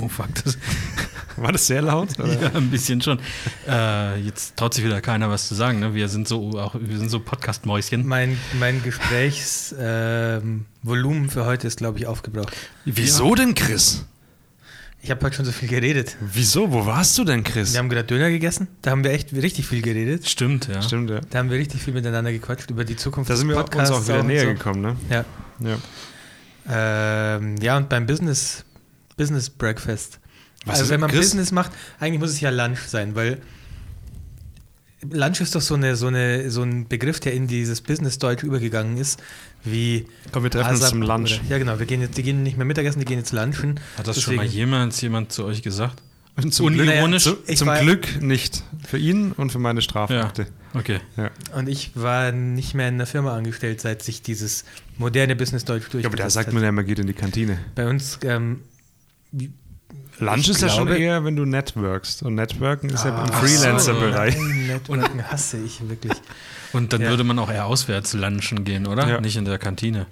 Oh fuck, das, War das sehr laut? Oder? ja, ein bisschen schon. Äh, jetzt traut sich wieder keiner was zu sagen. Ne? Wir sind so auch, wir sind so Podcast-Mäuschen. Mein, mein Gesprächsvolumen ähm, für heute ist, glaube ich, aufgebraucht. Wieso denn, Chris? Ich habe heute schon so viel geredet. Wieso? Wo warst du denn, Chris? Wir haben gerade Döner gegessen. Da haben wir echt richtig viel geredet. Stimmt, ja. Stimmt, ja. Da haben wir richtig viel miteinander gequatscht über die Zukunft Da sind wir uns auch wieder näher so. gekommen, ne? Ja. Ja. Ähm, ja, und beim Business, Business Breakfast. Was also ist- wenn man Chris? Business macht, eigentlich muss es ja Lunch sein, weil Lunch ist doch so, eine, so, eine, so ein Begriff, der in dieses Business-Deutsch übergegangen ist, wie Komm, wir treffen uns ASAP zum Lunch. Oder, ja, genau. Wir gehen, jetzt, wir gehen nicht mehr Mittagessen, wir gehen jetzt lunchen. Hat das schon mal Deswegen- jemals jemand zu euch gesagt? Und zum Unironisch? Glück, zu, zum war- Glück nicht. Für ihn und für meine Strafakte. Okay. Ja. Und ich war nicht mehr in der Firma angestellt, seit sich dieses moderne Business-Deutsch Ja, durchgesetzt aber da sagt hat. man ja, man geht in die Kantine. Bei uns, ähm, Lunch ist ja schon eher, wenn du networkst. Und Networken ist ja im Ah, Freelancer-Bereich. so, Networking hasse ich wirklich. Und dann Ja. würde man auch eher auswärts lunchen gehen, oder? Ja. Nicht in der Kantine.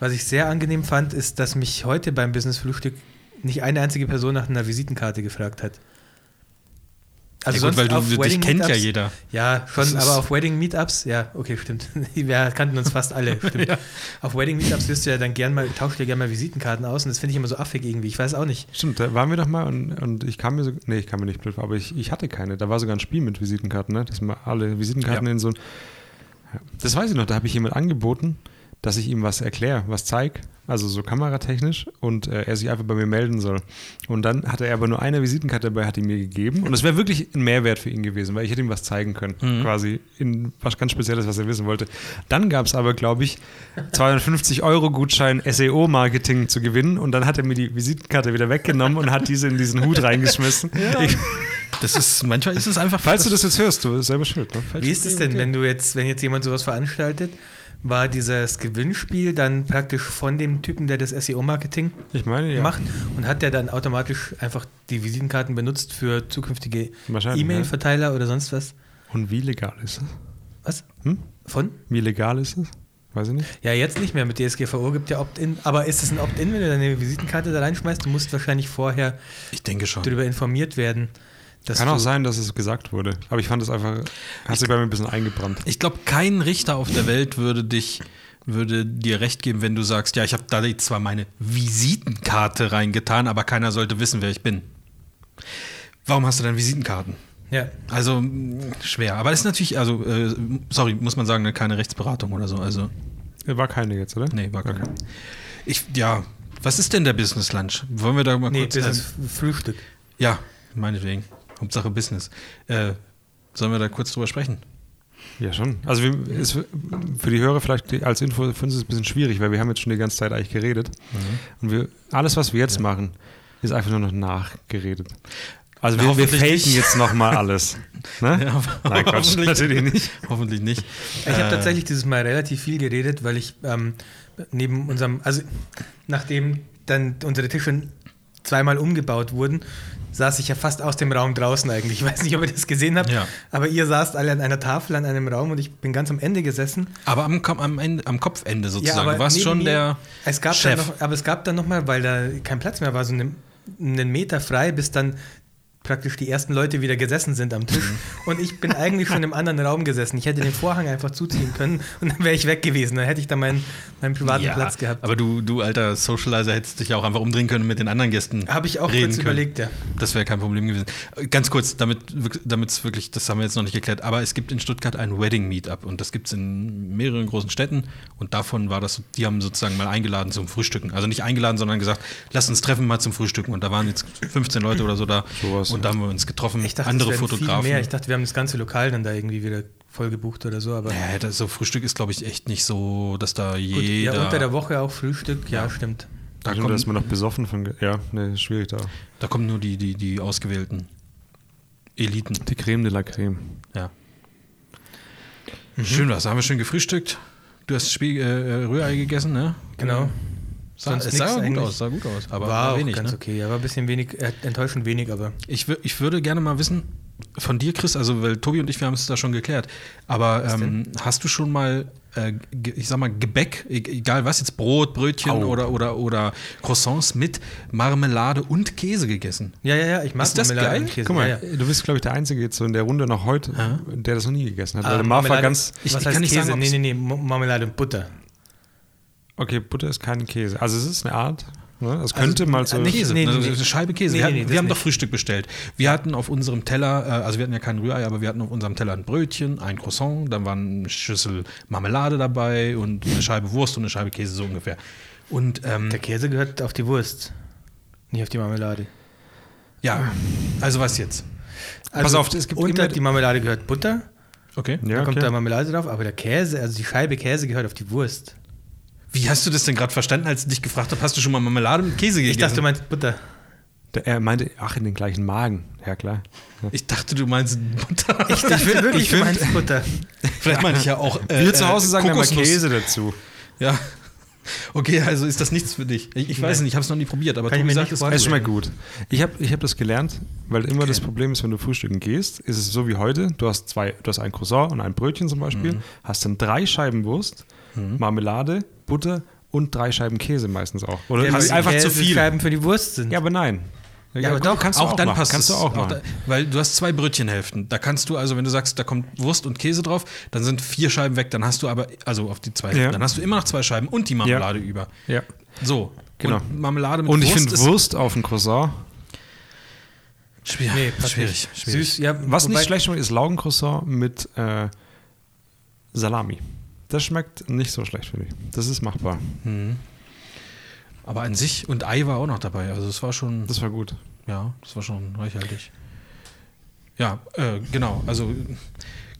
Was ich sehr angenehm fand, ist, dass mich heute beim Business-Frühstück nicht eine einzige Person nach einer Visitenkarte gefragt hat. Ja, gut, weil du, dich Wedding kennt ja Meetups- jeder. Ja, schon, aber auf Wedding-Meetups, ja, okay, stimmt. Wir kannten uns fast alle, stimmt. Ja. Auf Wedding-Meetups wirst du ja dann gern mal, tauschst dir gerne mal Visitenkarten aus und das finde ich immer so affig irgendwie, ich weiß auch nicht. Stimmt, da waren wir doch mal und, und ich kam mir so, nee, ich kam mir nicht blöd vor, aber ich, ich hatte keine. Da war sogar ein Spiel mit Visitenkarten, ne? Dass man alle Visitenkarten Ja. in so ein. Ja. Das weiß ich noch, da habe ich jemand angeboten, dass ich ihm was erkläre, was zeige, also so kameratechnisch und äh, er sich einfach bei mir melden soll. Und dann hatte er aber nur eine Visitenkarte dabei, hat die mir gegeben und es wäre wirklich ein Mehrwert für ihn gewesen, weil ich hätte ihm was zeigen können, Mhm. quasi in was ganz Spezielles, was er wissen wollte. Dann gab es aber, glaube ich, 250 Euro Gutschein SEO-Marketing zu gewinnen und dann hat er mir die Visitenkarte wieder weggenommen und hat diese in diesen Hut reingeschmissen. Ich, Das ist, manchmal ist es einfach. falls du das jetzt hörst, du bist selber schuld. Ne? Wie ist es denn, wenn du jetzt, wenn jetzt jemand sowas veranstaltet, war dieses Gewinnspiel dann praktisch von dem Typen, der das SEO-Marketing ja. macht und hat der dann automatisch einfach die Visitenkarten benutzt für zukünftige E-Mail-Verteiler oder sonst was? Und wie legal ist es? Was? Hm? Von? Wie legal ist es? Weiß ich nicht. Ja, jetzt nicht mehr mit DSGVO gibt ja Opt-in. Aber ist es ein Opt-in, wenn du deine Visitenkarte da reinschmeißt? Du musst wahrscheinlich vorher Ich denke schon. darüber informiert werden. Dass Kann auch sein, dass es gesagt wurde. Aber ich fand es einfach, hat sich bei mir ein bisschen eingebrannt. Ich glaube, kein Richter auf der Welt würde dich würde dir recht geben, wenn du sagst, ja, ich habe da jetzt zwar meine Visitenkarte reingetan, aber keiner sollte wissen, wer ich bin. Warum hast du dann Visitenkarten? Ja. Also schwer. Aber das ist natürlich, also, äh, sorry, muss man sagen, ne, keine Rechtsberatung oder so. Also, War keine jetzt, oder? nee, war keine. Okay. Ich, ja, was ist denn der Business Lunch? Wollen wir da mal Nee, kurz. das äh, ist Frühstück. ja, meinetwegen. Hauptsache Business. Äh, sollen wir da kurz drüber sprechen? Ja, schon. Also wir, ist für die Hörer vielleicht die- als Info, für uns ist es ein bisschen schwierig, weil wir haben jetzt schon die ganze Zeit eigentlich geredet. Und wir, alles, was wir jetzt machen, ist einfach nur noch nachgeredet. Also wir, wir faken jetzt nochmal alles. Ne? Ja, Nein, Quatsch, hoffentlich- natürlich nicht. Hoffentlich nicht. Ich habe Äh, tatsächlich dieses Mal relativ viel geredet, weil ich ähm, neben unserem, also nachdem dann unsere Tische zweimal umgebaut wurden, saß ich ja fast aus dem Raum draußen eigentlich. Ich weiß nicht, ob ihr das gesehen habt, Ja. aber ihr saßt alle an einer Tafel an einem Raum und ich bin ganz am Ende gesessen. Aber am, am, Ende, am Kopfende sozusagen. aber du warst schon mir- der. Es gab Chef. Dann noch, aber es gab dann nochmal, weil da kein Platz mehr war, so einen, einen Meter frei, bis dann praktisch die ersten Leute wieder gesessen sind am Tisch. Mhm. Und ich bin eigentlich schon im anderen Raum gesessen. Ich hätte den Vorhang einfach zuziehen können und dann wäre ich weg gewesen. Dann hätte ich da meinen, meinen privaten Ja, Platz gehabt. Aber du, du alter Socializer, hättest dich ja auch einfach umdrehen können und mit den anderen Gästen. Habe ich auch reden kurz können. überlegt, ja. Das wäre kein Problem gewesen. Ganz kurz, damit es wirklich, das haben wir jetzt noch nicht geklärt, aber es gibt in Stuttgart ein Wedding Meetup und das gibt es in mehreren großen Städten und davon war das, die haben sozusagen mal eingeladen zum Frühstücken. Also nicht eingeladen, sondern gesagt, lass uns treffen mal zum Frühstücken und da waren jetzt 15 Leute oder so da Sowas, und ja. da haben wir uns getroffen, Ich dachte, andere Fotografen. Mehr. Ich dachte, wir haben das ganze Lokal dann da irgendwie wieder voll gebucht oder so. Aber ja, das, so Frühstück ist, glaube ich, echt nicht so, dass da gut, jeder. ja, unter der Woche auch Frühstück, ja, stimmt. da, kommt, man noch besoffen von. Ja, ne, schwierig da. da kommen nur die, die, die ausgewählten Eliten. Die Creme de la Creme. Ja. Schön was. Haben wir schön gefrühstückt. Du hast Spie äh, Rührei gegessen, ne? Genau. Sah, Sonst es sah gut eigentlich. aus, sah gut aus. Aber war, war, auch wenig, ganz ne? okay. Ja, war ein bisschen wenig, äh, enttäuschend wenig, aber Ich, ich würde gerne mal wissen, von dir, Chris, also weil Tobi und ich, wir haben es da schon geklärt, aber ähm, hast du schon mal äh, ich sag mal, Gebäck, e- egal was, jetzt Brot, Brötchen Au. oder, oder, oder Croissants mit Marmelade und Käse gegessen. Ja, ja, ja, ich mag Ist das Marmelade geil? und Käse. Guck mal, ja, ja. du bist, glaube ich, der Einzige jetzt so in der Runde noch heute, der das noch nie gegessen hat. Weil Ah, der Marv war Marmelade- ganz. Ich- was ich heißt kann nicht Käse? sagen, nee, nee, nee, Marmelade und Butter. Okay, Butter ist kein Käse. Also es ist eine Art. Ne? Es könnte mal so. äh, nicht- Käse, nee, also nee. eine Scheibe Käse. Nee, wir hatten, wir haben nicht. doch Frühstück bestellt. Wir hatten auf unserem Teller, äh, also wir hatten ja kein Rührei, aber wir hatten auf unserem Teller ein Brötchen, ein Croissant, dann waren eine Schüssel Marmelade dabei und eine Scheibe Wurst und eine Scheibe Käse, so ungefähr. Und ähm, Der Käse gehört auf die Wurst, nicht auf die Marmelade. ja, also was jetzt? Also auf, es gibt unter die Marmelade gehört Butter, Okay. ja, da kommt okay. da Marmelade drauf, aber der Käse, also die Scheibe Käse gehört auf die Wurst. Wie hast du das denn gerade verstanden, als ich dich gefragt habe, hast du schon mal Marmelade mit Käse gegessen? Ich dachte, du meinst Butter. Er meinte, ach, in den gleichen Magen. Ja, klar. Ich dachte, du meinst Butter. Ich dachte wirklich, ich du find- meinst Butter. Vielleicht meine ich ja auch. äh, Wir zu Hause äh, sagen immer. Käse dazu. Ja. Okay, also ist das nichts für dich. Ich, ich weiß nicht, ich habe es noch nie probiert, aber Kann Tobi mir sagt, nicht es vorstellen. Es schmeckt gut. Ich habe ich hab das gelernt, weil immer das Problem ist, wenn du frühstücken gehst, ist es so wie heute. Du hast zwei, du hast ein Croissant und ein Brötchen zum Beispiel, hast dann drei Scheiben Wurst, Marmelade, Butter und drei Scheiben Käse meistens auch. Oder Ja, einfach die zu viel. Scheiben für die Wurst sind. Ja, aber nein. Ja, aber doch, kannst du auch, auch, dann machen. passt kannst es. du auch machen. da, weil du hast zwei Brötchenhälften. Da kannst du also, wenn du sagst, da kommt Wurst und Käse drauf, dann sind vier Scheiben weg. Dann hast du aber, also auf die zwei, Ja. dann hast du immer noch zwei Scheiben und die Marmelade über. ja. So. Genau. Und Marmelade mit Und ich Wurst finde ist Wurst auf dem Croissant. schwierig. Nee, passt schwierig, schwierig. Süß, ja. Was nicht schlecht schmeckt, ist Laugencroissant mit äh, Salami. Das schmeckt nicht so schlecht, finde ich. Das ist machbar. Aber an sich und Ei war auch noch dabei. Also es war schon, Das war gut. ja, das war schon reichhaltig. Ja, äh, genau. Also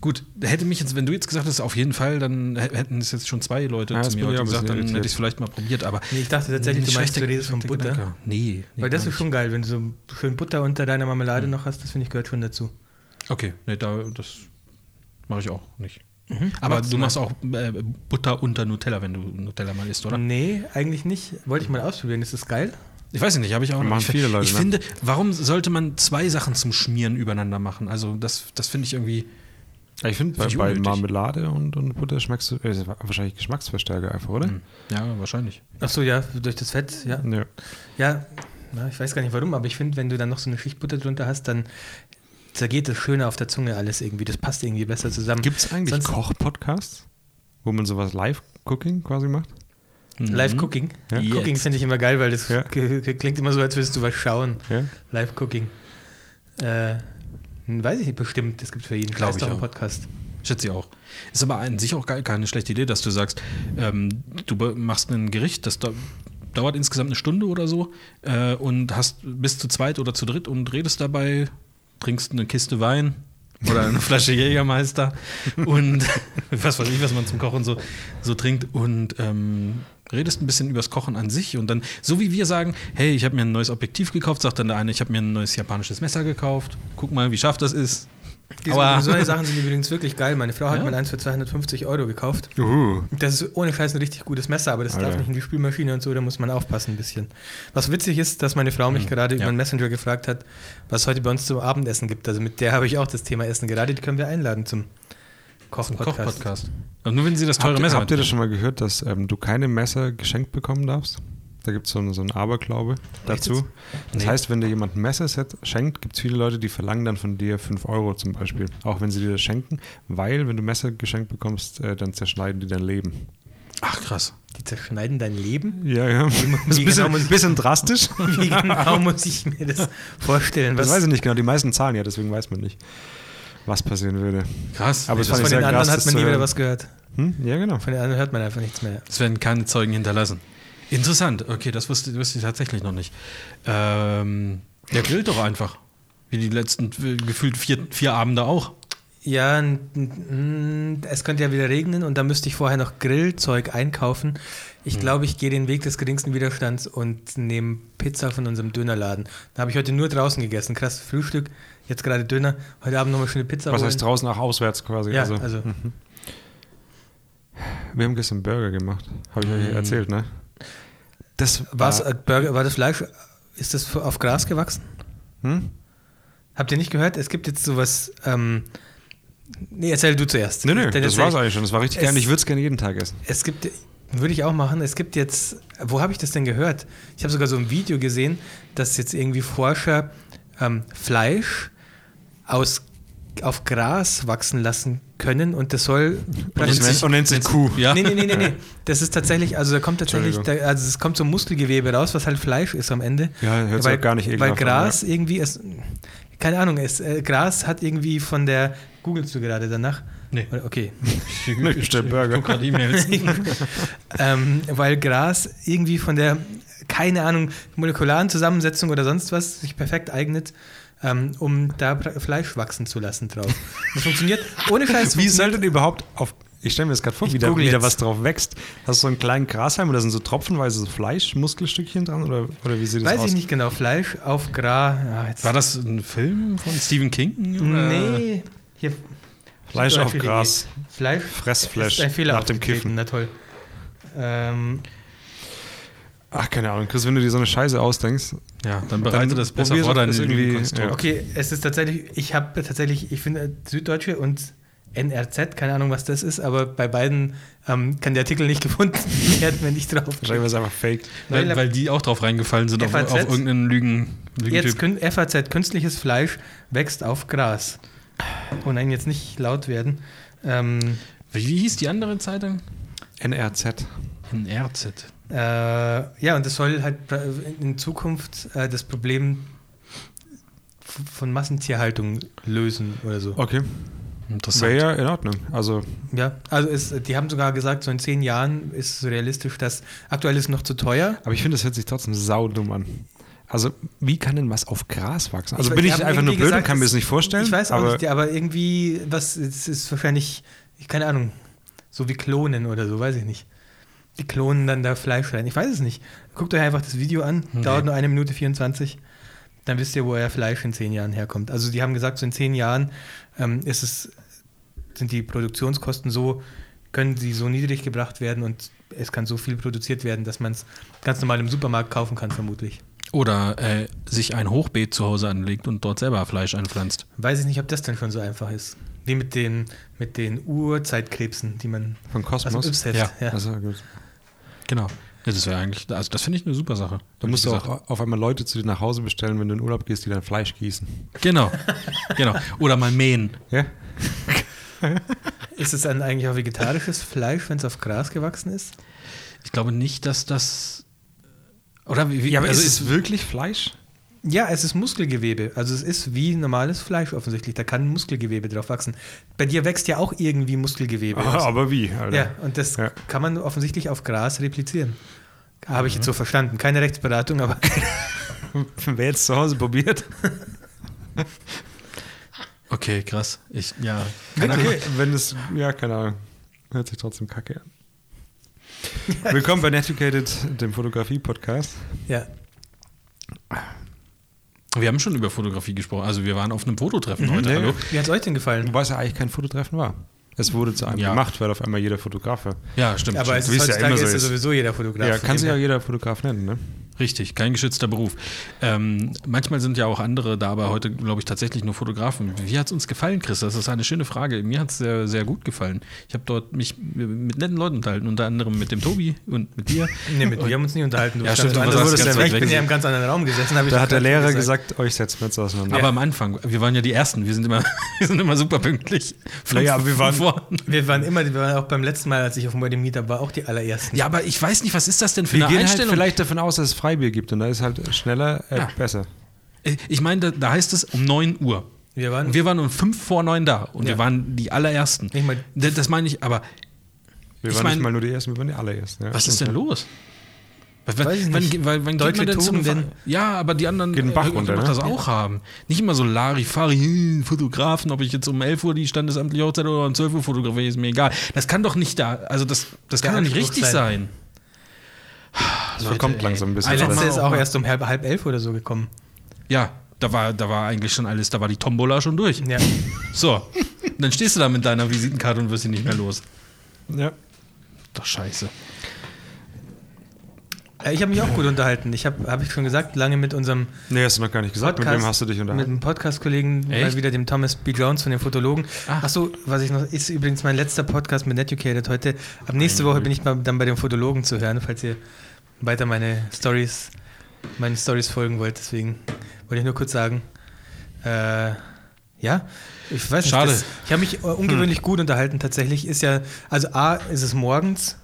gut, hätte mich jetzt, wenn du jetzt gesagt hättest, auf jeden Fall, dann hä- hätten es jetzt schon zwei Leute Ja, zu mir heute gesagt, dann hätte ich es vielleicht mal probiert. Aber Nee, ich dachte tatsächlich, du meinst, du redest von Butter. Gedanke. Nee, nee Weil das ist schon geil, wenn du so schön Butter unter deiner Marmelade noch hast, das finde ich gehört schon dazu. Okay, nee, da, das mache ich auch nicht. Aber Machst du machst auch äh, Butter unter Nutella, wenn du Nutella mal isst, oder? Nee, eigentlich nicht. Wollte ich mal ausprobieren. Ist das geil? Ich weiß nicht, habe ich auch noch. Machen ich, viele Leute, ich ne? finde, warum sollte man zwei Sachen zum Schmieren übereinander machen? Also das, das finde ich irgendwie. Ja, Ich finde, bei, ich bei. Marmelade und, und Butter schmeckst du äh, wahrscheinlich Geschmacksverstärker einfach, oder? hm, Ja, wahrscheinlich. Ach so, ja, durch das Fett, ja. Ja. Ja, na, ich weiß gar nicht warum, aber ich finde, wenn du dann noch so eine Schicht Butter drunter hast, dann zergeht das schöner auf der Zunge alles irgendwie. Das passt irgendwie besser zusammen. Gibt es eigentlich Koch-Podcasts, wo man sowas Live-Cooking quasi macht? Live-Cooking. Ja. Cooking finde ich immer geil, weil das Ja. klingt immer so, als würdest du was schauen. Ja? Live-Cooking. Äh, weiß ich nicht, bestimmt. Es gibt für jeden Glaub Scheiß ich doch einen auch. Podcast. Schätze ich auch. Ist aber an sich auch gar keine schlechte Idee, dass du sagst, ähm, du machst ein Gericht, das dau- dauert insgesamt eine Stunde oder so äh, und hast bis zu zweit oder zu dritt und redest dabei, trinkst eine Kiste Wein oder eine Flasche Jägermeister und was weiß ich, was man zum Kochen so, so trinkt und ähm, redest ein bisschen übers Kochen an sich und dann, so wie wir sagen, hey, ich habe mir ein neues Objektiv gekauft, sagt dann der eine, ich habe mir ein neues japanisches Messer gekauft, guck mal, wie scharf das ist. Diese, Aua. so eine Sachen sind übrigens wirklich geil. Meine Frau hat Ja? mal eins für 250 Euro gekauft. Uhu. Das ist ohne Scheiß ein richtig gutes Messer, aber das darf Alter. nicht in die Spülmaschine und so, da muss man aufpassen ein bisschen. Was witzig ist, dass meine Frau mich gerade über ja. den Messenger gefragt hat, was es heute bei uns zum Abendessen gibt. Also mit der habe ich auch das Thema Essen gerade, die können wir einladen zum Koch-Podcast. Koch-Podcast. Und nur wenn sie das teure Habt, Messer habt ihr das schon mal gehört, dass ähm, du keine Messer geschenkt bekommen darfst? Da gibt es so, einen- so einen Aberglaube dazu. Das Nee. heißt, wenn dir jemand ein Messerset schenkt, gibt es viele Leute, die verlangen dann von dir 5 Euro zum Beispiel. Auch wenn sie dir das schenken, weil wenn du Messer geschenkt bekommst, äh, dann zerschneiden die dein Leben. Ach, krass. Die zerschneiden dein Leben? Ja, ja. Das ist ein bisschen, genau muss- bisschen drastisch. Wie genau muss ich mir das vorstellen? Das Was, weiß ich nicht genau. Die meisten zahlen ja, deswegen weiß man nicht, was passieren würde. Krass. Aber Nee, es das, von den anderen krass, hat man nie wieder hören. was gehört. Hm? Ja, genau. Von den anderen hört man einfach nichts mehr. es werden keine Zeugen hinterlassen. Interessant. Okay, das wusste, wusste ich tatsächlich noch nicht. Ähm, der grillt doch einfach. Wie die letzten äh, gefühlt vier, vier Abende auch. Ja, es könnte ja wieder regnen und da müsste ich vorher noch Grillzeug einkaufen. Ich glaube, ich gehe den Weg des geringsten Widerstands und nehme Pizza von unserem Dönerladen. Da habe ich heute nur draußen gegessen. Krass Frühstück, jetzt gerade Döner. Heute Abend nochmal schöne Pizza Was holen. heißt draußen auch auswärts quasi? Ja, also, also wir haben gestern Burger gemacht. Habe ich euch Mm. erzählt, ne? Das war, äh, Burger, war das Fleisch, ist das auf Gras gewachsen? hm? Habt ihr nicht gehört? Es gibt jetzt sowas, ähm, Nee, erzähl du zuerst. Nee, nee, Dann das war's ich. eigentlich schon. Das war richtig Es- geil. Ich würde es gerne jeden Tag essen. Es gibt, würde ich auch machen, es gibt jetzt, wo habe ich das denn gehört? Ich habe sogar so ein Video gesehen, dass jetzt irgendwie Forscher ähm, Fleisch aus, auf Gras wachsen lassen können und das soll und nennt sich Kuh. Ja. Nee, nee, nee, nee, nee. Das ist tatsächlich, also da kommt tatsächlich, also es kommt so Muskelgewebe raus, was halt Fleisch ist am Ende. Ja, hört sich gar nicht Weil ekelhaft an, Gras irgendwie, ist, keine Ahnung, es, äh, Gras hat irgendwie von der, googelst du gerade danach? Nee. Okay. Ich stell Burger. guck gerade E-Mails. ähm, weil Gras irgendwie von der, keine Ahnung, molekularen Zusammensetzung oder sonst was sich perfekt eignet, ähm, um da Fleisch wachsen zu lassen drauf. Das funktioniert ohne Scheiß. Wie soll denn überhaupt auf. Ich stelle mir das gerade vor, wie da, wie da was drauf wächst. Hast du so einen kleinen Grashalm oder sind so tropfenweise so Fleischmuskelstückchen dran? Oder, oder wie sieht das Weiß aus? ich nicht genau. Fleisch auf Gras. Ja, jetzt- War das ein Film von Stephen King? oder? Nee. Hier, Fleisch auf Gras. Fleisch. Fressflash Ist ein Fehler nach dem Kiffen. Na toll. Ähm, Ach, keine Ahnung. Chris, wenn du dir so eine Scheiße ausdenkst. Ja, dann bereite Dann das besser vor, dein ist irgendwie- ja. okay, es ist tatsächlich, ich habe tatsächlich, ich finde Süddeutsche und NRZ, keine Ahnung, was das ist, aber bei beiden ähm, kann der Artikel nicht gefunden werden, wenn ich drauf Wahrscheinlich war es einfach fake. Weil, weil die auch drauf reingefallen sind, auf, FAZ? auf irgendeinen Lügen, Jetzt Lügentyp. kün FAZ, künstliches Fleisch wächst auf Gras. Oh nein, jetzt nicht laut werden. Ähm, Wie, wie hieß die andere Zeitung? NRZ. NRZ. Äh, ja, und das soll halt in Zukunft äh, das Problem von Massentierhaltung lösen oder so. Okay. Interessant. Wäre ja in Ordnung. Also, Ja, also es, die haben sogar gesagt, so in zehn Jahren ist es realistisch, dass aktuell ist noch zu teuer. aber ich finde, das hört sich trotzdem saudumm an. Also, wie kann denn was auf Gras wachsen? Also, Ich- bin ich einfach nur blöd und gesagt, kann mir es- das nicht vorstellen. Ich weiß auch aber nicht, aber irgendwie, was, es ist wahrscheinlich, ich- keine Ahnung, so wie Klonen oder so, weiß ich nicht. Die klonen dann da Fleisch rein. Ich weiß es nicht. Guckt euch einfach das Video an, Nee. dauert nur eine Minute 24. Dann wisst ihr, wo euer Fleisch in zehn Jahren herkommt. Also die haben gesagt, so in zehn Jahren ähm, ist es, sind die Produktionskosten so, können sie so niedrig gebracht werden und es kann so viel produziert werden, dass man es ganz normal im Supermarkt kaufen kann, vermutlich. Oder äh, sich ein Hochbeet zu Hause anlegt und dort selber Fleisch einpflanzt. Weiß ich nicht, ob das dann schon so einfach ist. Wie mit den, mit den Urzeitkrebsen, die man von Kosmos. Yps-Heft. Ja. Ja. Also, gut. Genau. Ja, das wäre eigentlich, also das finde ich eine super Sache. Da musst du gesagt. auch auf einmal Leute zu dir nach Hause bestellen, wenn du in Urlaub gehst, die dann Fleisch gießen. Genau. genau. Oder mal mähen. Ja? Ist es dann eigentlich auch vegetarisches Fleisch, wenn es auf Gras gewachsen ist? Ich glaube nicht, dass das. Oder wie, wie Ja, aber also ist es wirklich Fleisch? Ja, es ist Muskelgewebe. Also es ist wie normales Fleisch offensichtlich. Da kann Muskelgewebe drauf wachsen. Bei dir wächst ja auch irgendwie Muskelgewebe. Ah, aus. aber wie? Alter? ja, und das Ja. kann man offensichtlich auf Gras replizieren. Habe ich jetzt so verstanden. Keine Rechtsberatung, aber Wer jetzt zu Hause probiert? Okay, krass. Ich, ja. Okay, wenn es, ja, keine Ahnung. Hört sich trotzdem kacke an. Willkommen bei Netucated, dem Fotografie-Podcast. ja. Wir haben schon über Fotografie gesprochen. Also wir waren auf einem Fototreffen heute. Nee. Hallo. Wie hat es euch denn gefallen? Wobei es ja eigentlich kein Fototreffen war. Es wurde zu einem Ja. gemacht, weil auf einmal jeder Fotograf war. Ja, stimmt. Aber es stimmt. ist es ja heutzutage immer so ist ja ist. sowieso jeder Fotograf. Ja, kann sich ja jeder Fotograf nennen, ne? Richtig, kein geschützter Beruf. Ähm, manchmal sind ja auch andere da, aber heute glaube ich tatsächlich nur Fotografen. Wie hat es uns gefallen, Chris? Das ist eine schöne Frage. Mir hat es sehr, sehr gut gefallen. Ich habe dort mich mit netten Leuten unterhalten, unter anderem mit dem Tobi und mit dir. Nee, mit dir haben wir uns nie unterhalten. Du Ja, stimmt, du woanders. warst ganz ich bin weg. ja im ganz anderen Raum gesessen. Da hat der Lehrer gesagt. gesagt, euch setzt nicht auseinander. Aber am Anfang, wir waren ja die Ersten, wir sind immer, wir sind immer super pünktlich. Naja, aber wir waren- vor. Wir waren immer, wir waren auch beim letzten Mal, als ich auf dem Meetup war, auch die allerersten. Ja, aber ich weiß nicht, was ist das denn für wir eine gehen halt Einstellung? vielleicht davon aus, dass es Freibier gibt und da ist halt schneller äh, Ja. besser. ich meine, da, da heißt es um 9 Uhr. Wir waren, Und wir waren um 5 vor 9 da und Ja. wir waren die allerersten. Nicht mal- Das das meine ich, aber Wir Ich waren mein- nicht mal nur die Ersten, wir waren die allerersten. Ja, was ist denn los? Wann, Weiß ich wann, nicht. wann, wann Deutsche geht man denn zum. Ja, aber die anderen Geht den Bach äh, runter, doch ne? das auch haben. Nicht immer so Larifari, hm, Fotografen, ob ich jetzt um 11 Uhr die standesamtliche Hochzeit oder um 12 Uhr fotografiere, ist mir egal. Das kann doch nicht da, also das, das Der kann doch nicht richtig sein. ja. Das verkommt langsam ein bisschen. Die letzte ist auch erst um halb, halb elf oder so gekommen. Ja, da war, da war eigentlich schon alles, da war die Tombola schon durch. Ja. So, und dann stehst du da mit deiner Visitenkarte und wirst sie nicht mehr los. Ja. Doch scheiße. Äh, Ich habe mich auch gut unterhalten. Ich habe, habe ich schon gesagt, lange mit unserem Nee, hast du noch gar nicht gesagt. Mit wem hast du dich mit unterhalten? einem Podcast-Kollegen, mal wieder dem Thomas B. Jones von den Fotologen. Ah. Achso, was ich noch, ist übrigens mein letzter Podcast mit Netucated heute. Ab nächste Woche bin ich mal dann bei den Fotologen zu hören, falls ihr weiter meine Stories, meinen Stories folgen wollt. Deswegen wollte ich nur kurz sagen, äh, ja, ich weiß nicht. Schade. Das, ich habe mich äh, ungewöhnlich gut unterhalten tatsächlich. Ist ja, also A, ist es morgens,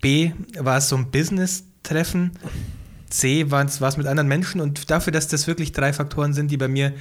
B, war es so ein Business-Treffen, C, war es mit anderen Menschen und dafür, dass das wirklich drei Faktoren sind, die bei mir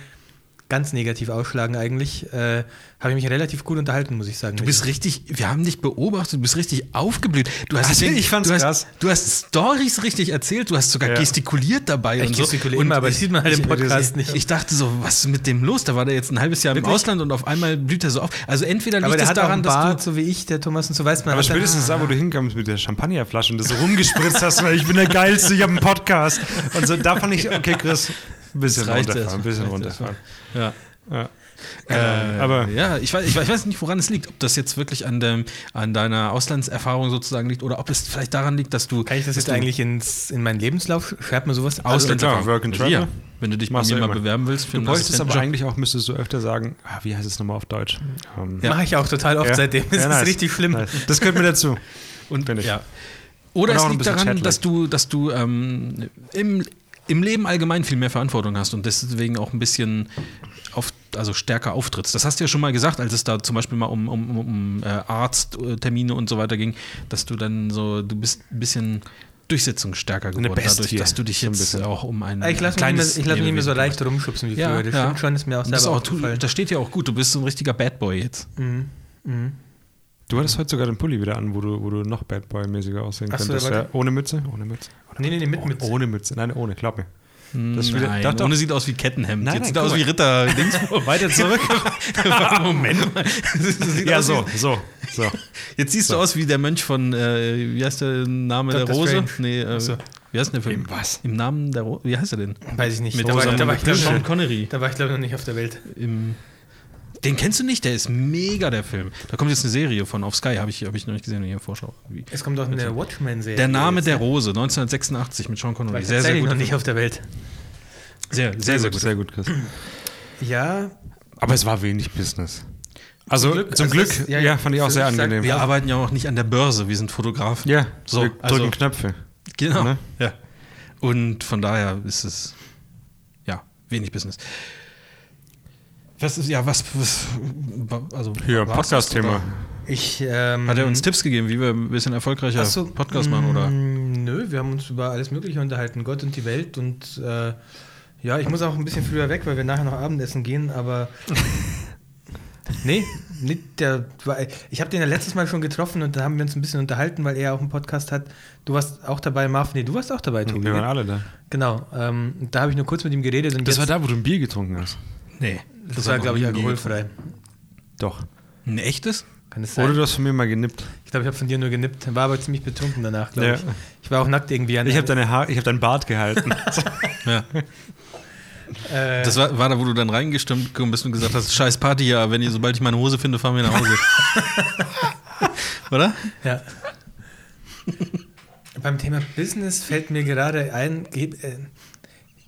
ganz negativ ausschlagen eigentlich, äh, habe ich mich relativ gut unterhalten, muss ich sagen. Du bist richtig, wir haben dich beobachtet, du bist richtig aufgeblüht. Du hast, Also, den- ich fand's du hast, krass. Du hast Stories richtig erzählt, du hast sogar Ja. gestikuliert dabei Ich und so. gestikuliere und immer, aber das sieht man halt im Podcast ich, nicht. Ich dachte so, was ist mit dem los? Da war der jetzt ein halbes Jahr im Wirklich? Ausland und auf einmal blüht er so auf. Also entweder liegt aber der es hat auch daran, einen dass Bart, du so wie ich, der Thomas, und so weiß man. Aber spätestens da, wo du hinkommst mit der Champagnerflasche und das so rumgespritzt hast, weil ich bin der Geilste, ich habe einen Podcast. Und so, da fand ich, okay, Chris, ein bisschen Das runterfahren, ein bisschen Das runterfahren. Ja. Ja. Äh, aber- ja, ich weiß, ich, weiß, ich weiß nicht, woran es liegt. Ob das jetzt wirklich an, dem, an deiner Auslandserfahrung sozusagen liegt oder ob es vielleicht daran liegt, dass du. Kann ich das jetzt eigentlich ins, in meinen Lebenslauf? Schreibt man sowas? Auslandserfahrung. klar, Work and Ja, wenn du dich bei mir mal immer. bewerben willst für Du bräuchtest aber eigentlich auch, müsstest du öfter sagen, ah, wie heißt es nochmal auf Deutsch? Ähm, Ja. Mache ich auch total oft Ja. seitdem. Das Ja, ist nice. richtig schlimm. Nice. Das gehört mir dazu. Und, Bin ich. Ja. Oder auch es liegt daran, dass du, dass du ähm, im, im Leben allgemein viel mehr Verantwortung hast und deswegen auch ein bisschen auf, also stärker auftrittst. Das hast du ja schon mal gesagt, als es da zum Beispiel mal um, um, um, äh, Arzttermine und so weiter ging, dass du dann so, du bist ein bisschen durchsetzungsstärker geworden, dadurch, dass du dich So ein jetzt bisschen. auch um ein Ich lasse mich, nicht mehr- kleines ich lass mich nicht mehr so leicht rumschubsen wie früher. Ja, das ja. stimmt schon, ist mir auch selber auch, aufgefallen. das steht ja auch gut, du bist so ein richtiger Bad Boy jetzt. Mhm. Mhm. Du hattest heute sogar den Pulli wieder an, wo du, wo du noch Bad Boy-mäßiger aussehen Ach so, könntest. warte. Ja, ohne Mütze? Ohne Mütze. Nee, nee, nee, mit Mütze. Ohne Mütze. Nein, ohne, glaub mir. Das ist wieder- Nein, doch, doch. ohne sieht aus wie Kettenhemd. Nein, jetzt nein, sieht guck aus mal. wie Ritter. Dings. Weiter zurück. Moment mal. Das sieht ja, aus so, wie- so, so. Jetzt siehst So. du aus wie der Mönch von, äh, wie heißt der Name Dr. der Rose? Strange. Nee, äh, so. wie heißt denn der Film? Im was? Im Namen der Rose. Wie heißt er denn? Weiß ich nicht. Mit da, war, ich- da, war ich, glaub, Sean Connery. glaube ich, noch nicht auf der Welt. Im, den kennst du nicht, der ist mega, der Film. Da kommt jetzt eine Serie von auf Sky, habe ich, hab ich noch nicht gesehen, hier Vorschau. Wie- Es kommt auch eine Watchmen-Serie. Der Name jetzt, der? Rose, 1986 mit Sean Connery. ich Sehr, sehr gut. noch nicht auf der Welt. Sehr, sehr, sehr gut. Sehr gut, Chris. Ja, Aber es war wenig Business. Also Glück, zum also Glück, das- ja, ja, fand ich auch sehr mich sagt- angenehm. Wir Ja. arbeiten ja auch nicht an der Börse, wir sind Fotografen. ja, So, wir drücken also- Knöpfe. Genau. Ne? Ja. Und von daher ist es ja wenig Business. Was ist, ja, was, was also Hier, Podcast-Thema. oder? ich. Ähm, Hat er uns Tipps gegeben, wie wir ein bisschen erfolgreicher so, Podcast machen, oder? mm, Nö, wir haben uns über alles Mögliche unterhalten, Gott und die Welt und äh, ja, ich muss auch ein bisschen früher weg, weil wir nachher noch Abendessen gehen, aber nee, nicht der, war- ich habe den ja letztes Mal schon getroffen und da haben wir uns ein bisschen unterhalten, weil er auch einen Podcast hat. Du warst auch dabei, Marv, nee, du warst auch dabei, Tobi. Wir waren gell? alle da. Genau, ähm, da habe ich nur kurz mit ihm geredet und Das war da, wo du ein Bier getrunken hast. Nee. das war, glaube ich, alkoholfrei. Doch. Ein echtes? Kann es sein? Oder du hast von mir mal genippt. Ich glaube, ich habe von dir nur genippt, war aber ziemlich betrunken danach, glaube Ja. ich. Ich war auch nackt irgendwie an Ich habe deine Haar, ich habe deinen Bart gehalten. Ja. äh, Das war, war da, wo du dann reingestimmt gekommen bist und gesagt hast, scheiß Party, ja, wenn ihr, sobald ich meine Hose finde, fahren wir nach Hause. oder? Ja. Beim Thema Business fällt mir gerade ein,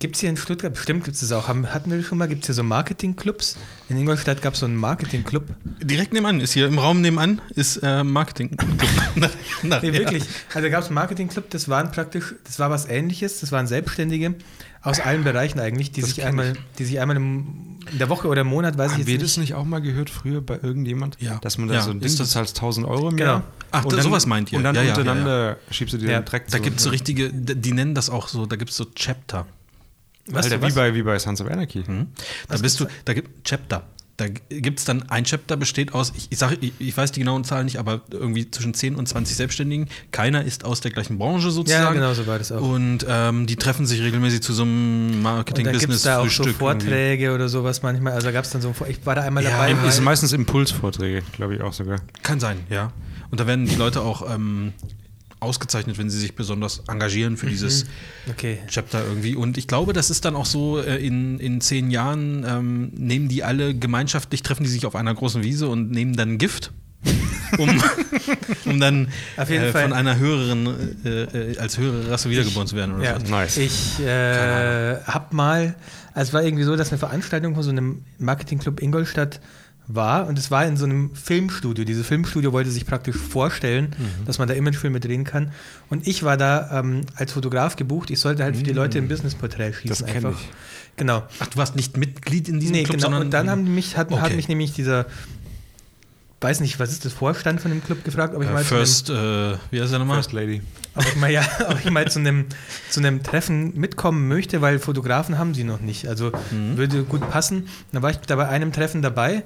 gibt es hier in Stuttgart, bestimmt gibt es das auch, haben, hatten wir das schon mal, gibt es hier so Marketingclubs? In Ingolstadt gab es so einen Marketingclub. Direkt nebenan, ist hier im Raum nebenan, ist äh, Marketing. Nach- nach- Nee, wirklich. Also da gab es einen Marketingclub, das waren praktisch, das war was ähnliches, das waren Selbstständige aus allen Bereichen eigentlich, die Das sich einmal, die sich einmal im, in der Woche oder im Monat, weiß ich Haben jetzt wir nicht. das nicht auch mal gehört früher bei irgendjemand? Ja. Dass man da Ja, so ein Ding, ist du das- zahlst 1000 Euro im Genau. Jahr. Ach, und das- sowas meint ihr. Und dann Ja, ja, ja, untereinander schiebst du dir Ja. den Dreck Da gibt es so richtige, die nennen das auch so, da gibt es so Chapter. Was, Alter, was? wie bei, wie bei Sons of Anarchy. Mhm. Da bist du, da gibt Chapter. Da gibt es dann ein Chapter, besteht aus, ich, ich sage, ich, ich weiß die genauen Zahlen nicht, aber irgendwie zwischen 10 und 20 Selbstständigen. Keiner ist aus der gleichen Branche Ja, sozusagen. genau so war das auch. Und ähm, die treffen sich regelmäßig zu so einem Und da gibt es da auch so. Vorträge oder sowas manchmal. Also da gab es dann so, ich war da einmal Ja, dabei. im- sind meistens Impulsvorträge, glaube ich auch sogar. Kann sein, ja. Und da werden die Leute auch ähm, ausgezeichnet, wenn sie sich besonders engagieren für dieses okay. Chapter irgendwie. Und ich glaube, das ist dann auch so, äh, in, in zehn Jahren ähm, nehmen die alle gemeinschaftlich, treffen die sich auf einer großen Wiese und nehmen dann Gift. um, um dann Auf jeden äh, Fall. von einer höheren, äh, äh, als höhere Rasse wiedergeboren zu werden oder Ja, so. Nice. ich äh, habe mal, also es war irgendwie so, dass eine Veranstaltung von so einem Marketingclub Ingolstadt war und es war in so einem Filmstudio. Dieses Filmstudio wollte sich praktisch vorstellen, Mhm. dass man da Imagefilme drehen kann. Und ich war da ähm, als Fotograf gebucht. Ich sollte halt für die Leute ein Businessporträt schießen. Mhm. Das einfach. ich. Genau. Ach, du warst nicht Mitglied in diesem Nee, Club, genau. Und dann haben mich, hat, hat Okay. mich nämlich dieser, weiß nicht, was ist das Vorstand von dem Club gefragt, ob ich äh, mal zu einem- First, äh, wie heißt der nochmal? First Lady. ob ich mal, ja, ob ich mal zu einem, zu einem Treffen mitkommen möchte, weil Fotografen haben sie noch nicht. Also Mhm. würde gut passen. Da war ich da bei einem Treffen dabei.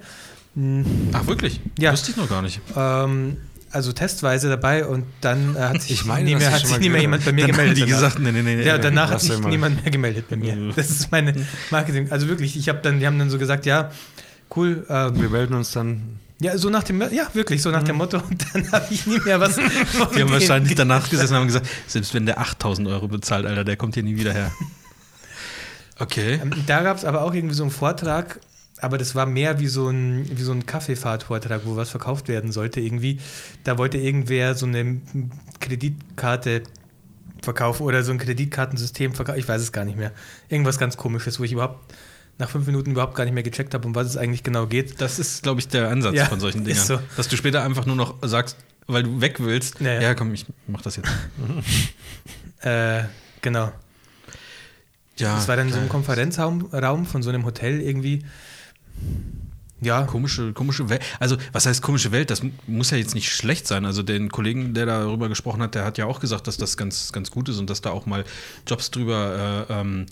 Hm, Ach, wirklich? Ja. Wusste ich noch gar nicht. Ähm, also testweise dabei und dann äh, hat sich Ich meine, nie mehr, hat sich nie mehr jemand bei mir Dann haben gemeldet. die danach. gesagt, nee, nee, nee. ja, danach hat sich niemand mehr gemeldet bei mir. Das ist meine Marketing. Also wirklich, ich habe dann, die haben dann so gesagt, ja, cool. ähm, Wir melden uns dann. Ja, so nach dem, ja, wirklich, so nach dem Motto. Und dann habe ich nie mehr was. Mhm. Die haben wahrscheinlich danach gesessen und haben gesagt, selbst wenn der 8000 Euro bezahlt, Alter, der kommt hier nie wieder her. Okay. Ähm, Da gab es aber auch irgendwie so einen Vortrag, aber das war mehr wie so ein, wie so ein Kaffeefahrtvortrag, wo was verkauft werden sollte irgendwie. Da wollte irgendwer so eine Kreditkarte verkaufen oder so ein Kreditkartensystem verkaufen. Ich weiß es gar nicht mehr. Irgendwas ganz komisches, wo ich überhaupt nach fünf Minuten überhaupt gar nicht mehr gecheckt habe, um was es eigentlich genau geht. Das ist, glaube ich, der Ansatz Ja, von solchen ist Dingern. so. Dass du später einfach nur noch sagst, weil du weg willst, Ja, ja, ja. komm, ich mach das jetzt. Äh, genau. Ja, Das war dann so ein. Konferenzraum Raum von so einem Hotel irgendwie. Ja, Komische, komische Welt. Also, was heißt komische Welt? Das mu- muss ja jetzt nicht schlecht sein. Also, den Kollegen, der darüber gesprochen hat, der hat ja auch gesagt, dass das ganz, ganz gut ist und dass da auch mal Jobs drüber äh, ähm,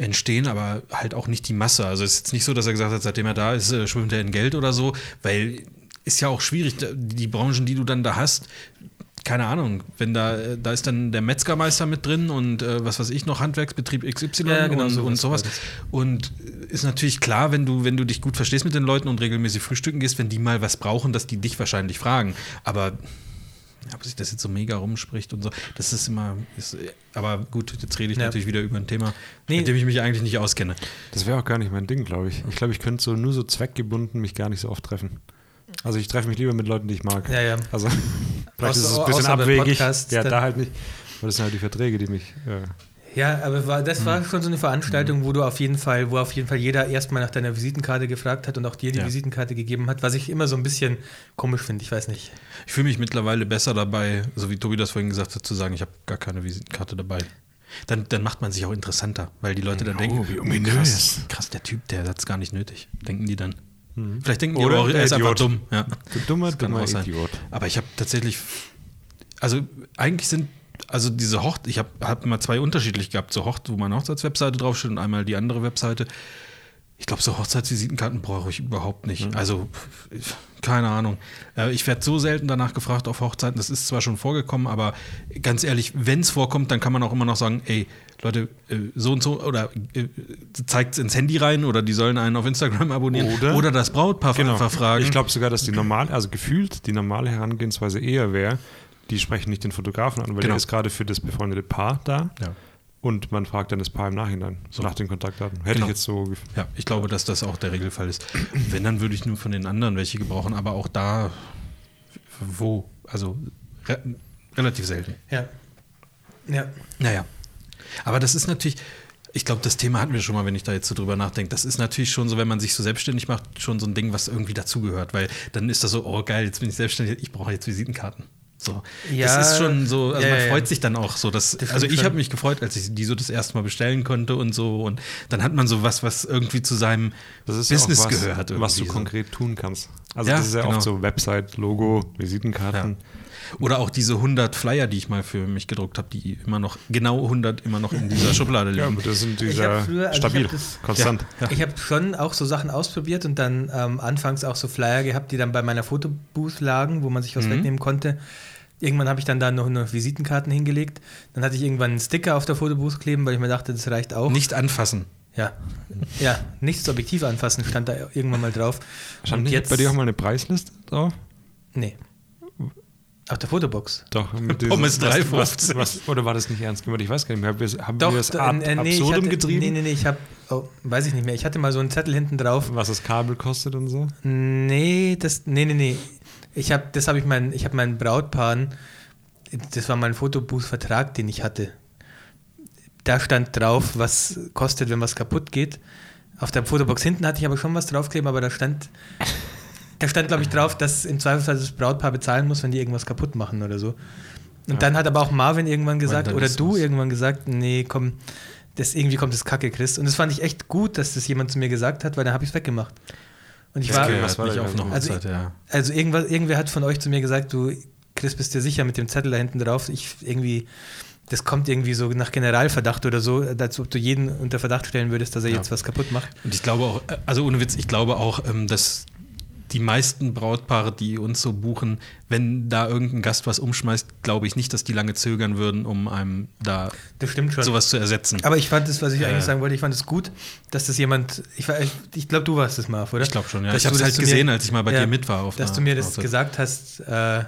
entstehen, aber halt auch nicht die Masse. Also, es ist jetzt nicht so, dass er gesagt hat, seitdem er da ist, äh, schwimmt er in Geld oder so, weil ist ja auch schwierig, die Branchen, die du dann da hast, keine Ahnung, wenn da, äh, da ist dann der Metzgermeister mit drin und äh, was weiß ich noch, Handwerksbetrieb XY Ja, genau, und, sowas und sowas. das. Und ist natürlich klar, wenn du, wenn du dich gut verstehst mit den Leuten und regelmäßig frühstücken gehst, wenn die mal was brauchen, dass die dich wahrscheinlich fragen. Aber ob sich das jetzt so mega rumspricht und so, das ist immer. Ist, aber gut, jetzt rede ich Ja. natürlich wieder über ein Thema, Nee. mit dem ich mich eigentlich nicht auskenne. Das wäre auch gar nicht mein Ding, glaube ich. Ich glaube, ich könnte so nur so zweckgebunden mich gar nicht so oft treffen. Also ich treffe mich lieber mit Leuten, die ich mag. ja, ja. Also vielleicht ist es Außer- ein bisschen außer abwegig. Podcasts, ja, da halt nicht. Aber das sind halt die Verträge, die mich. Äh, Ja, aber war, das Hm. war schon so eine Veranstaltung, wo du auf jeden Fall, wo auf jeden Fall jeder erstmal nach deiner Visitenkarte gefragt hat und auch dir die Ja. Visitenkarte gegeben hat, was ich immer so ein bisschen komisch finde, ich weiß nicht. Ich fühle mich mittlerweile besser dabei, so wie Tobi das vorhin gesagt hat, zu sagen, ich habe gar keine Visitenkarte dabei. Dann, dann macht man sich auch interessanter, weil die Leute dann Oh, denken, wie oh, ominös. krass, krass, der Typ, der hat es gar nicht nötig. Denken die dann. Vielleicht denken die Oder auch, er ist einfach Idiot. dumm. Ja. du dummer, dummer auch sein. Idiot. Aber ich habe tatsächlich, also eigentlich sind, also diese Hocht, ich habe hab immer zwei unterschiedlich gehabt, so Hocht, wo meine Hochzeitswebseite draufsteht und einmal die andere Webseite. Ich glaube, so Hochzeitsvisitenkarten brauche ich überhaupt nicht. Also, keine Ahnung. Äh, Ich werde so selten danach gefragt auf Hochzeiten. Das ist zwar schon vorgekommen, aber ganz ehrlich, wenn es vorkommt, dann kann man auch immer noch sagen, ey, Leute, äh, so und so, oder äh, zeigt es ins Handy rein oder die sollen einen auf Instagram abonnieren Oder- oder das Brautpaar einfach fragen. Ich glaube sogar, dass die normale, also gefühlt die normale Herangehensweise eher wäre, die sprechen nicht den Fotografen an, weil Genau. der ist gerade für das befreundete Paar da Ja. und man fragt dann das Paar im Nachhinein, So. nach den Kontaktdaten. Hätte Genau. ich jetzt so Ja, ich glaube, dass das auch der Regelfall ist. Wenn, dann würde ich nur von den anderen welche gebrauchen, aber auch da, wo? Also re relativ selten. Ja. Ja. Naja. Aber das ist natürlich, ich glaube, das Thema hatten wir schon mal, wenn ich da jetzt so drüber nachdenke. Das ist natürlich schon so, wenn man sich so selbstständig macht, schon so ein Ding, was irgendwie dazugehört, weil dann ist das so, oh geil, jetzt bin ich selbstständig, ich brauche jetzt Visitenkarten. So. Ja, das ist schon so, also ja, man ja, freut ja. sich dann auch so. Dass, Das also ich habe mich gefreut, als ich die so das erste Mal bestellen konnte und so. Und dann hat man so was, was irgendwie zu seinem Das ist Business ja auch was, gehört. was du so. konkret tun kannst. Also Ja, das ist ja genau. oft so Website, Logo, Visitenkarten. Oder auch diese 100 Flyer, die ich mal für mich gedruckt habe, die immer noch, genau 100 immer noch in dieser Schublade Ja, liegen. aber das sind Ich dieser früher- also stabil, das- konstant. Ja. Ich habe schon auch so Sachen ausprobiert und dann ähm, anfangs auch so Flyer gehabt, die dann bei meiner Fotobooth lagen, wo man sich was Mhm. wegnehmen konnte. Irgendwann habe ich dann da noch, noch Visitenkarten hingelegt. Dann hatte ich irgendwann einen Sticker auf der Fotobooth kleben, weil ich mir dachte, das reicht auch. Nicht anfassen. Ja, ja nichts Objektiv anfassen stand da irgendwann mal drauf. Stand und jetzt bei dir auch mal eine Preisliste drauf? Nee. Auf der Fotobox. Doch. Mit Pommes was- 3,50. was, was, Oder war das nicht ernst gemeint? Ich weiß gar nicht mehr. Haben wir, haben Doch, wir das ab, äh, nee, absurdum hatte, getrieben? Nee, nee, nee, ich habe, oh, weiß ich nicht mehr. Ich hatte mal so einen Zettel hinten drauf. Was das Kabel kostet und so? Nee, das, nee, nee, nee. Ich habe, das habe ich meinen, ich habe meinen Brautpaaren, das war mein Fotobuchvertrag, den ich hatte. Da stand drauf, was kostet, wenn was kaputt geht. Auf der Fotobox hinten hatte ich aber schon was draufkleben, aber da stand, da stand, glaube ich, drauf, dass im Zweifelsfall das Brautpaar bezahlen muss, wenn die irgendwas kaputt machen oder so. Und Ja. dann hat aber auch Marvin irgendwann gesagt, oder du irgendwann gesagt, nee, komm, das irgendwie kommt das Kacke, Chris. Und das fand ich echt gut, dass das jemand zu mir gesagt hat, weil dann habe ich es weggemacht. Und ich Das war, gehört was war nicht auf eine genau? Also- Hochzeit, ja. also irgendwas, irgendwer hat von euch zu mir gesagt, du, Chris, bist dir sicher mit dem Zettel da hinten drauf? Ich irgendwie, das kommt irgendwie so nach Generalverdacht oder so, als ob du jeden unter Verdacht stellen würdest, dass er Ja. jetzt was kaputt macht. Und ich glaube auch, äh, also ohne Witz, ich glaube auch, ähm, dass die meisten Brautpaare, die uns so buchen, wenn da irgendein Gast was umschmeißt, glaube ich nicht, dass die lange zögern würden, um einem da Das stimmt schon. sowas zu ersetzen. Aber ich fand das, was ich Äh. eigentlich sagen wollte, ich fand es gut, dass das jemand, ich, ich, glaube, du warst es, Marv, oder? Ich glaube schon, ja. Dass ich habe es halt zu mir- gesehen, als ich mal bei ja, dir mit war. Auf Dass du mir das gesagt hast, äh,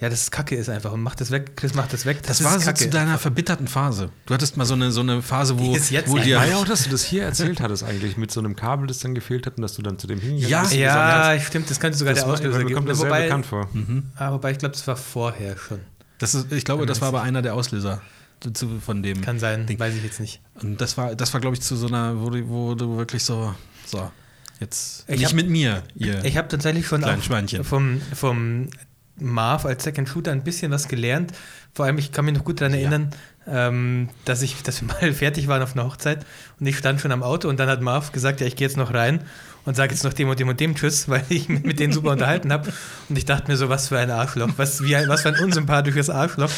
ja, dass es Kacke ist einfach und mach das weg, Chris, mach das weg. Das ist war so Kacke. zu deiner verbitterten Phase. Du hattest mal so eine, so eine Phase, wo, Die ist jetzt wo dir. War ja auch, dass du das hier erzählt hattest eigentlich, mit so einem Kabel, das dann gefehlt hat und dass du dann zu dem hingegangen Ja, bist. Ja, hast, stimmt, das könnte sogar das der Auslöser geben. kommt das sehr wobei, bekannt vor. ah, wobei, ich glaube, das war vorher schon. Das ist, ich glaube, das war aber einer der Auslöser zu, von dem. Kann sein, Ding. weiß ich jetzt nicht. Und das war, das war, glaube ich, zu so einer, wo du, wo du wirklich so, so, jetzt Ich nicht hab- mit mir, ihr. Ich habe tatsächlich schon vom, vom Marv als Second Shooter ein bisschen was gelernt. Vor allem, ich kann mich noch gut daran Ja. erinnern, ähm, dass, ich, dass wir mal fertig waren auf einer Hochzeit und ich stand schon am Auto und dann hat Marv gesagt, ja, ich gehe jetzt noch rein und sage jetzt noch dem und dem und dem Tschüss, weil ich mich mit denen super unterhalten habe. Und ich dachte mir so, was für ein Arschloch, was, wie was für ein unsympathisches Arschloch.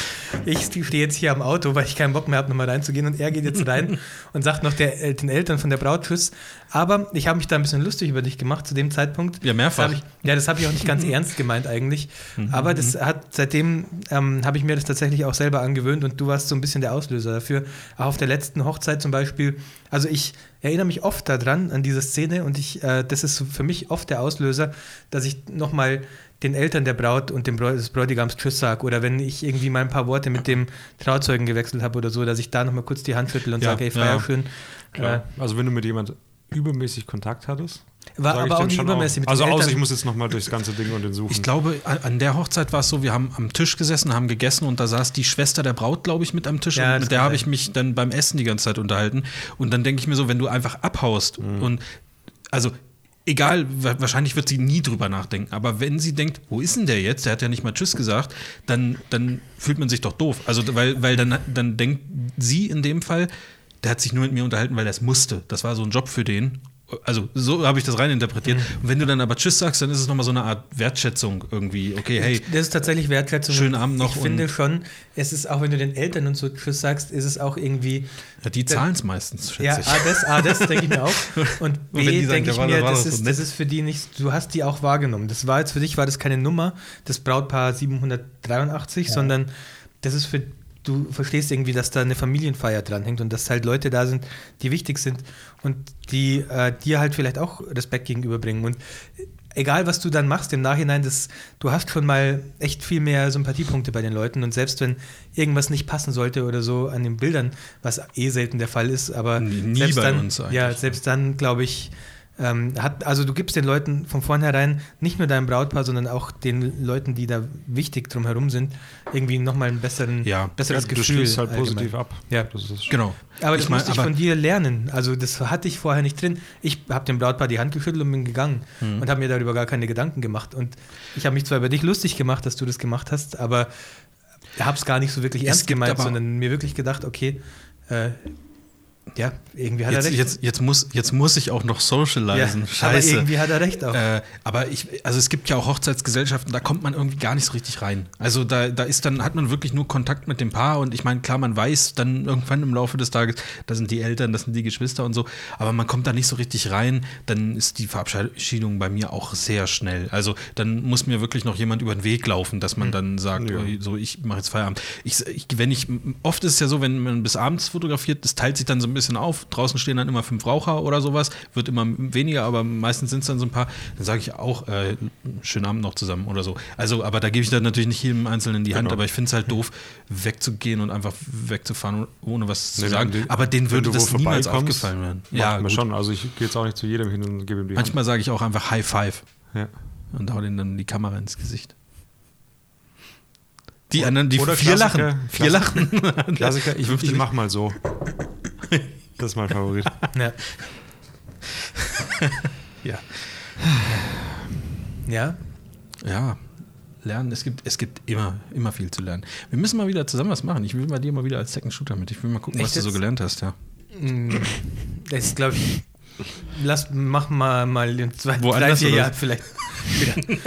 Ich stehe jetzt hier am Auto, weil ich keinen Bock mehr habe, nochmal reinzugehen und er geht jetzt rein und sagt noch der, äh, den Eltern von der Braut Tschüss. Aber ich habe mich da ein bisschen lustig über dich gemacht zu dem Zeitpunkt. Ja, mehrfach. Das ich, ja, das habe ich auch nicht ganz ernst gemeint eigentlich. Aber das hat seitdem ähm, habe ich mir das tatsächlich auch selber angewöhnt und du warst so ein bisschen der Auslöser dafür. Auch auf der letzten Hochzeit zum Beispiel. Also ich erinnere mich oft daran, an diese Szene und ich, äh, das ist so für mich oft der Auslöser, dass ich nochmal den Eltern der Braut und dem Bräu des Bräutigams Tschüss sage oder wenn ich irgendwie mal ein paar Worte mit dem Trauzeugen gewechselt habe oder so, dass ich da nochmal kurz die Hand schüttel und Ja, sage, ey, ja. feier schön. Klar. Also wenn du mit jemand übermäßig Kontakt hattest, War aber auch nicht übermäßig mit Also außer Eltern. ich muss jetzt nochmal durchs ganze Ding und den suchen. Ich glaube, an, der Hochzeit war es so, wir haben am Tisch gesessen, haben gegessen und da saß die Schwester der Braut, glaube ich, mit am Tisch Ja, und mit der habe ich mich dann beim Essen die ganze Zeit unterhalten. Und dann denke ich mir so, wenn du einfach abhaust Mhm. und also egal, wa- wahrscheinlich wird sie nie drüber nachdenken, aber wenn sie denkt, wo ist denn der jetzt? Der hat ja nicht mal Tschüss gesagt, dann, dann fühlt man sich doch doof. Also, weil, weil dann, dann denkt sie in dem Fall, der hat sich nur mit mir unterhalten, weil er es musste. Das war so ein Job für den. Also, so habe ich das reininterpretiert. Mhm. Und wenn du dann aber Tschüss sagst, dann ist es nochmal so eine Art Wertschätzung irgendwie. Okay, hey, Das ist tatsächlich Wertschätzung. Schönen Abend noch Ich finde schon, es ist auch, wenn du den Eltern und so Tschüss sagst, ist es auch irgendwie. ja, die zahlen es meistens, schätze Ja, ich. A, das, A, das denke ich mir auch. Und B, denke ich war- mir, das so ist, das ist für die nicht, du hast die auch wahrgenommen. Das war jetzt für dich, war das keine Nummer, das Brautpaar 783, sondern das ist für, du verstehst irgendwie, dass da eine Familienfeier dranhängt und dass halt Leute da sind, die wichtig sind und die äh, dir halt vielleicht auch Respekt gegenüberbringen. Und egal, was du dann machst im Nachhinein, das, du hast schon mal echt viel mehr Sympathiepunkte bei den Leuten und selbst wenn irgendwas nicht passen sollte oder so an den Bildern, was eh selten der Fall ist, aber Nie- nie selbst bei dann, uns eigentlich. Ja, selbst dann, glaube ich, ähm, hat, also du gibst den Leuten von vornherein, nicht nur deinem Brautpaar, sondern auch den Leuten, die da wichtig drumherum sind, irgendwie nochmal ein besseren, Ja. besseres ja, du Gefühl. schließt halt allgemein. positiv ab. Ja. Das ist Genau. Aber das Ich mein, musste ich von dir lernen. Also das hatte ich vorher nicht drin. Ich habe dem Brautpaar die Hand geschüttelt und bin gegangen Mhm. und habe mir darüber gar keine Gedanken gemacht. Und ich habe mich zwar über dich lustig gemacht, dass du das gemacht hast, aber habe es gar nicht so wirklich Es ernst gemeint, sondern mir wirklich gedacht, okay, äh, ja, irgendwie hat er Jetzt, recht. jetzt, jetzt, muss, jetzt muss ich auch noch socialisen. ja, aber Scheiße. irgendwie hat er recht auch. Äh, aber ich, also es gibt ja auch Hochzeitsgesellschaften, da kommt man irgendwie gar nicht so richtig rein. Also da, da ist dann, hat man wirklich nur Kontakt mit dem Paar und ich meine, klar, man weiß dann irgendwann im Laufe des Tages, da sind die Eltern, das sind die Geschwister und so, aber man kommt da nicht so richtig rein, dann ist die Verabschiedung bei mir auch sehr schnell. Also dann muss mir wirklich noch jemand über den Weg laufen, dass man dann sagt, Ja. so ich mache jetzt Feierabend. Ich, ich, wenn ich, oft ist es ja so, wenn man bis abends fotografiert, das teilt sich dann so ein bisschen auf. Draußen stehen dann immer fünf Raucher oder sowas, wird immer weniger, aber meistens sind es dann so ein paar. Dann sage ich auch, äh, schönen Abend noch zusammen oder so. Also, aber da gebe ich dann natürlich nicht jedem Einzelnen die Hand, Genau. aber ich finde es halt doof, wegzugehen und einfach wegzufahren, ohne was zu Nee, sagen. die- aber denen würde das niemals aufgefallen werden. Ja, gut. schon. Also ich gehe jetzt auch nicht zu jedem hin und gebe ihm die Manchmal sage ich auch einfach High Five. Hand. Ja. und hau denen dann die Kamera ins Gesicht. Die anderen, die Oder vier Klassiker, lachen. Vier lachen. Klassiker, ich, ich mach mal so. Das ist mein Favorit. Ja. Ja. ja. Ja, lernen, es gibt, es gibt immer, immer viel zu lernen. Wir müssen mal wieder zusammen was machen. Ich will bei dir mal wieder als Second Shooter mit. Ich will mal gucken, Echt was du so gelernt hast, ja. Mm, Das ist, glaube ich. Lass, mach mal, mal in zwei, drei, Woanders vier oder Jahren vielleicht. wieder.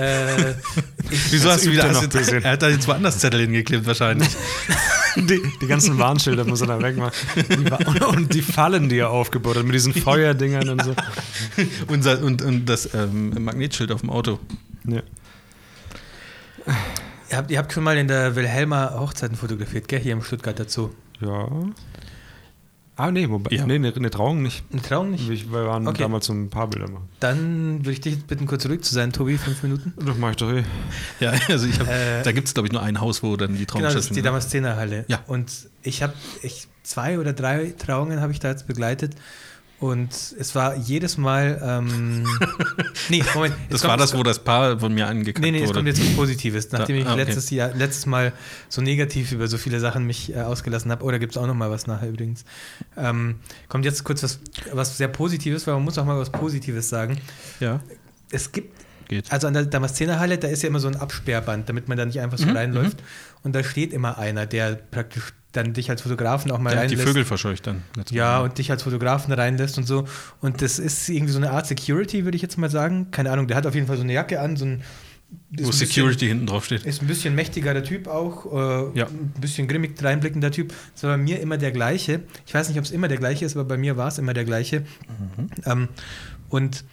äh, ich, Wieso hast du wieder er noch bisschen. Er hat da jetzt woanders Zettel hingeklebt wahrscheinlich. Die, die ganzen Warnschilder muss er dann wegmachen. Die, und, und die Fallen, die er aufgebaut hat, mit diesen Feuerdingern und so. Unser, und, und das ähm, Magnetschild auf dem Auto. Ja. ihr, habt, ihr habt schon mal in der Wilhelma Hochzeiten fotografiert, gell? Hier im Stuttgarter Zoo. ja. Ah, nee, wobei, Ja. nee, eine, eine Trauung nicht. Eine Trauung nicht? Wir wir waren Okay. damals um ein paar Bilder machen. Dann würde ich dich bitten, kurz zurück zu sein, Tobi, fünf Minuten. Das mach ich doch eh. Ja, also ich hab, Äh, da gibt es, glaube ich, nur ein Haus, wo dann die Trauung Genau, das ist die stattfindet. Damaszenerhalle. Ja. Und ich habe ich, zwei oder drei Trauungen habe ich da jetzt begleitet. Und es war jedes Mal. Ähm, nee, Moment. das es war kommt- das, wo das Paar von mir angekackt Nee, nee, es wurde. kommt jetzt was Positives. Nachdem ich ah, okay. letztes, Jahr, letztes Mal so negativ über so viele Sachen mich äh, ausgelassen habe, oder gibt es auch noch mal was nachher übrigens, ähm, kommt jetzt kurz was, was sehr Positives, weil man muss auch mal was Positives sagen. ja, Es gibt, geht. also an der Damaszenerhalle, da ist ja immer so ein Absperrband, damit man da nicht einfach so Mhm, reinläuft. Und da steht immer einer, der praktisch dann dich als Fotografen auch mal Der hat die reinlässt. Vögel verscheucht dann. Ja, und dich als Fotografen reinlässt und so. Und das ist irgendwie so eine Art Security, würde ich jetzt mal sagen. Keine Ahnung, der hat auf jeden Fall so eine Jacke an, so ein. wo ein bisschen- Security hinten drauf steht. ist ein bisschen mächtigerer Typ auch, äh, Ja. ein bisschen grimmig reinblickender Typ. Das war bei mir immer der gleiche. Ich weiß nicht, ob es immer der gleiche ist, aber bei mir war es immer der gleiche. Mhm. Ähm, und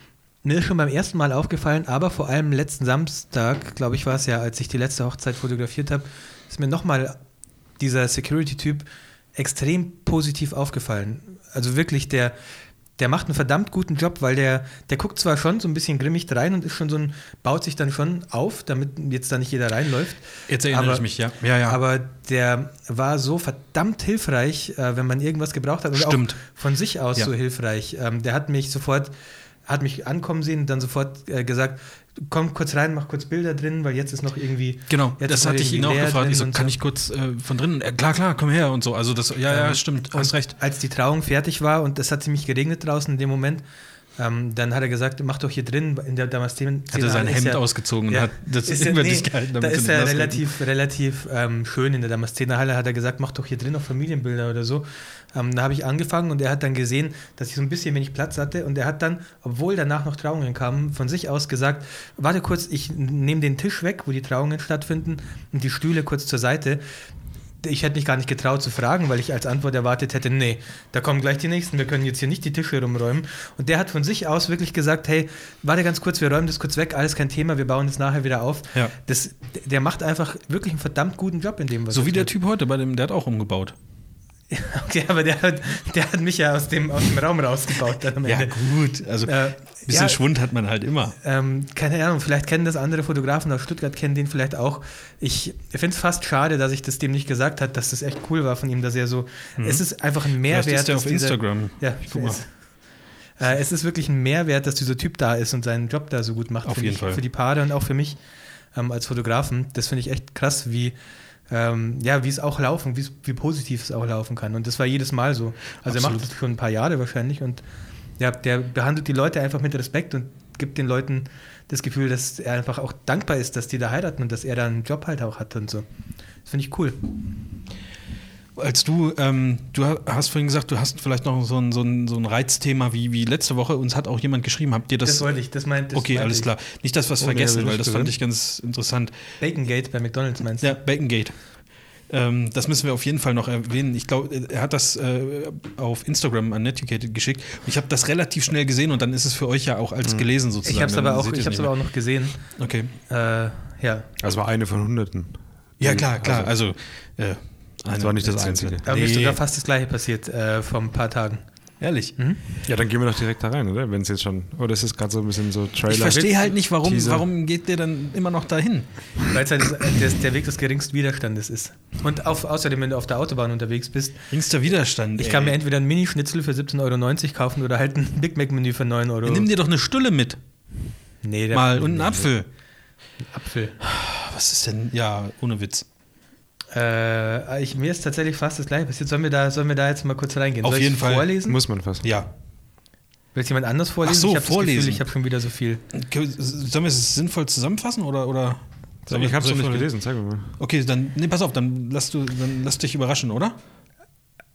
mir ist schon beim ersten Mal aufgefallen, aber vor allem letzten Samstag, glaube ich, war es ja, als ich die letzte Hochzeit fotografiert habe, ist mir nochmal dieser Security-Typ extrem positiv aufgefallen. Also wirklich, der, der macht einen verdammt guten Job, weil der, der guckt zwar schon so ein bisschen grimmig rein und ist schon so ein, baut sich dann schon auf, damit jetzt da nicht jeder reinläuft. Jetzt erinnere Aber- ich mich, ja. Ja, ja. Aber der war so verdammt hilfreich, äh, wenn man irgendwas gebraucht hat. Und Stimmt. auch von sich aus Ja. so hilfreich. Ähm, der hat mich sofort, hat mich ankommen sehen und dann sofort äh, gesagt, komm kurz rein, mach kurz Bilder drin, weil jetzt ist noch irgendwie. Genau, das hatte ich ihn auch gefragt. Ich so, kann so. ich kurz äh, von drinnen? Äh, klar, klar, komm her und so. Also das, ja, ja, Ähm, stimmt, hast recht. Als die Trauung fertig war und es hat ziemlich geregnet draußen in dem Moment, ähm, dann hat er gesagt, mach doch hier drin in der Damaszen. Hat er sein Hemd ja- ausgezogen und Ja, hat das ist ja, über nee, dich gehalten, da ist er relativ, relativ ähm, schön in der Damaszenerhalle, hat er gesagt, mach doch hier drin noch Familienbilder oder so. Ähm, da habe ich angefangen und er hat dann gesehen, dass ich so ein bisschen wenig Platz hatte und er hat dann, obwohl danach noch Trauungen kamen, von sich aus gesagt, warte kurz, ich nehme den Tisch weg, wo die Trauungen stattfinden und die Stühle kurz zur Seite. Ich hätte mich gar nicht getraut zu fragen, weil ich als Antwort erwartet hätte, nee, da kommen gleich die Nächsten, wir können jetzt hier nicht die Tische rumräumen. Und der hat von sich aus wirklich gesagt, hey, warte ganz kurz, wir räumen das kurz weg, alles kein Thema, wir bauen das nachher wieder auf. Ja. Das, der macht einfach wirklich einen verdammt guten Job in dem, was So wie der tut. Typ heute, bei dem, der hat auch umgebaut. Okay, aber der hat, der hat mich ja aus dem, aus dem Raum rausgebaut dann am Ende. gut. Also Äh, ein bisschen ja. Schwund hat man halt immer. Ähm, keine Ahnung, vielleicht kennen das andere Fotografen aus Stuttgart, kennen den vielleicht auch. Ich finde es fast schade, dass ich das dem nicht gesagt habe, dass das echt cool war von ihm, dass er so. Es ist einfach ein Mehrwert. Mhm. Vielleicht ist der auf dieser- Instagram. Ja, Ich guck mal. es, äh, es ist wirklich ein Mehrwert, dass dieser Typ da ist und seinen Job da so gut macht. Auf jeden ich, Fall. Für die Paare und auch für mich ähm, als Fotografen. Das finde ich echt krass, wie. Ähm, ja, wie es auch laufen, wie positiv es auch laufen kann. Und das war jedes Mal so. Also er macht Absolut. das schon ein paar Jahre wahrscheinlich und ja, der behandelt die Leute einfach mit Respekt und gibt den Leuten das Gefühl, dass er einfach auch dankbar ist, dass die da heiraten und dass er da einen Job halt auch hat und so. Das finde ich cool. Als du, ähm, du ha- hast vorhin gesagt, du hast vielleicht noch so ein, so ein, so ein Reizthema wie, wie letzte Woche. Uns hat auch jemand geschrieben. Habt ihr das? Das, wollte ich, das meint das okay, meinte alles ich. klar. Nicht, dass wir es Oh, vergessen, weil das fand ich ganz interessant. Bacongate bei McDonalds meinst du? Ja, Bacongate. Ähm, das müssen wir auf jeden Fall noch erwähnen. Ich glaube, er hat das äh, auf Instagram an Netucated geschickt. Ich habe das relativ schnell gesehen und dann ist es für euch ja auch als gelesen sozusagen. Ich habe es aber auch, ich hab's aber auch noch gesehen. Okay. Äh, ja. Das war eine von Hunderten. Ja, klar, klar. Also, äh, Das war nicht das Einzige. Aber mir ist Nee. sogar fast das gleiche passiert äh, vor ein paar Tagen. Ehrlich. Ja, dann gehen wir doch direkt da rein, oder? Wenn es jetzt schon. Oder ist es gerade so ein bisschen so Trailer? Ich verstehe halt nicht, warum, Teaser. warum geht der dann immer noch dahin? Weil es halt das, das, der Weg des geringsten Widerstandes ist. Und auf, außerdem, wenn du auf der Autobahn unterwegs bist, Jüngster Widerstand. ich ey. kann mir entweder ein Mini-Schnitzel für 17,90 Euro kaufen oder halt ein Big Mac-Menü für 9 Euro. Nimm dir doch eine Stulle mit. Nee, der- Mal und einen Apfel. Apfel. Was ist denn? Ja, ohne Witz. Äh, ich, mir ist tatsächlich fast das gleiche passiert. Sollen wir da, sollen wir da jetzt mal kurz reingehen? Auf Soll jeden ich Fall. vorlesen? Muss man fast. Ja. Will jemand anders vorlesen? Ach so, ich hab Das vorlesen. Gefühl, ich habe schon wieder so viel. Sollen wir es sinnvoll zusammenfassen oder? oder Sollen ich habe es noch nicht vorlesen? gelesen, zeig mir mal. Okay, dann, nee, pass auf, dann lass, du, dann lass dich überraschen, oder?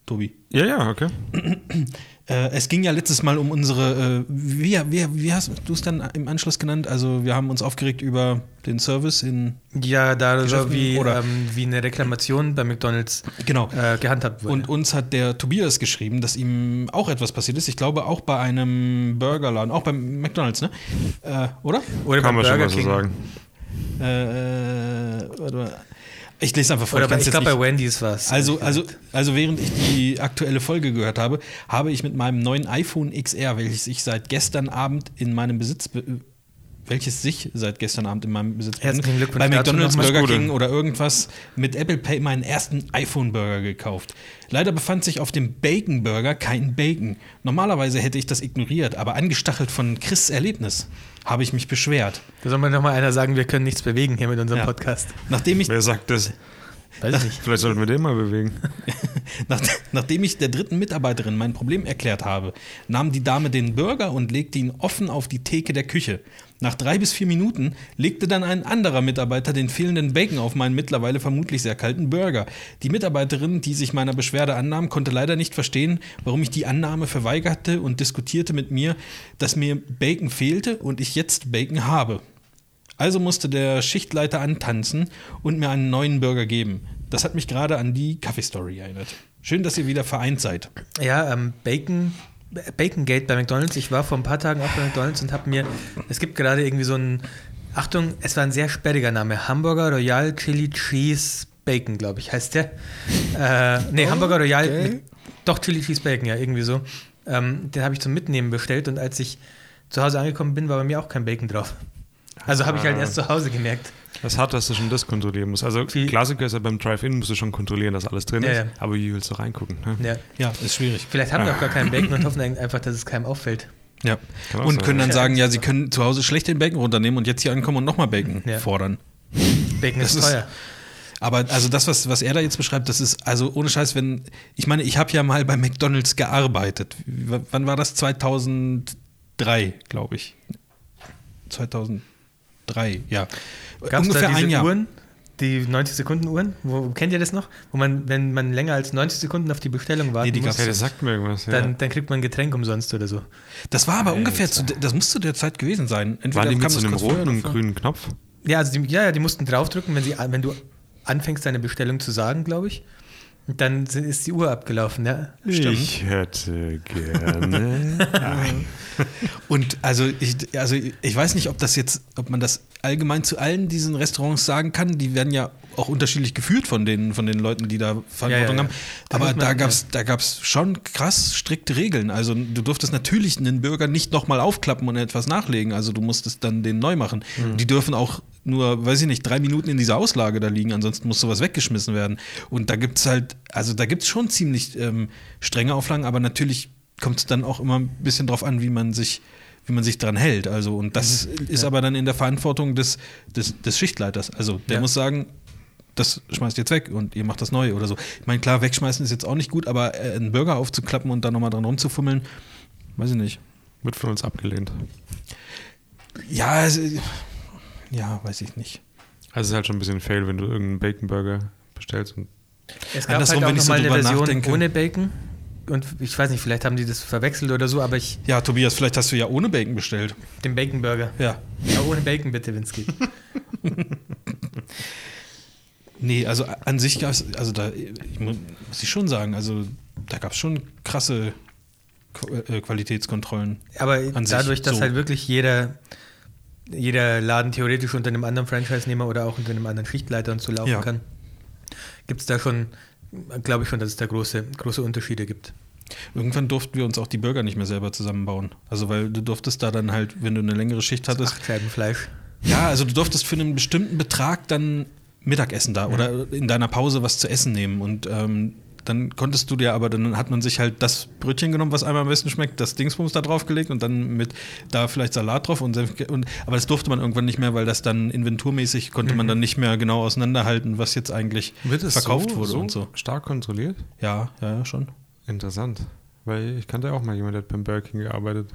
Tobi. Ja, ja, okay. Äh, es ging ja letztes Mal um unsere, äh, wie, wie, wie hast du es dann im Anschluss genannt? Also wir haben uns aufgeregt über den Service in, Ja, darüber, Geschäften wie, oder- ähm, wie eine Reklamation bei McDonalds genau. äh, gehandhabt wurde. Und uns hat der Tobias geschrieben, dass ihm auch etwas passiert ist. Ich glaube auch bei einem Burgerladen, auch beim McDonalds, ne? Äh, oder? Oder Kann beim man schon Burger mal so King. sagen. Äh, warte mal. Ich lese einfach vor. Oder ich jetzt glaube, bei Wendy's war es. Also, also, also während ich die aktuelle Folge gehört habe, habe ich mit meinem neuen iPhone XR, welches ich seit gestern Abend in meinem Besitz, be welches sich seit gestern Abend in meinem Besitz Herzlichen Glückwunsch bei McDonald's. Burger Gute. King oder irgendwas mit Apple Pay meinen ersten iPhone-Burger gekauft. Leider befand sich auf dem Bacon-Burger kein Bacon. Normalerweise hätte ich das ignoriert, aber angestachelt von Chris' Erlebnis habe ich mich beschwert. Da soll mal noch mal einer sagen, wir können nichts bewegen hier mit unserem Ja. Podcast. Nachdem ich Wer sagt das? Weiß ich nicht. Vielleicht sollten wir den mal bewegen. Nach, nachdem ich der dritten Mitarbeiterin mein Problem erklärt habe, nahm die Dame den Burger und legte ihn offen auf die Theke der Küche. Nach drei bis vier Minuten legte dann ein anderer Mitarbeiter den fehlenden Bacon auf meinen mittlerweile vermutlich sehr kalten Burger. Die Mitarbeiterin, die sich meiner Beschwerde annahm, konnte leider nicht verstehen, warum ich die Annahme verweigerte und diskutierte mit mir, dass mir Bacon fehlte und ich jetzt Bacon habe. Also musste der Schichtleiter antanzen und mir einen neuen Burger geben. Das hat mich gerade an die Kaffee-Story erinnert. Schön, dass ihr wieder vereint seid. Ja, ähm, Bacon, Bacongate bei McDonalds. Ich war vor ein paar Tagen auch bei McDonalds und habe mir, es gibt gerade irgendwie so ein, Achtung, es war ein sehr sperriger Name, Hamburger Royal Chili Cheese Bacon, glaube ich, heißt der. Äh, nee, Hamburger Royal, mit, doch Chili Cheese Bacon, ja, irgendwie so. Ähm, den habe ich zum Mitnehmen bestellt und als ich zu Hause angekommen bin, war bei mir auch kein Bacon drauf. Also habe ich halt Ah. erst zu Hause gemerkt. Das hat, dass du schon das kontrollieren musst. Also Wie- Klassiker ist ja beim Drive-In, musst du schon kontrollieren, dass alles drin Ja, ist. ja. Aber wie willst du reingucken? Ne? Ja. Ja, ist schwierig. Vielleicht haben wir auch gar keinen Bacon und hoffen einfach, dass es keinem auffällt. Ja. Und können dann sagen, ja, sie können zu Hause schlecht den Bacon runternehmen und jetzt hier ankommen und nochmal Bacon Ja. fordern. Bacon Das ist ist- teuer. Aber also das, was, was er da jetzt beschreibt, das ist also ohne Scheiß, wenn, ich meine, ich habe ja mal bei McDonalds gearbeitet. W wann war das? 2003, glaube ich. 2003, ja. Gab es Ungefähr da diese ein Jahr. Uhren, die 90-Sekunden-Uhren? Wo, kennt ihr das noch? Wo man, wenn man länger als 90 Sekunden auf die Bestellung warten Nee, die muss, gab's Ja, das sagt mir irgendwas. Ja. dann, dann kriegt man ein Getränk umsonst oder so. Das war aber Alter. ungefähr, zu, das muss zu der Zeit gewesen sein. Entweder Waren die mit so einem roten und grünen Knopf? Ja, also die, ja, ja, die mussten draufdrücken, wenn, sie, wenn du anfängst, deine Bestellung zu sagen, glaube ich. Und dann ist die Uhr abgelaufen, ja. Ich hätte gerne. Und also ich, also ich weiß nicht, ob das jetzt, ob man das allgemein zu allen diesen Restaurants sagen kann. Die werden ja auch unterschiedlich geführt von den, von den Leuten, die da Verantwortung ja. haben. Da Aber muss man- da gab es da gab's schon krass strikte Regeln. Also du durftest natürlich einen Burger nicht nochmal aufklappen und etwas nachlegen. Also du musstest dann den neu machen. Mhm. Die dürfen auch nur, weiß ich nicht, drei Minuten in dieser Auslage da liegen, ansonsten muss sowas weggeschmissen werden. Und da gibt es halt, also da gibt es schon ziemlich ähm, strenge Auflagen, aber natürlich kommt es dann auch immer ein bisschen drauf an, wie man sich wie man sich dran hält. Also, und das Mhm. ist aber dann in der Verantwortung des, des, des Schichtleiters. Also, der Ja. muss sagen, das schmeißt jetzt weg und ihr macht das neu oder so. Ich meine, klar, wegschmeißen ist jetzt auch nicht gut, aber äh, einen Burger aufzuklappen und dann nochmal dran rumzufummeln, weiß ich nicht. Wird von uns abgelehnt. Ja, also, ja, weiß ich nicht. Also es ist halt schon ein bisschen fail, wenn du irgendeinen Bacon Burger bestellst und Es gab Andersrum, halt auch ich so nochmal eine Version nachdenke. ohne Bacon. Und ich weiß nicht, vielleicht haben die das verwechselt oder so, aber ich, Ja, Tobias, vielleicht hast du ja ohne Bacon bestellt. den Bacon Burger. Ja. Ja, ohne Bacon bitte, wenn es geht. Nee, also an sich gab es, also da ich mu- muss ich schon sagen, also da gab es schon krasse äh, Qualitätskontrollen. Aber An sich dadurch, dass so. halt wirklich jeder, jeder Laden theoretisch unter einem anderen Franchise-Nehmer oder auch unter einem anderen Schichtleiter und so laufen Ja. kann, gibt es da schon, glaube ich schon, dass es da große, große Unterschiede gibt. Irgendwann durften wir uns auch die Burger nicht mehr selber zusammenbauen. Also weil du durftest da dann halt, wenn du eine längere Schicht hattest, Acht Scheiben Fleisch. ja, also du durftest für einen bestimmten Betrag dann Mittagessen da oder in deiner Pause was zu essen nehmen. Und ähm, dann konntest du dir aber, dann hat man sich halt das Brötchen genommen, was einmal am besten schmeckt, das Dingsbums da draufgelegt und dann mit da vielleicht Salat drauf und, Senf, und aber das durfte man irgendwann nicht mehr, weil das dann inventurmäßig konnte man dann nicht mehr genau auseinanderhalten, was jetzt eigentlich verkauft so, wurde so und so. stark kontrolliert? Ja, ja, ja, schon. Interessant. Weil ich kannte auch mal jemanden, der hat beim Burger King gearbeitet.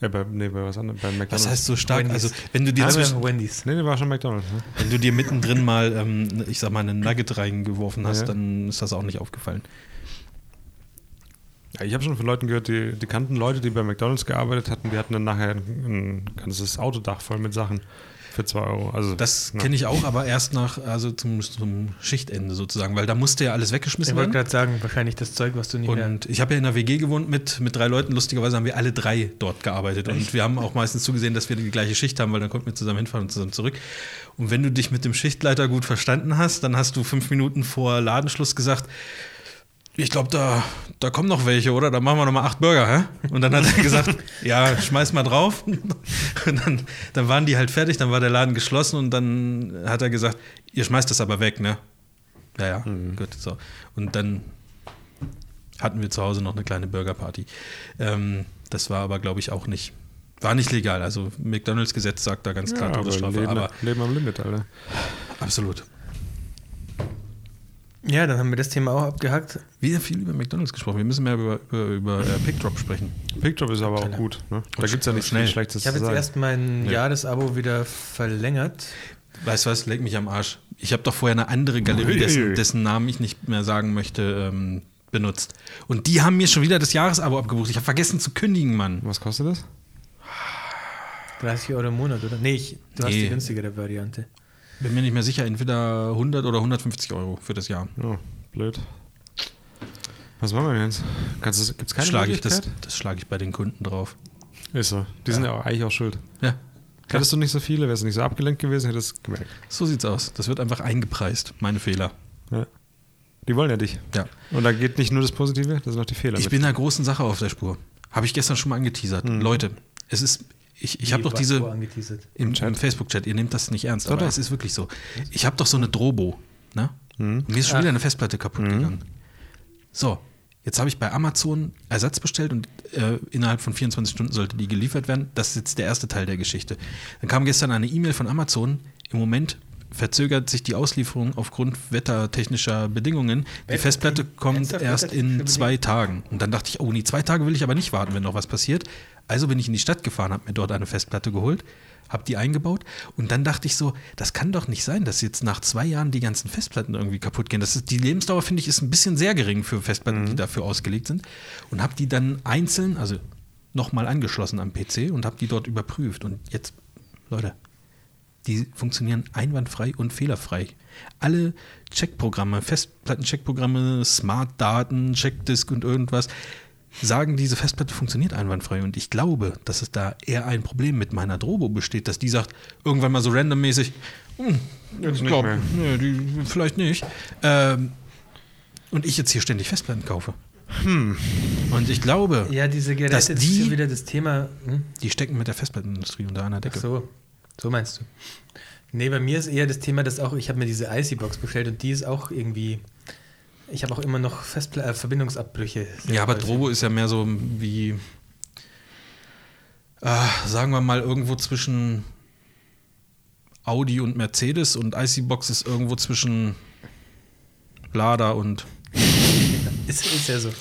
Äh, bei, nee, bei was anderem, bei McDonalds. Was heißt so stark? Wendy's. Also, wenn du dir Also zwischen, Wendy's. Nee, der war schon McDonalds. Ne? wenn du dir mittendrin mal, ähm, ich sag mal, einen Nugget reingeworfen hast, Ja. dann ist das auch nicht aufgefallen. Ja, ich habe schon von Leuten gehört, die, die kannten Leute, die bei McDonalds gearbeitet hatten, die hatten dann nachher ein, ein ganzes Autodach voll mit Sachen für 2 Euro. Also, Das kenne ich auch, aber erst nach, also zum, zum Schichtende sozusagen, weil da musste ja alles Ich weggeschmissen wollte werden. gerade sagen, wahrscheinlich das Zeug, was du nicht mehr. Und ich habe ja in einer WG gewohnt mit, mit drei Leuten. Lustigerweise haben wir alle drei dort gearbeitet. Und wir haben auch meistens zugesehen, dass wir die gleiche Schicht haben, weil dann konnten wir zusammen hinfahren und zusammen zurück. Und wenn du dich mit dem Schichtleiter gut verstanden hast, dann hast du fünf Minuten vor Ladenschluss gesagt, ich glaube, da, da kommen noch welche, oder? Da machen wir noch mal acht Burger, hä? Und dann hat er gesagt, ja, schmeiß mal drauf. Und dann, dann waren die halt fertig, dann war der Laden geschlossen und dann hat er gesagt, ihr schmeißt das aber weg, ne? Ja, ja, gut, so. Und dann hatten wir zu Hause noch eine kleine Burgerparty. Ähm, das war aber, glaube ich, auch nicht, war nicht legal. Also McDonalds-Gesetz sagt da ganz klar ja, aber Todesstrafe, Leben, aber Leben am Limit, Alter. absolut. Ja, dann haben wir das Thema auch abgehackt. Wieder viel über McDonalds gesprochen. Wir müssen mehr über, über, über äh, Pickdrop sprechen. Pickdrop ist aber auch Klar. gut. Ne? Da gibt es ja nicht schnell. Schlechtes Ich habe jetzt sagen. erst mein Nee. Jahresabo wieder verlängert. Weißt du was, leg mich am Arsch. Ich habe doch vorher eine andere Galerie, dessen, dessen Namen ich nicht mehr sagen möchte, ähm, benutzt. Und die haben mir schon wieder das Jahresabo abgebucht. Ich habe vergessen zu kündigen, Mann. Was kostet das? 30 Euro im Monat, oder? Nee, ich, du hast Nee. die günstigere Variante. Bin mir nicht mehr sicher, entweder 100 oder 150 Euro für das Jahr. Oh, blöd. Was machen wir denn jetzt? Gibt es keine Schlage ich das, das schlage ich bei den Kunden drauf. Ist so. Die sind ja auch eigentlich auch schuld. Ja, Hättest du nicht so viele, wärst du nicht so abgelenkt gewesen, hättest du es gemerkt. so sieht's aus. Das wird einfach eingepreist. Meine Fehler. Ja. Die wollen ja dich. Ja. Und da geht nicht nur das Positive, da sind auch die Fehler. Ich mit. bin einer großen Sache auf der Spur. Habe ich gestern schon mal angeteasert. Mhm. Leute, es ist. Ich, ich habe doch diese. Im, Chat. im Facebook-Chat, ihr nehmt das nicht ernst, aber doch. es ist wirklich so. Ich habe doch so eine Drobo, ne? Mhm. Mir ist schon wieder eine Festplatte kaputt gegangen. So, jetzt habe ich bei Amazon Ersatz bestellt und äh, innerhalb von 24 Stunden sollte die geliefert werden. Das ist jetzt der erste Teil der Geschichte. Dann kam gestern eine E-Mail von Amazon. Im Moment verzögert sich die Auslieferung aufgrund wettertechnischer Bedingungen. Die Festplatte kommt erst in zwei Tagen. Und dann dachte ich, oh, nee, zwei Tage will ich aber nicht warten, wenn noch was passiert. Also bin ich in die Stadt gefahren, habe mir dort eine Festplatte geholt, habe die eingebaut und dann dachte ich so, das kann doch nicht sein, dass jetzt nach zwei Jahren die ganzen Festplatten irgendwie kaputt gehen. Das ist, die Lebensdauer, finde ich, ist ein bisschen sehr gering für Festplatten, die dafür ausgelegt sind. Und habe die dann einzeln, also nochmal angeschlossen am PC und habe die dort überprüft. Und jetzt, Leute, die funktionieren einwandfrei und fehlerfrei. Alle Checkprogramme, Festplatten-Checkprogramme, Smart-Daten, Checkdisk und irgendwas, sagen, diese Festplatte funktioniert einwandfrei. Und ich glaube, dass es da eher ein Problem mit meiner Drobo besteht, dass die sagt, irgendwann mal so randommäßig, hm, Jetzt ich nicht glaube, nee, die, vielleicht nicht. Ähm, und ich jetzt hier ständig Festplatten kaufe. Und ich glaube, Ja, diese Geräte, Dass das die- ist ja wieder das Thema. Hm? die stecken mit der Festplattenindustrie unter einer Ach Decke. so, so meinst du. Nee, bei mir ist eher das Thema, dass auch, ich habe mir diese IC-Box bestellt und die ist auch irgendwie, ich habe auch immer noch Festpla äh, Verbindungsabbrüche. Ja, aber häufig. Drobo ist ja mehr so wie, äh, sagen wir mal, irgendwo zwischen Audi und Mercedes und IC-Box ist irgendwo zwischen Lada und Ist, ist ja so.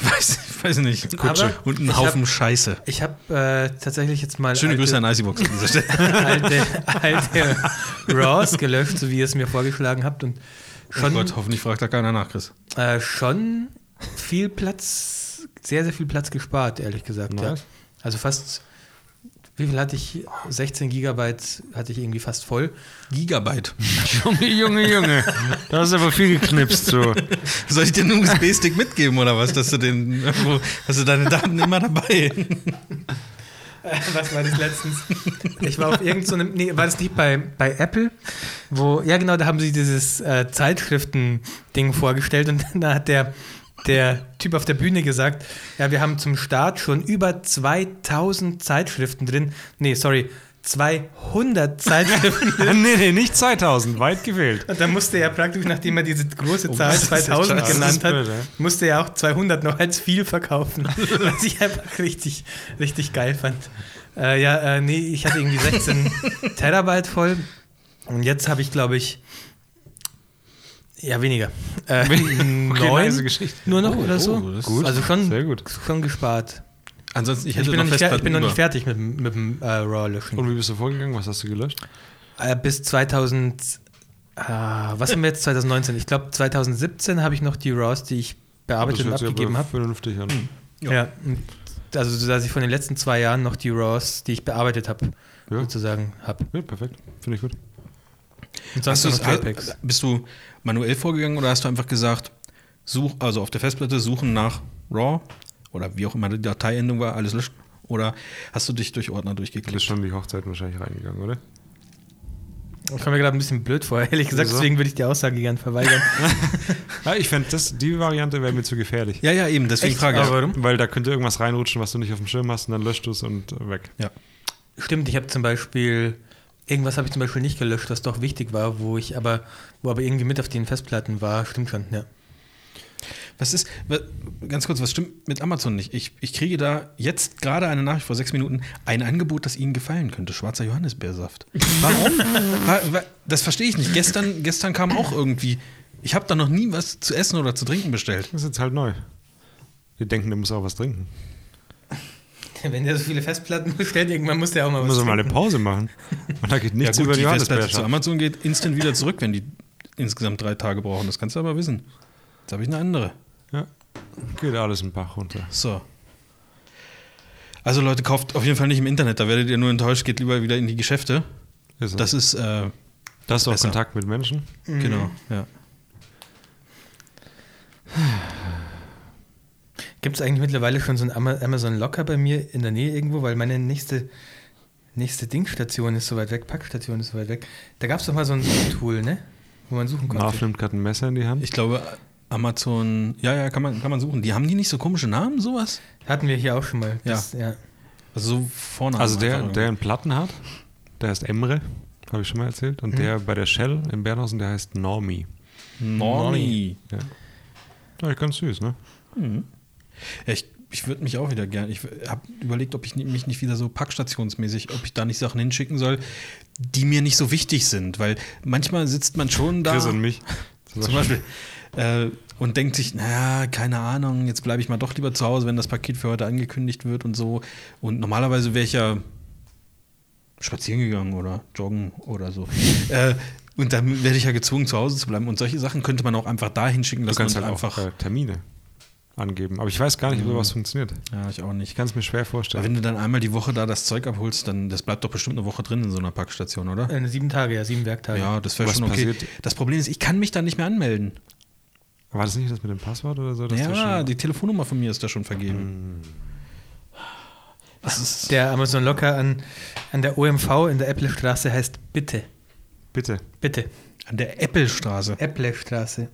weiß, weiß nicht, Kutsche. Und ein ich Haufen Scheiße. Ich habe äh, tatsächlich jetzt mal Schöne alte, Grüße an IC-Box an dieser Stelle. alte, alte RAWs gelöscht, so wie ihr es mir vorgeschlagen habt und Oh schon, Gott, hoffentlich fragt da keiner nach, Chris. äh, schon viel Platz, sehr, sehr viel Platz gespart, ehrlich gesagt. Ja. Nice. Also fast, wie viel hatte ich? 16 Gigabyte hatte ich irgendwie fast voll. Gigabyte. Junge, Junge, Junge. Da hast du aber viel geknipst so. Soll ich dir einen USB-Stick mitgeben oder was, dass du den hast du deine Daten immer dabei? Was war das letztens? Ich war auf irgendeinem, so nee, war das nicht bei, bei Apple, wo, ja genau, da haben sie dieses äh, Zeitschriften-Ding vorgestellt und da hat der, der Typ auf der Bühne gesagt, ja, wir haben zum Start schon über 2000 Zeitschriften drin. Nee, sorry, 200 Zeitschriften. nee, nee, nicht 2000, weit gewählt. Und dann musste er praktisch, nachdem er diese große Zahl das ist echt 2000 scheiße. genannt hat, musste er auch 200 noch als viel verkaufen, was ich einfach richtig, richtig geil fand. Äh, ja, äh, nee, ich hatte irgendwie 16 Terabyte voll und jetzt habe ich, glaube ich, ja, weniger. Äh, neun nice Geschichte. nur noch Oh, oder so. oh, ist Gut, Also schon, gut. schon gespart. Ansonsten, ich Ich bin, noch noch ich bin noch nicht fertig mit, dem- mit dem äh, RAW-Löschen. Und wie bist du vorgegangen? Was hast du gelöscht? Äh, bis 2000, ah, was haben wir jetzt 2019? Ich glaube 2017 habe ich noch die RAWs, die ich bearbeitet und abgegeben habe. Vernünftig an. Ja. Ja. und also so, dass ich von den letzten zwei Jahren noch die RAWs, die ich bearbeitet habe, Ja. sozusagen habe. Ja, perfekt. Finde ich gut. Und Hast sonst du noch JPEGs. bist du manuell vorgegangen oder hast du einfach gesagt, such, also auf der Festplatte suchen nach RAW oder wie auch immer die Dateiendung war, alles löschen? Oder hast du dich durch Ordner Du bist durchgeklickt? schon die Hochzeit wahrscheinlich reingegangen, oder? Ich komme mir gerade ein bisschen blöd vor, ehrlich gesagt, Wieso? deswegen würde ich die Aussage gern verweigern. Ja, ich fände, die Variante wäre mir zu gefährlich. Ja, ja, eben, deswegen Echt? frage ich. Aber warum? Weil da könnte irgendwas reinrutschen, was du nicht auf dem Schirm hast und dann löscht du es und weg. Ja. Stimmt, ich habe zum Beispiel, irgendwas habe ich zum Beispiel nicht gelöscht, was doch wichtig war, wo ich aber, wo aber irgendwie mit auf den Festplatten war. Stimmt schon, ja. Was ist, ganz kurz, was stimmt mit Amazon nicht? Ich, ich kriege da jetzt gerade eine Nachricht vor sechs Minuten, ein Angebot, das Ihnen gefallen könnte. Schwarzer Johannisbeersaft. Warum? Wa- wa- das verstehe ich nicht. Gestern, gestern kam auch irgendwie, ich habe da noch nie was zu essen oder zu trinken bestellt. Das ist jetzt halt neu. Die denken, der muss auch was trinken. Wenn der so viele Festplatten bestellt, irgendwann muss der auch mal Da was muss er mal eine. Pause machen. Und da geht nichts ja, über gut, die die Festplatte zu. Amazon geht instant wieder zurück, wenn die insgesamt drei Tage brauchen. Das kannst du aber wissen. Jetzt habe ich eine andere. Ja. Geht alles im Bach runter. So. Also Leute, kauft auf jeden Fall nicht im Internet, da werdet ihr nur enttäuscht, geht lieber wieder in die Geschäfte. Ist Das ist, äh, da hast du auch besser. Kontakt mit Menschen. genau, ja. Gibt es eigentlich mittlerweile schon so ein Ama- Amazon Locker bei mir in der Nähe irgendwo? Weil meine nächste, nächste Dingstation ist so weit weg, Packstation ist so weit weg. Da gab es doch mal so ein Tool, ne? Wo man suchen konnte. Marv nimmt gerade ein Messer in die Hand. Ich glaube, Amazon, ja, ja, kann man, kann man suchen. Die haben die nicht so komische Namen, sowas? Hatten wir hier auch schon mal. Das, ja. Also so Vornamen. Also der, einfach der einen Platten hat, der heißt Emre, habe ich schon mal erzählt. Und der bei der Shell in Bernhausen, der heißt Normi. irgendwie. Normi. Ja. Ja, ganz süß, ne? Ja, ich ich würde mich auch wieder gerne. Ich habe überlegt, ob ich mich nicht wieder so packstationsmäßig, ob ich da nicht Sachen hinschicken soll, die mir nicht so wichtig sind. Weil manchmal sitzt man schon da. Chris und mich. Zum Beispiel. Äh, und denkt sich, naja, keine Ahnung, jetzt bleibe ich mal doch lieber zu Hause, wenn das Paket für heute angekündigt wird und so. Und normalerweise wäre ich ja spazieren gegangen oder joggen oder so. äh, und dann werde ich ja gezwungen, zu Hause zu bleiben. Und solche Sachen könnte man auch einfach da hinschicken, Du dass kannst man halt einfach. auch äh, Termine angeben. Aber ich weiß gar nicht, ob Ja. sowas funktioniert. ja, ich auch nicht. Ich kann es mir schwer Aber vorstellen. wenn du dann einmal die Woche da das Zeug abholst, dann das bleibt doch bestimmt eine Woche drin in so einer Packstation, oder? Äh, sieben Tage, ja, sieben Werktage. Ja, das wäre schon okay. passiert? Das Problem ist, ich kann mich da nicht mehr anmelden. War das nicht das mit dem Passwort oder so? ja, schon- die Telefonnummer von mir ist da schon vergeben. Das ist Der Amazon Locker an, an der OMV in der Äpplestraße heißt Bitte. Bitte. Bitte. an der Äppelstraße. Äpplestraße.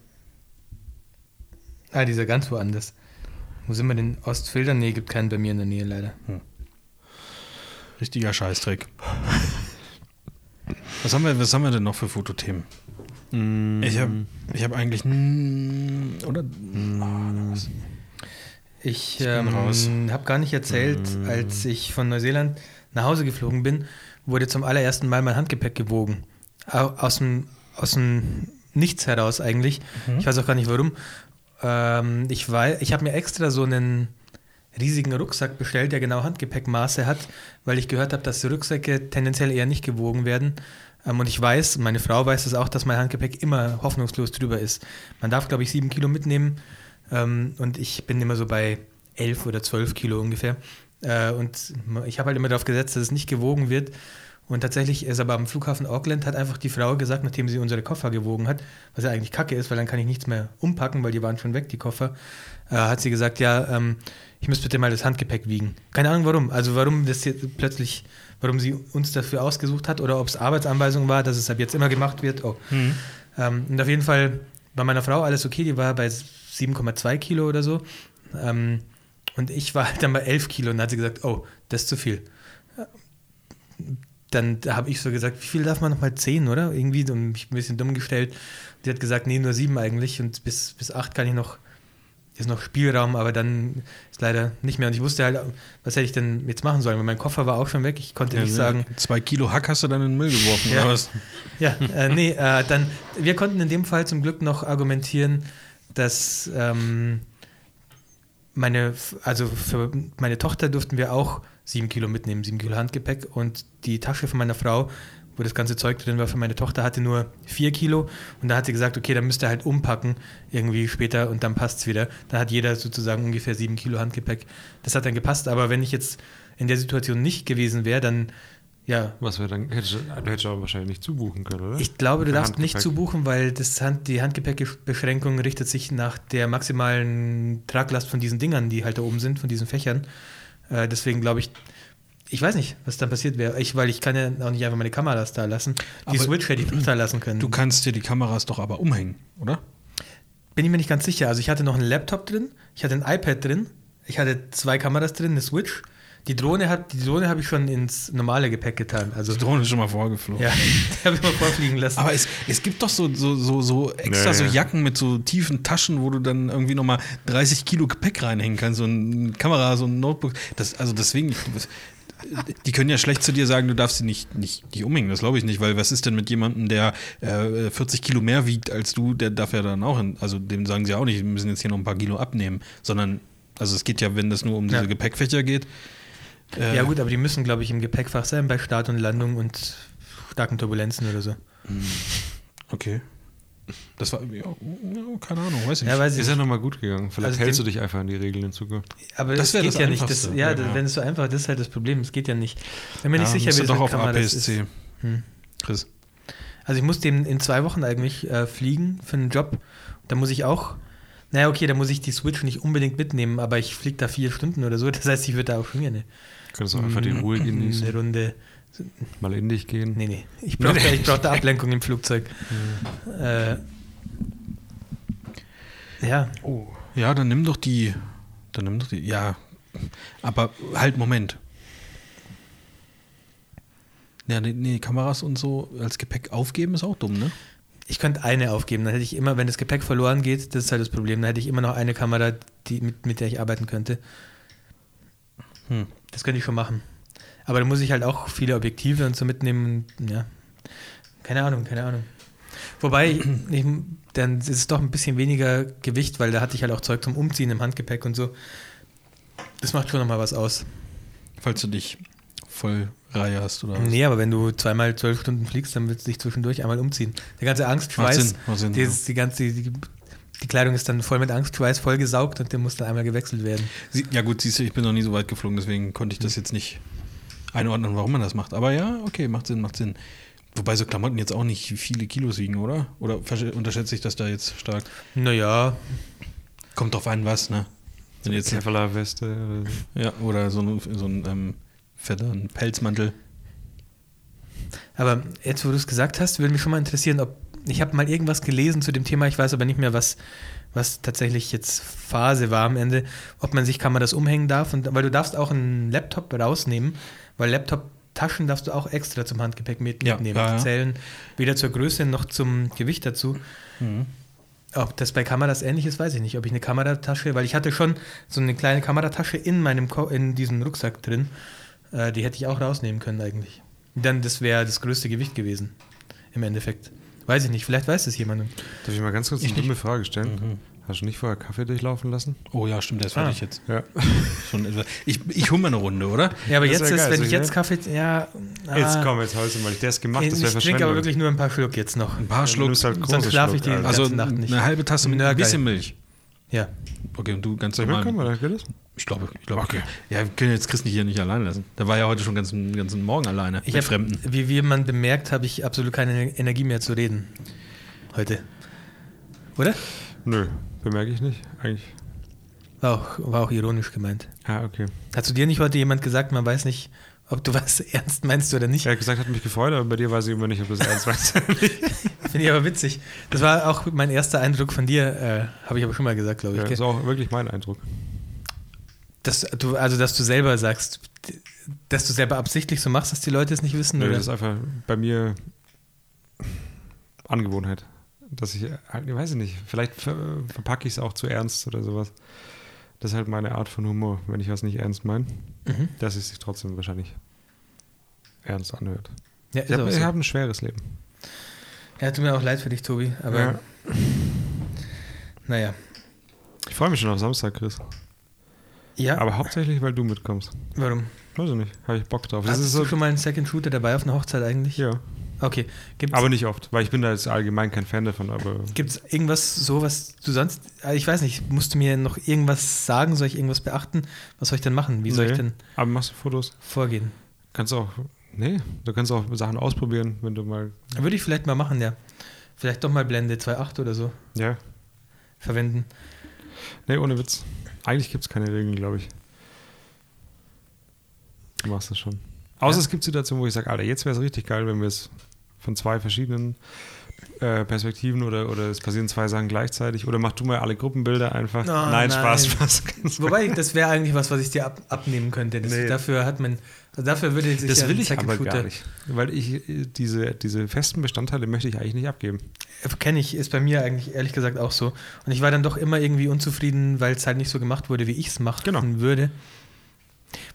Ah, dieser ganz woanders. Wo sind wir denn? Ostfildern? Nee, gibt keinen bei mir in der Nähe leider. Richtiger Scheißdreck. Was haben, wir, was haben wir denn noch für Fotothemen? Mm, Ich habe ich hab eigentlich. Oder? Ich, bin ähm, habe gar nicht erzählt, als ich von Neuseeland nach Hause geflogen bin, wurde zum allerersten Mal mein Handgepäck gewogen. Au- Aus dem, aus dem Nichts heraus eigentlich. Ich weiß auch gar nicht warum. Ähm, ich ich habe mir extra so einen riesigen Rucksack bestellt, der genau Handgepäckmaße hat, weil ich gehört habe, dass die Rucksäcke tendenziell eher nicht gewogen werden. Ähm, und ich weiß, meine Frau weiß es auch, dass mein Handgepäck immer hoffnungslos drüber ist. Man darf, glaube ich, sieben Kilo mitnehmen ähm, und ich bin immer so bei elf oder zwölf Kilo ungefähr. Äh, und ich habe halt immer darauf gesetzt, dass es nicht gewogen wird. Und tatsächlich ist aber am Flughafen Auckland hat einfach die Frau gesagt, nachdem sie unsere Koffer gewogen hat, was ja eigentlich kacke ist, weil dann kann ich nichts mehr umpacken, weil die waren schon weg, die Koffer, äh, hat sie gesagt, ja, ähm, ich muss bitte mal das Handgepäck wiegen. Keine Ahnung warum. Also warum das jetzt plötzlich, warum sie uns dafür ausgesucht hat oder ob es Arbeitsanweisung war, dass es ab jetzt immer gemacht wird. Oh. Ähm, und auf jeden Fall bei meiner Frau alles okay, die war bei 7,2 Kilo oder so. Ähm, und ich war halt dann bei 11 Kilo und dann hat sie gesagt, oh, das ist zu viel. dann habe ich so gesagt, wie viel darf man nochmal? Zehn, oder? Irgendwie und mich ein bisschen dumm gestellt. Die hat gesagt, nee, nur sieben eigentlich und bis, bis acht kann ich noch, ist noch Spielraum, aber dann ist leider nicht mehr. Und ich wusste halt, was hätte ich denn jetzt machen sollen, weil mein Koffer war auch schon weg. Ich konnte nicht sagen. Zwei Kilo Hack hast du dann in den Müll geworfen, Ja. oder was? Ja, äh, nee, äh, dann, wir konnten in dem Fall zum Glück noch argumentieren, dass ähm, meine, also für meine Tochter durften wir auch sieben Kilo mitnehmen, sieben Kilo Handgepäck und die Tasche von meiner Frau, wo das ganze Zeug drin war, für meine Tochter hatte nur vier Kilo und da hat sie gesagt, okay, dann müsst ihr halt umpacken irgendwie später und dann passt es wieder. Da hat jeder sozusagen ungefähr sieben Kilo Handgepäck. Das hat dann gepasst, aber wenn ich jetzt in der Situation nicht gewesen wäre, dann ja, Was wäre dann? Hättest, du du hättest aber wahrscheinlich nicht zubuchen können, oder? ich glaube, du darfst nicht Handgepäck. zubuchen, weil das Hand, die Handgepäckbeschränkung richtet sich nach der maximalen Traglast von diesen Dingern, die halt da oben sind, von diesen Fächern. Äh, deswegen glaube ich, ich weiß nicht, was dann passiert wäre. Ich, weil ich kann ja auch nicht einfach meine Kameras da lassen. Die Aber Switch hätte ich da lassen können. Du kannst dir die Kameras doch aber umhängen, oder? Bin ich mir nicht ganz sicher. Also ich hatte noch einen Laptop drin, ich hatte ein iPad drin, ich hatte zwei Kameras drin, eine Switch. Die Drohne hat, die Drohne habe ich schon ins normale Gepäck getan. Also Die Drohne ist schon mal vorgeflogen. ja, die habe ich mal vorfliegen lassen. Aber es, es gibt doch so, so, so, so extra Ja, so ja. Jacken mit so tiefen Taschen, wo du dann irgendwie nochmal 30 Kilo Gepäck reinhängen kannst, so eine Kamera, so ein Notebook. Das, also deswegen, ich- die können ja schlecht zu dir sagen, du darfst sie nicht, nicht, nicht umhängen. Das glaube ich nicht, weil was ist denn mit jemandem, der äh, 40 Kilo mehr wiegt als du, der darf ja dann auch, hin, also dem sagen sie auch nicht, wir müssen jetzt hier noch ein paar Kilo abnehmen, sondern, also es geht ja, wenn das nur um diese Ja. Gepäckfächer geht. äh, ja gut, aber die müssen, glaube ich, im Gepäckfach sein bei Start und Landung und starken Turbulenzen oder so. Okay. Das war, ja, keine Ahnung, weiß ich Ja, nicht. weiß ich Ist ja nochmal gut gegangen. Vielleicht Also hältst dem- du dich einfach an die Regeln in Zukunft. Aber Das das, geht das ja nicht. Das, ja, Ja, wenn es so einfach ist, das ist halt das Problem. Es geht ja nicht. Mir nicht Ja, sicher, wie du das doch auf ist. APS-C. Hm. Chris. Also ich muss den in zwei Wochen eigentlich äh, fliegen für einen Job. Da muss ich auch, naja, okay, da muss ich die Switch nicht unbedingt mitnehmen, aber ich fliege da vier Stunden oder so. Das heißt, ich würde da auch schon gerne Könntest du einfach die Ruhe genießen, eine Runde. Mal in dich gehen. Nee, nee. Ich brauche da, ich brauch da Ablenkung im Flugzeug. Äh, ja, Oh. Ja, dann nimm doch die. Dann nimm doch die. Ja. Aber halt, Moment. Ja, nee, nee, Kameras und so als Gepäck aufgeben ist auch dumm, ne? ich könnte eine aufgeben. Dann hätte ich immer, wenn das Gepäck verloren geht, das ist halt das Problem, dann hätte ich immer noch eine Kamera, die, mit, mit der ich arbeiten könnte. Hm. Das könnte ich schon machen. Aber da muss ich halt auch viele Objektive und so mitnehmen. Ja. Keine Ahnung, keine Ahnung. Wobei, ich, dann ist es doch ein bisschen weniger Gewicht, weil da hatte ich halt auch Zeug zum Umziehen im Handgepäck und so. Das macht schon nochmal was aus. Falls du dich voll Reihe hast oder was. Nee, aber wenn du zweimal zwölf Stunden fliegst, dann willst du dich zwischendurch einmal umziehen. Der ganze Angstschweiß, Sinn, die, ist, die ganze, die, die Kleidung ist dann voll mit Angstschweiß vollgesaugt und der muss dann einmal gewechselt werden. Sie, ja, gut, siehst du, ich bin noch nie so weit geflogen, deswegen konnte ich das jetzt nicht einordnen, warum man das macht. Aber ja, okay, macht Sinn, macht Sinn. Wobei so Klamotten jetzt auch nicht viele Kilos wiegen, oder? Oder unterschätze ich das da jetzt stark? Naja, Kommt drauf an, was, ne? Wenn jetzt, Kevlar-Weste. oder so. ja, oder so ein, so ein ähm, fetter ein Pelzmantel. aber jetzt, wo du es gesagt hast, würde mich schon mal interessieren, ob ich habe mal irgendwas gelesen zu dem Thema, ich weiß aber nicht mehr, was, was tatsächlich jetzt Phase war am Ende, ob man sich Kameras umhängen darf, und, weil du darfst auch einen Laptop rausnehmen, weil Laptop-Taschen darfst du auch extra zum Handgepäck mitnehmen. ja, ja. Die zählen weder zur Größe noch zum Gewicht dazu. Ob das bei Kameras ähnlich ist, weiß ich nicht. Ob ich eine Kameratasche, weil ich hatte schon so eine kleine Kameratasche in meinem Ko in diesem Rucksack drin. Äh, die hätte ich auch rausnehmen können eigentlich. Dann, das wäre das größte Gewicht gewesen. Im Endeffekt. Weiß ich nicht, vielleicht weiß es jemand. Darf ich mal ganz kurz Ich eine dumme nicht. Frage stellen? Hast du nicht vorher Kaffee durchlaufen lassen? Oh ja, stimmt, der ist fertig Ah. jetzt. Ja. Schon etwa. Ich, ich hole mal eine Runde, oder? Ja, aber Das jetzt ist, geil, wenn ich jetzt? Kaffee. Ja. Jetzt ah, komm, jetzt holst du mal. Der ist gemacht, das wäre Ich trinke aber wirklich nur ein paar Schluck jetzt noch. Ein paar Schluck. halt Sonst schlafe ich die. Also ganze Nacht nicht. eine halbe Tasse mit ein bisschen Milch. Ja. Okay, und du ganz ich normal. geht das? Ich glaube, ich glaube, okay. Ja, wir können jetzt Chris nicht hier nicht alleine lassen. Der war ja heute schon ganz, ganzen Morgen alleine Ich mit hab, Fremden. Wie, wie man bemerkt, habe ich absolut keine Energie mehr zu reden. Heute. Oder? Nö, bemerke ich nicht. Eigentlich. War auch, war auch ironisch gemeint. Ah, okay. Hat zu dir nicht heute jemand gesagt, man weiß nicht, ob du was ernst meinst oder nicht? Er hat gesagt, hat mich gefreut, aber bei dir weiß ich immer nicht, ob das ernst war. Finde ich aber witzig. Das war auch mein erster Eindruck von dir, äh, habe ich aber schon mal gesagt, glaube ich. ja, gell? ist auch wirklich mein Eindruck. dass du, also, dass du selber sagst, dass du selber absichtlich so machst, dass die Leute es nicht wissen? Nö, oder? das ist einfach bei mir Angewohnheit. Dass ich, halt, ich weiß ich nicht, vielleicht ver verpacke ich es auch zu ernst oder sowas. Das ist halt meine Art von Humor, wenn ich was nicht ernst meine, Mhm. dass es sich trotzdem wahrscheinlich ernst anhört. Ja, Ich habe so. hab ein schweres Leben. ja, tut mir auch leid für dich, Tobi, aber Ja. naja. Ich freue mich schon auf Samstag, Chris. Ja, Aber hauptsächlich, weil du mitkommst. warum? Weiß ich nicht, habe ich Bock drauf. Das Hast ist du so, schon mal einen Second Shooter dabei auf einer Hochzeit eigentlich? ja, Okay. Gibt's, aber nicht oft, weil ich bin da jetzt allgemein kein Fan davon, aber Gibt es irgendwas so, was du sonst, äh, ich weiß nicht, musst du mir noch irgendwas sagen? Soll ich irgendwas beachten? Was soll ich denn machen? Wie soll Nee. ich denn aber machst du Fotos? vorgehen? Kannst auch, nee, du kannst auch Sachen ausprobieren, wenn du mal, Würde ich vielleicht mal machen, ja. Vielleicht doch mal Blende 2.8 oder so ja, verwenden. nee, ohne Witz. Eigentlich gibt es keine Regeln, glaube ich. Du machst das schon. Außer Ja. es gibt Situationen, wo ich sage, Alter, jetzt wäre es richtig geil, wenn wir es von zwei verschiedenen äh, Perspektiven oder, oder es passieren zwei Sachen gleichzeitig oder mach du mal alle Gruppenbilder einfach. Oh, nein, Spaß, nein. Spaß. Wobei, das wäre eigentlich was, was ich dir ab, abnehmen könnte. Das, Nee. Dafür hat man, also dafür würde sich Das ja will ich Second aber Shooter- gar nicht. Weil ich äh, diese, diese festen Bestandteile möchte ich eigentlich nicht abgeben. Kenne ich, ist bei mir eigentlich ehrlich gesagt auch so. Und ich war dann doch immer irgendwie unzufrieden, weil es halt nicht so gemacht wurde, wie ich es machen Genau. würde.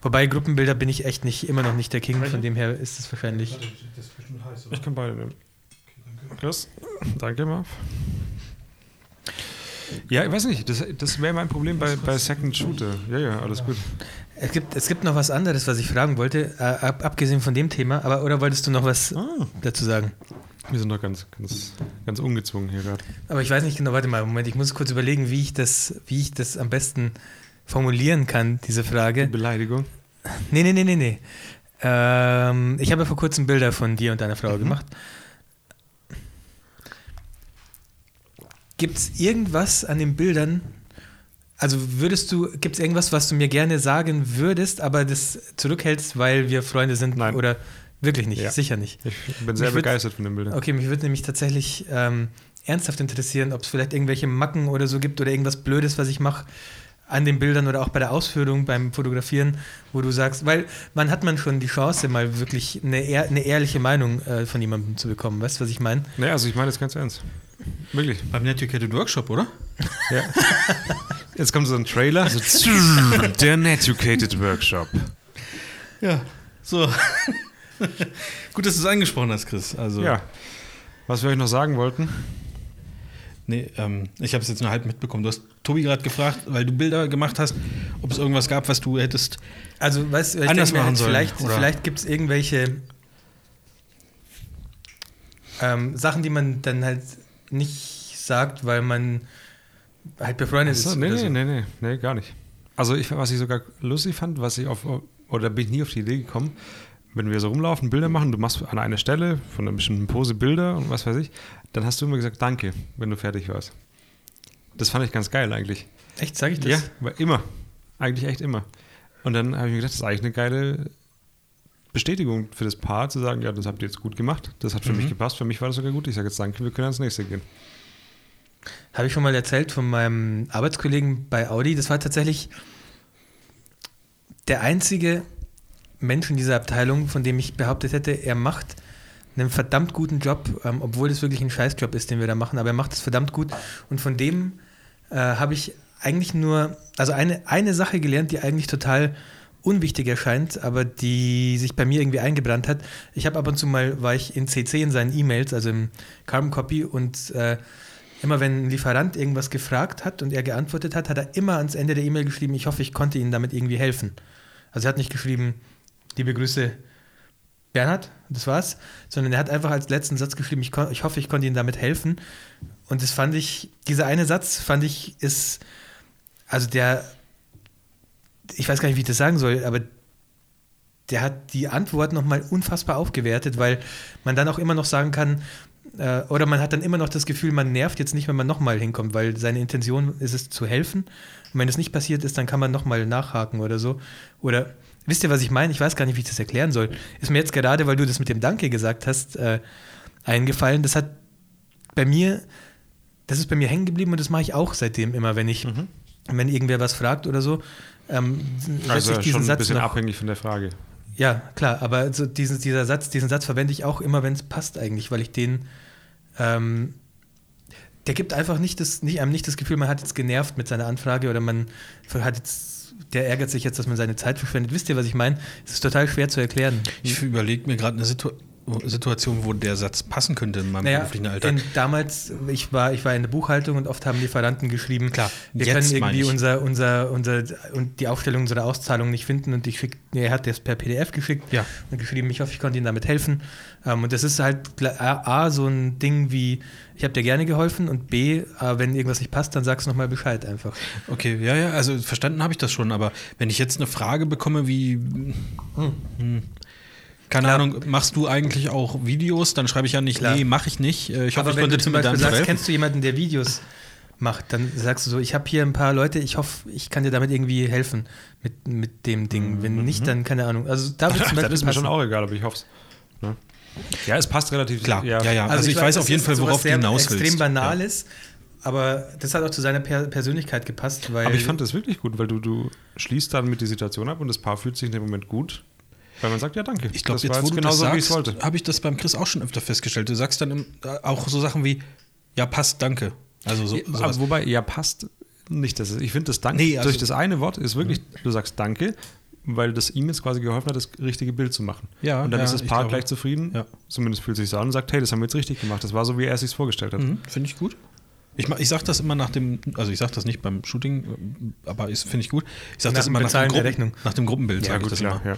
Wobei Gruppenbilder bin ich echt nicht, immer noch nicht der King, von dem her ist es wahrscheinlich. Das ist bestimmt heiß, Ich kann beide nehmen. Chris, danke, Marv. Ja, ich weiß nicht, das, das wäre mein Problem bei, bei Second Shooter. Ja, ja, alles gut. Es gibt, es gibt noch was anderes, was ich fragen wollte, äh, ab, abgesehen von dem Thema, aber oder wolltest du noch was dazu sagen? Wir sind doch ganz, ganz, ganz ungezwungen hier gerade. Aber ich weiß nicht genau, warte mal, Moment, ich muss kurz überlegen, wie ich das, wie ich das am besten formulieren kann, diese Frage. Beleidigung. Nee, nee, nee, nee, nee. Ähm, ich habe ja vor kurzem Bilder von dir und deiner Frau gemacht. Gibt es irgendwas an den Bildern? Also würdest du, gibt es irgendwas, was du mir gerne sagen würdest, aber das zurückhältst, weil wir Freunde sind? Nein. Oder wirklich nicht? Ja. Sicher nicht. Ich bin sehr Mich würd- begeistert von den Bildern. Okay, mich würde nämlich tatsächlich ähm, ernsthaft interessieren, ob es vielleicht irgendwelche Macken oder so gibt oder irgendwas Blödes, was ich mache an den Bildern oder auch bei der Ausführung beim Fotografieren, wo du sagst, weil man hat man schon die Chance, mal wirklich eine, ehr, eine ehrliche Meinung äh, von jemandem zu bekommen. Weißt du, was ich meine? Nee, also ich meine das ganz ernst. Wirklich. Beim Netucated Workshop, oder? Ja. Jetzt kommt so ein Trailer. So, der Netucated Workshop. Ja. So. Gut, dass du es angesprochen hast, Chris. Also, Ja. Was wir euch noch sagen wollten. Nee, ähm, ich habe es jetzt nur halb mitbekommen. Du hast Tobi gerade gefragt, weil du Bilder gemacht hast, ob es irgendwas gab, was du hättest. Also, weißt ich Anders denk mir machen halt, sollen, vielleicht, oder? vielleicht gibt es irgendwelche ähm, Sachen, die man dann halt nicht sagt, weil man halt befreundet Achso, ist. nee, so. nee, nee, nee, gar nicht. Also ich, was ich sogar lustig fand, was ich auf, oder bin ich nie auf die Idee gekommen, wenn wir so rumlaufen, Bilder machen, du machst an einer Stelle von einer bestimmten Pose Bilder und was weiß ich, dann hast du immer gesagt, danke, wenn du fertig warst. Das fand ich ganz geil eigentlich. Echt, sage ich das? Ja, immer. Eigentlich echt immer. Und dann habe ich mir gedacht, das ist eigentlich eine geile Bestätigung für das Paar, zu sagen, ja, das habt ihr jetzt gut gemacht, das hat für Mhm. mich gepasst, für mich war das sogar gut. Ich sage jetzt danke, wir können ans nächste gehen. Habe ich schon mal erzählt von meinem Arbeitskollegen bei Audi. Das war tatsächlich der einzige Mensch in dieser Abteilung, von dem ich behauptet hätte, er macht einen verdammt guten Job, ähm, obwohl das wirklich ein Scheißjob ist, den wir da machen, aber er macht es verdammt gut. Und von dem äh, habe ich eigentlich nur, also eine, eine Sache gelernt, die eigentlich total unwichtig erscheint, aber die sich bei mir irgendwie eingebrannt hat. Ich habe ab und zu mal, war ich in CC in seinen E-Mails, also im Carbon Copy und äh, immer wenn ein Lieferant irgendwas gefragt hat und er geantwortet hat, hat er immer ans Ende der E-Mail geschrieben, ich hoffe, ich konnte Ihnen damit irgendwie helfen. Also er hat nicht geschrieben, liebe Grüße Bernhard, das war's, sondern er hat einfach als letzten Satz geschrieben, ich, ich hoffe, ich konnte Ihnen damit helfen. Und das fand ich, dieser eine Satz fand ich, ist, also der, ich weiß gar nicht, wie ich das sagen soll, aber der hat die Antwort nochmal unfassbar aufgewertet, weil man dann auch immer noch sagen kann, äh, oder man hat dann immer noch das Gefühl, man nervt jetzt nicht, wenn man nochmal hinkommt, weil seine Intention ist es zu helfen. Und wenn es nicht passiert ist, dann kann man nochmal nachhaken oder so. Oder wisst ihr, was ich meine? Ich weiß gar nicht, wie ich das erklären soll. Ist mir jetzt gerade, weil du das mit dem Danke gesagt hast, äh, eingefallen. Das hat bei mir, das ist bei mir hängen geblieben und das mache ich auch seitdem immer, wenn ich, wenn irgendwer was fragt oder so. Ähm, Also ich schon ein Satz bisschen noch, abhängig von der Frage. Ja, klar, aber so diesen, dieser Satz, diesen Satz verwende ich auch immer, wenn es passt eigentlich, weil ich den, ähm, der gibt einfach nicht das, nicht, einem nicht das Gefühl, man hat jetzt genervt mit seiner Anfrage oder man hat jetzt, der ärgert sich jetzt, dass man seine Zeit verschwendet. Wisst ihr, was ich meine? Es ist total schwer zu erklären. Ich überlege mir gerade eine Situ Situation, wo der Satz passen könnte in meinem Naja, beruflichen Alltag. in, damals, ich war, ich war in der Buchhaltung und oft haben Lieferanten geschrieben, Klar, wir können irgendwie unser, unser, unser und die Aufstellung unserer Auszahlung nicht finden und ich schick, nee, er hat das per PDF geschickt Ja. und geschrieben, ich hoffe, ich konnte Ihnen damit helfen. Ähm, und das ist halt A, so ein Ding wie, ich habe dir gerne geholfen und B, wenn irgendwas nicht passt, dann sag's nochmal Bescheid einfach. Okay, ja, ja, also verstanden habe ich das schon, aber wenn ich jetzt eine Frage bekomme wie, hm, keine Klar. Ahnung, machst du eigentlich auch Videos? Dann schreibe ich ja nicht, Klar. nee, mache ich nicht. Äh, Ich hoffe, Aber ich wenn du zum Beispiel sagst, helfen. kennst du jemanden, der Videos macht, dann sagst du so, ich habe hier ein paar Leute, ich hoffe, ich kann dir damit irgendwie helfen mit, mit dem Ding. Wenn nicht, dann keine Ahnung. Also da das Beispiel ist mir schon passen. auch egal, aber ich hoffe es. Ne? Ja, es passt relativ Klar, ja, ja. Also, ich, weiß, weiß auf jeden Fall, worauf du hinaus extrem willst. Banales, aber das hat auch zu seiner per Persönlichkeit gepasst, weil Aber ich fand das wirklich gut, weil du, du schließt dann mit die Situation ab und das Paar fühlt sich in dem Moment gut, weil man sagt, ja, danke. Ich glaube, das jetzt, war wo du genauso, das wie ich es sagst, habe ich das beim Chris auch schon öfter festgestellt. Du sagst dann äh, auch so Sachen wie, ja, passt, danke. Also so, Ja, wobei, ja, passt nicht. Das ist, ich finde, das Danke Nee, also- durch das eine Wort ist wirklich, du sagst Danke, weil das ihm jetzt quasi geholfen hat, das richtige Bild zu machen. Ja, und dann ja, ist das Paar gleich zufrieden, Ja. zumindest fühlt sich so an und sagt, hey, das haben wir jetzt richtig gemacht. Das war so, wie er es sich vorgestellt hat. Mhm, Finde ich gut. Ich, ich sage das immer nach dem, also ich sage das nicht beim Shooting, aber finde ich gut. Ich sage das immer nach dem, Gruppen, nach dem Gruppenbild. Ja, gut, das klar. immer. Ja.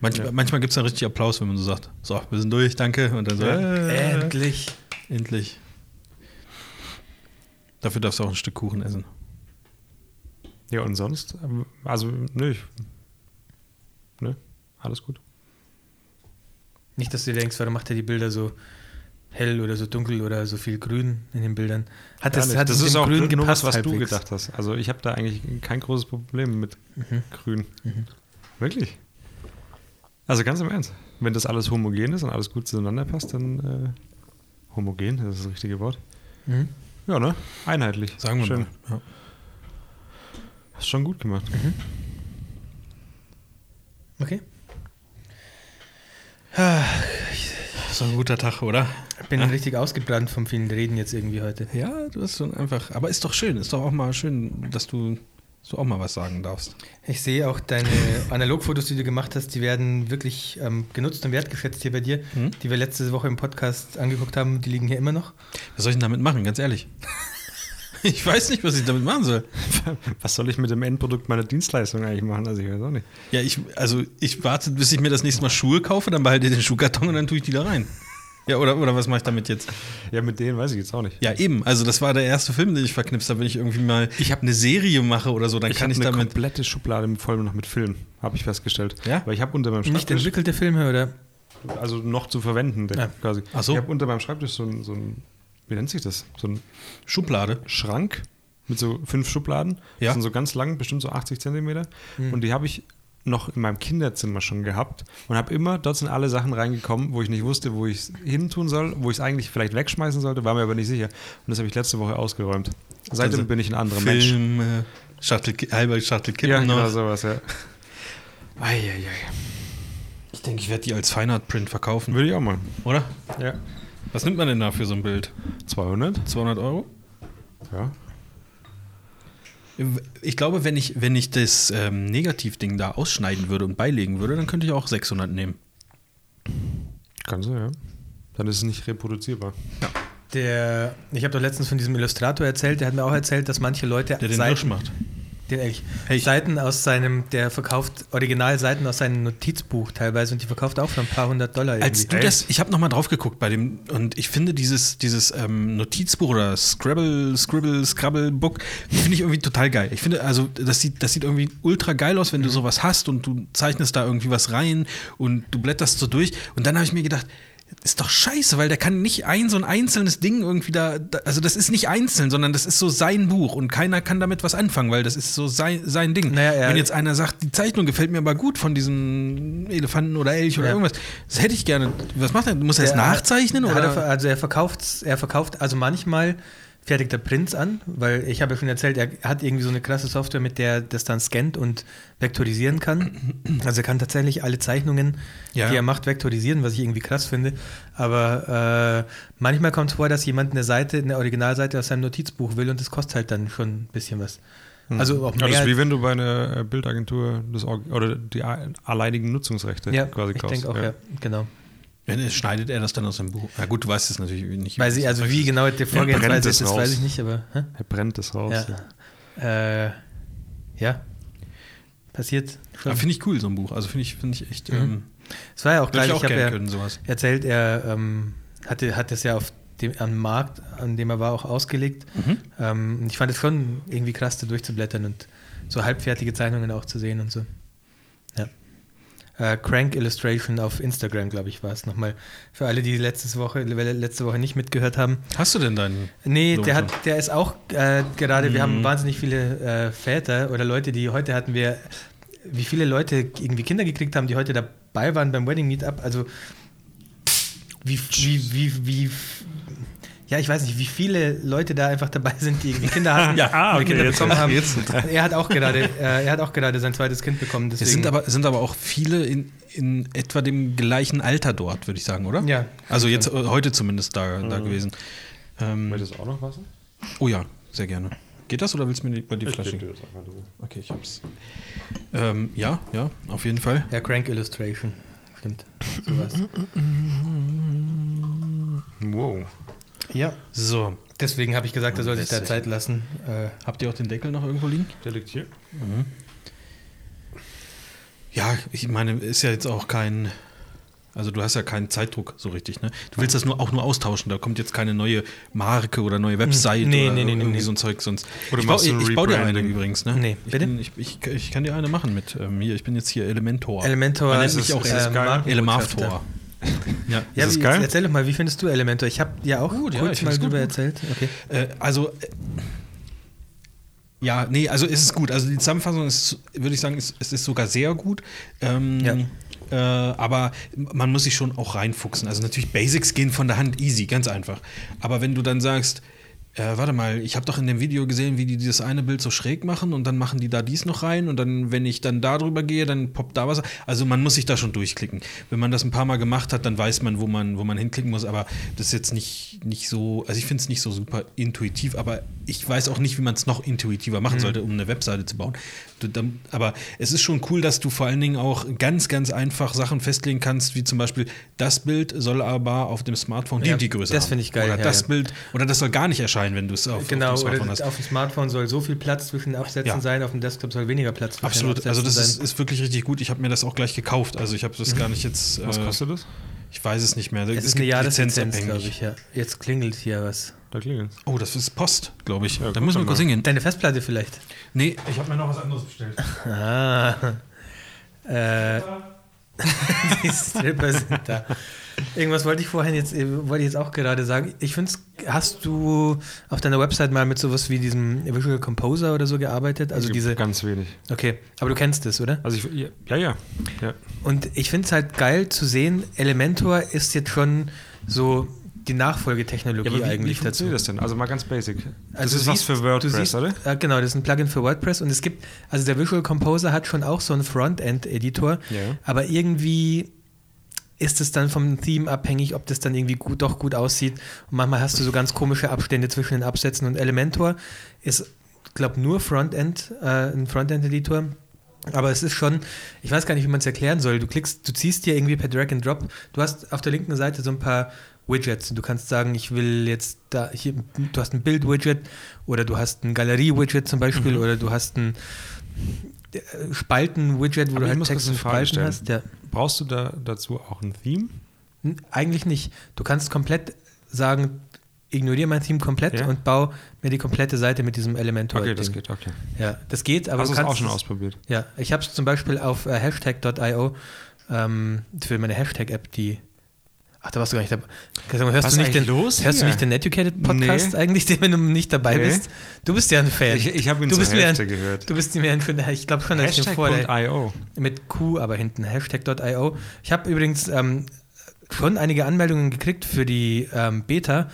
Manch, Ja. Manchmal gibt es dann richtig Applaus, wenn man so sagt, so, wir sind durch, danke. Und dann so, äh, endlich. endlich. Dafür darfst du auch ein Stück Kuchen essen. ja, und sonst? ähm, Also, nö, ich, nö, alles gut. Nicht, dass du dir denkst, warum macht er die Bilder so hell oder so dunkel oder so viel grün in den Bildern. Hat das, hat das mit ist auch Grün nur was, gepasst was du gedacht hast. Also ich habe da eigentlich kein großes Problem mit Mhm. Grün. Wirklich. Also ganz im Ernst. Wenn das alles homogen ist und alles gut zueinander passt, dann äh, homogen, das ist das richtige Wort. Mhm. Ja, ne? Einheitlich. Sagen wir Schön. mal. Ja. Hast schon gut gemacht. Okay. So ein guter Tag, oder? Ich bin richtig ausgebrannt vom vielen Reden jetzt irgendwie heute. Ja, du hast so einfach. Aber ist doch schön, ist doch auch mal schön, dass du so auch mal was sagen darfst. Ich sehe auch deine Analogfotos, die du gemacht hast, die werden wirklich ähm, genutzt und wertgeschätzt hier bei dir, Mhm. die wir letzte Woche im Podcast angeguckt haben, die liegen hier immer noch. Was soll ich denn damit machen, ganz ehrlich? ich weiß nicht, was ich damit machen soll. Was soll ich mit dem Endprodukt meiner Dienstleistung eigentlich machen? Also ich weiß auch nicht. Ja, ich, also ich warte, bis ich mir das nächste Mal Schuhe kaufe, dann behalte ich den Schuhkarton und dann tue ich die da rein. Ja, oder, oder was mache ich damit jetzt? Ja, mit denen weiß ich jetzt auch nicht. Ja, eben. Also, das war der erste Film, den ich verknipst habe. Wenn ich irgendwie mal eine Serie mache oder so, dann kann hab ich eine damit. komplette Schublade voll noch mit Film, habe ich festgestellt. Ja? Weil ich habe unter meinem Nicht Schreibtisch, entwickelte Filme oder? also noch zu verwenden, der- Ja. quasi. Ach so. Ich habe unter meinem Schreibtisch so ein, so ein, wie nennt sich das? So ein Schublade. Schrank mit so fünf Schubladen. Ja. Die sind so ganz lang, bestimmt so 80 Zentimeter. Und die habe ich noch in meinem Kinderzimmer schon gehabt und habe immer, dort sind alle Sachen reingekommen, wo ich nicht wusste, wo ich es hin tun soll, wo ich es eigentlich vielleicht wegschmeißen sollte, war mir aber nicht sicher. Und das habe ich letzte Woche ausgeräumt. Seitdem Also bin ich ein anderer Mensch. Film, äh, Schachtel, halber Schachtel Kippen Ja, noch. genau sowas, ja. Eieiei. Ich denke, ich werde die als Feinart-Print verkaufen, Würde ich auch mal. oder? Ja. Was nimmt man denn da für so ein Bild? 200? 200 Euro? Ja. Ich glaube, wenn ich, wenn ich das ähm, Negativding da ausschneiden würde und beilegen würde, dann könnte ich auch 600 nehmen. Kannst du, ja. Dann ist es nicht reproduzierbar. Der, ich habe doch letztens von diesem Illustrator erzählt, der hat mir auch erzählt, dass manche Leute Der den Hirsch macht. Den ehrlich, Hey. Seiten aus seinem, der verkauft Originalseiten aus seinem Notizbuch teilweise und die verkauft auch für ein paar hundert Dollar irgendwie. Als du das, ich habe nochmal drauf geguckt bei dem, und ich finde dieses, dieses ähm, Notizbuch oder Scrabble, Scribble, Scrabble Book, finde ich irgendwie total geil. Ich finde, also, das sieht, das sieht irgendwie ultra geil aus, wenn du sowas hast und du zeichnest da irgendwie was rein und du blätterst so durch. Und dann habe ich mir gedacht, ist doch scheiße, weil der kann nicht ein so ein einzelnes Ding irgendwie da, da, also das ist nicht einzeln, sondern das ist so sein Buch und keiner kann damit was anfangen, weil das ist so sein, sein Ding. Naja, er- Wenn jetzt einer sagt, die Zeichnung gefällt mir aber gut von diesem Elefanten oder Elch oder Ja. irgendwas, das hätte ich gerne. Was macht er? Muss er es nachzeichnen? Oder? er, also er verkauft, er verkauft, also manchmal fertigt er Prints an, weil ich habe ja schon erzählt, er hat irgendwie so eine krasse Software, mit der das dann scannt und vektorisieren kann. Also er kann tatsächlich alle Zeichnungen, Ja. die er macht, vektorisieren, was ich irgendwie krass finde. Aber äh, manchmal kommt es vor, dass jemand eine Seite, eine Originalseite aus seinem Notizbuch will und das kostet halt dann schon ein bisschen was. Also auch Ja, das mehr. ist wie wenn du bei einer äh, Bildagentur das oder die alleinigen Nutzungsrechte ja, quasi ich kaufst. denke auch, ja. genau. Wenn es schneidet er das dann aus dem Buch. Ja gut, du weißt es natürlich nicht. Weil sie, also wie genau die brennt Vorgehensweise ist, das raus. weiß ich nicht, aber hä? Er brennt das raus. ja. Äh, ja. Passiert finde ich cool, so ein Buch. Also finde ich, finde ich echt. Mhm. Ähm, Es war ja auch geil, ich ich, auch habe gerne ja können, sowas. erzählt, er ähm, hatte, hat es ja auf dem am Markt, an dem er war, auch ausgelegt. Mhm. Ähm, und ich fand es schon irgendwie krass, da durchzublättern und so halbfertige Zeichnungen auch zu sehen und so. Äh, Crank Illustration auf Instagram, glaube ich, war es nochmal. Für alle, die letztes Woche, letzte Woche nicht mitgehört haben. Hast du denn deinen? Nee, Lohnt der, hat, der ist auch äh, gerade, wir Mhm. haben wahnsinnig viele äh, Väter oder Leute, die heute hatten wir, wie viele Leute irgendwie Kinder gekriegt haben, die heute dabei waren beim Wedding Meetup. Also wie, wie, wie, wie, ja, ich weiß nicht, wie viele Leute da einfach dabei sind, die irgendwie Kinder hatten, Ja, ah, okay, Kinder jetzt- bekommen haben. jetzt- Er hat auch gerade, äh, er hat auch gerade sein zweites Kind bekommen. Deswegen, Es sind aber, sind aber auch viele in, in etwa dem gleichen Alter dort, würde ich sagen, oder? Ja. Also jetzt äh, heute zumindest da, da gewesen. Ähm, Möchtest du auch noch Wasser? oh ja, sehr gerne. Geht das oder willst du mir die, bei die Flasche? das einfach drüber. Okay, ich hab's. Ähm, ja, ja, auf jeden Fall. ja, Crank Illustration. Stimmt. Sowas. Wow. Ja. So, Deswegen habe ich gesagt, er soll sich da. Zeit lassen. Äh, habt ihr auch den Deckel noch irgendwo liegen? Der liegt hier. Ja, ich meine, ist ja jetzt auch kein. Also du hast ja keinen Zeitdruck so richtig, ne? Du willst das nur auch nur austauschen. Da kommt jetzt keine neue Marke oder neue Website Nee, oder nee, nee, irgendwie nee. so ein Zeug sonst. Oder ich baue ein ich bau dir eine übrigens, ne? Nee, ich, bitte? bin, ich, ich, ich kann dir eine machen mit ähm, hier. Ich bin jetzt hier Elementor. Elementor ist mich auch äh, geil. Markenbotschafter. Elementor. Ja. Ja, Ist wie, geil? erzähl doch mal, wie findest du Elementor? Ich habe ja auch Gut, ja, kurz ich mal drüber gut. erzählt. Okay. Äh, also, äh, ja, nee, also es ist gut. Also die Zusammenfassung ist, würde ich sagen, ist, es ist sogar sehr gut. Ähm, Ja. äh, aber man muss sich schon auch reinfuchsen. Also natürlich, Basics gehen von der Hand easy, ganz einfach. Aber wenn du dann sagst, äh, warte mal, ich habe doch in dem Video gesehen, wie die dieses eine Bild so schräg machen und dann machen die da dies noch rein und dann, wenn ich dann da drüber gehe, dann poppt da was. Also man muss sich da schon durchklicken. Wenn man das ein paar Mal gemacht hat, dann weiß man, wo man, wo man hinklicken muss. Aber das ist jetzt nicht, nicht so, also ich finde es nicht so super intuitiv, aber ich weiß auch nicht, wie man es noch intuitiver machen sollte, um eine Webseite zu bauen. Aber es ist schon cool, dass du vor allen Dingen auch ganz, ganz einfach Sachen festlegen kannst, wie zum Beispiel, das Bild soll aber auf dem Smartphone die Ja, die Größe das haben. finde ich geil, Oder ja, das ja. Bild, oder das soll gar nicht erscheinen, wenn du es auf, Genau, auf dem Smartphone oder hast. auf dem Smartphone soll so viel Platz zwischen den Absätzen Ja. sein, auf dem Desktop soll weniger Platz zwischen Absolut, den also das ist, ist wirklich richtig gut. Ich habe mir das auch gleich gekauft. Also ich habe das gar nicht jetzt. Was äh, kostet das? Ich weiß es nicht mehr. Es ist eine lizenzabhängig. glaube ich, ja. Jetzt klingelt hier was. Da klingelt Oh, das ist Post, glaube ich. Ja, da müssen wir kurz mal. hingehen. Deine Festplatte vielleicht. Nee, ich habe mir noch was anderes bestellt. Ah. Äh, die Stripper sind da. Irgendwas wollte ich vorhin jetzt, äh, wollte ich jetzt auch gerade sagen. Ich finde hast du auf deiner Website mal mit sowas wie diesem Visual Composer oder so gearbeitet? Also diese. Ganz wenig. Okay, aber du kennst es, oder? Also ich, ja, ja. ja. Und ich finde es halt geil zu sehen, Elementor ist jetzt schon so die Nachfolgetechnologie Ja, wie, eigentlich wie dazu. funktioniert das denn? Also mal ganz basic. Das Also ist was siehst- für WordPress, siehst, oder? Äh, genau, das ist ein Plugin für WordPress und es gibt, also der Visual Composer hat schon auch so einen Frontend-Editor, Ja. aber irgendwie ist es dann vom Theme abhängig, ob das dann irgendwie gut, doch gut aussieht. Und manchmal hast du so ganz komische Abstände zwischen den Absätzen und Elementor ist, glaube nur Frontend, äh, ein Frontend-Editor. Aber es ist schon, ich weiß gar nicht, wie man es erklären soll. Du klickst, du ziehst dir irgendwie per Drag and Drop, du hast auf der linken Seite so ein paar Widgets. Du kannst sagen, ich will jetzt da, hier, du hast ein Bild-Widget oder du hast ein Galerie-Widget zum Beispiel oder du hast ein äh, Spalten-Widget, wo Aber du halt Text und Spalten stellen. hast. Ja. Brauchst du da dazu auch ein Theme? Eigentlich nicht. Du kannst komplett sagen, ignoriere mein Theme komplett Ja? und bau mir die komplette Seite mit diesem Elementor. Okay, das geht, okay. Ja, das geht, aber Hast du kannst auch schon ausprobiert? Ja, ich habe es zum Beispiel auf äh, hashtag.io ähm, für meine Hashtag-App, die. Ach, da warst du gar nicht dabei. Hörst, Was du nicht, den, los hörst du nicht den Educated Podcast Nee. eigentlich, den, wenn du nicht dabei Nee. bist? Du bist ja ein Fan. Ich, ich habe ihn du zur Hälfte ein, gehört. Du bist mir ein, ich glaube schon, dass ich den vorher Hashtag.io. mit Q aber hinten, hashtag.io. Ich habe übrigens ähm, schon einige Anmeldungen gekriegt für die ähm, Beta.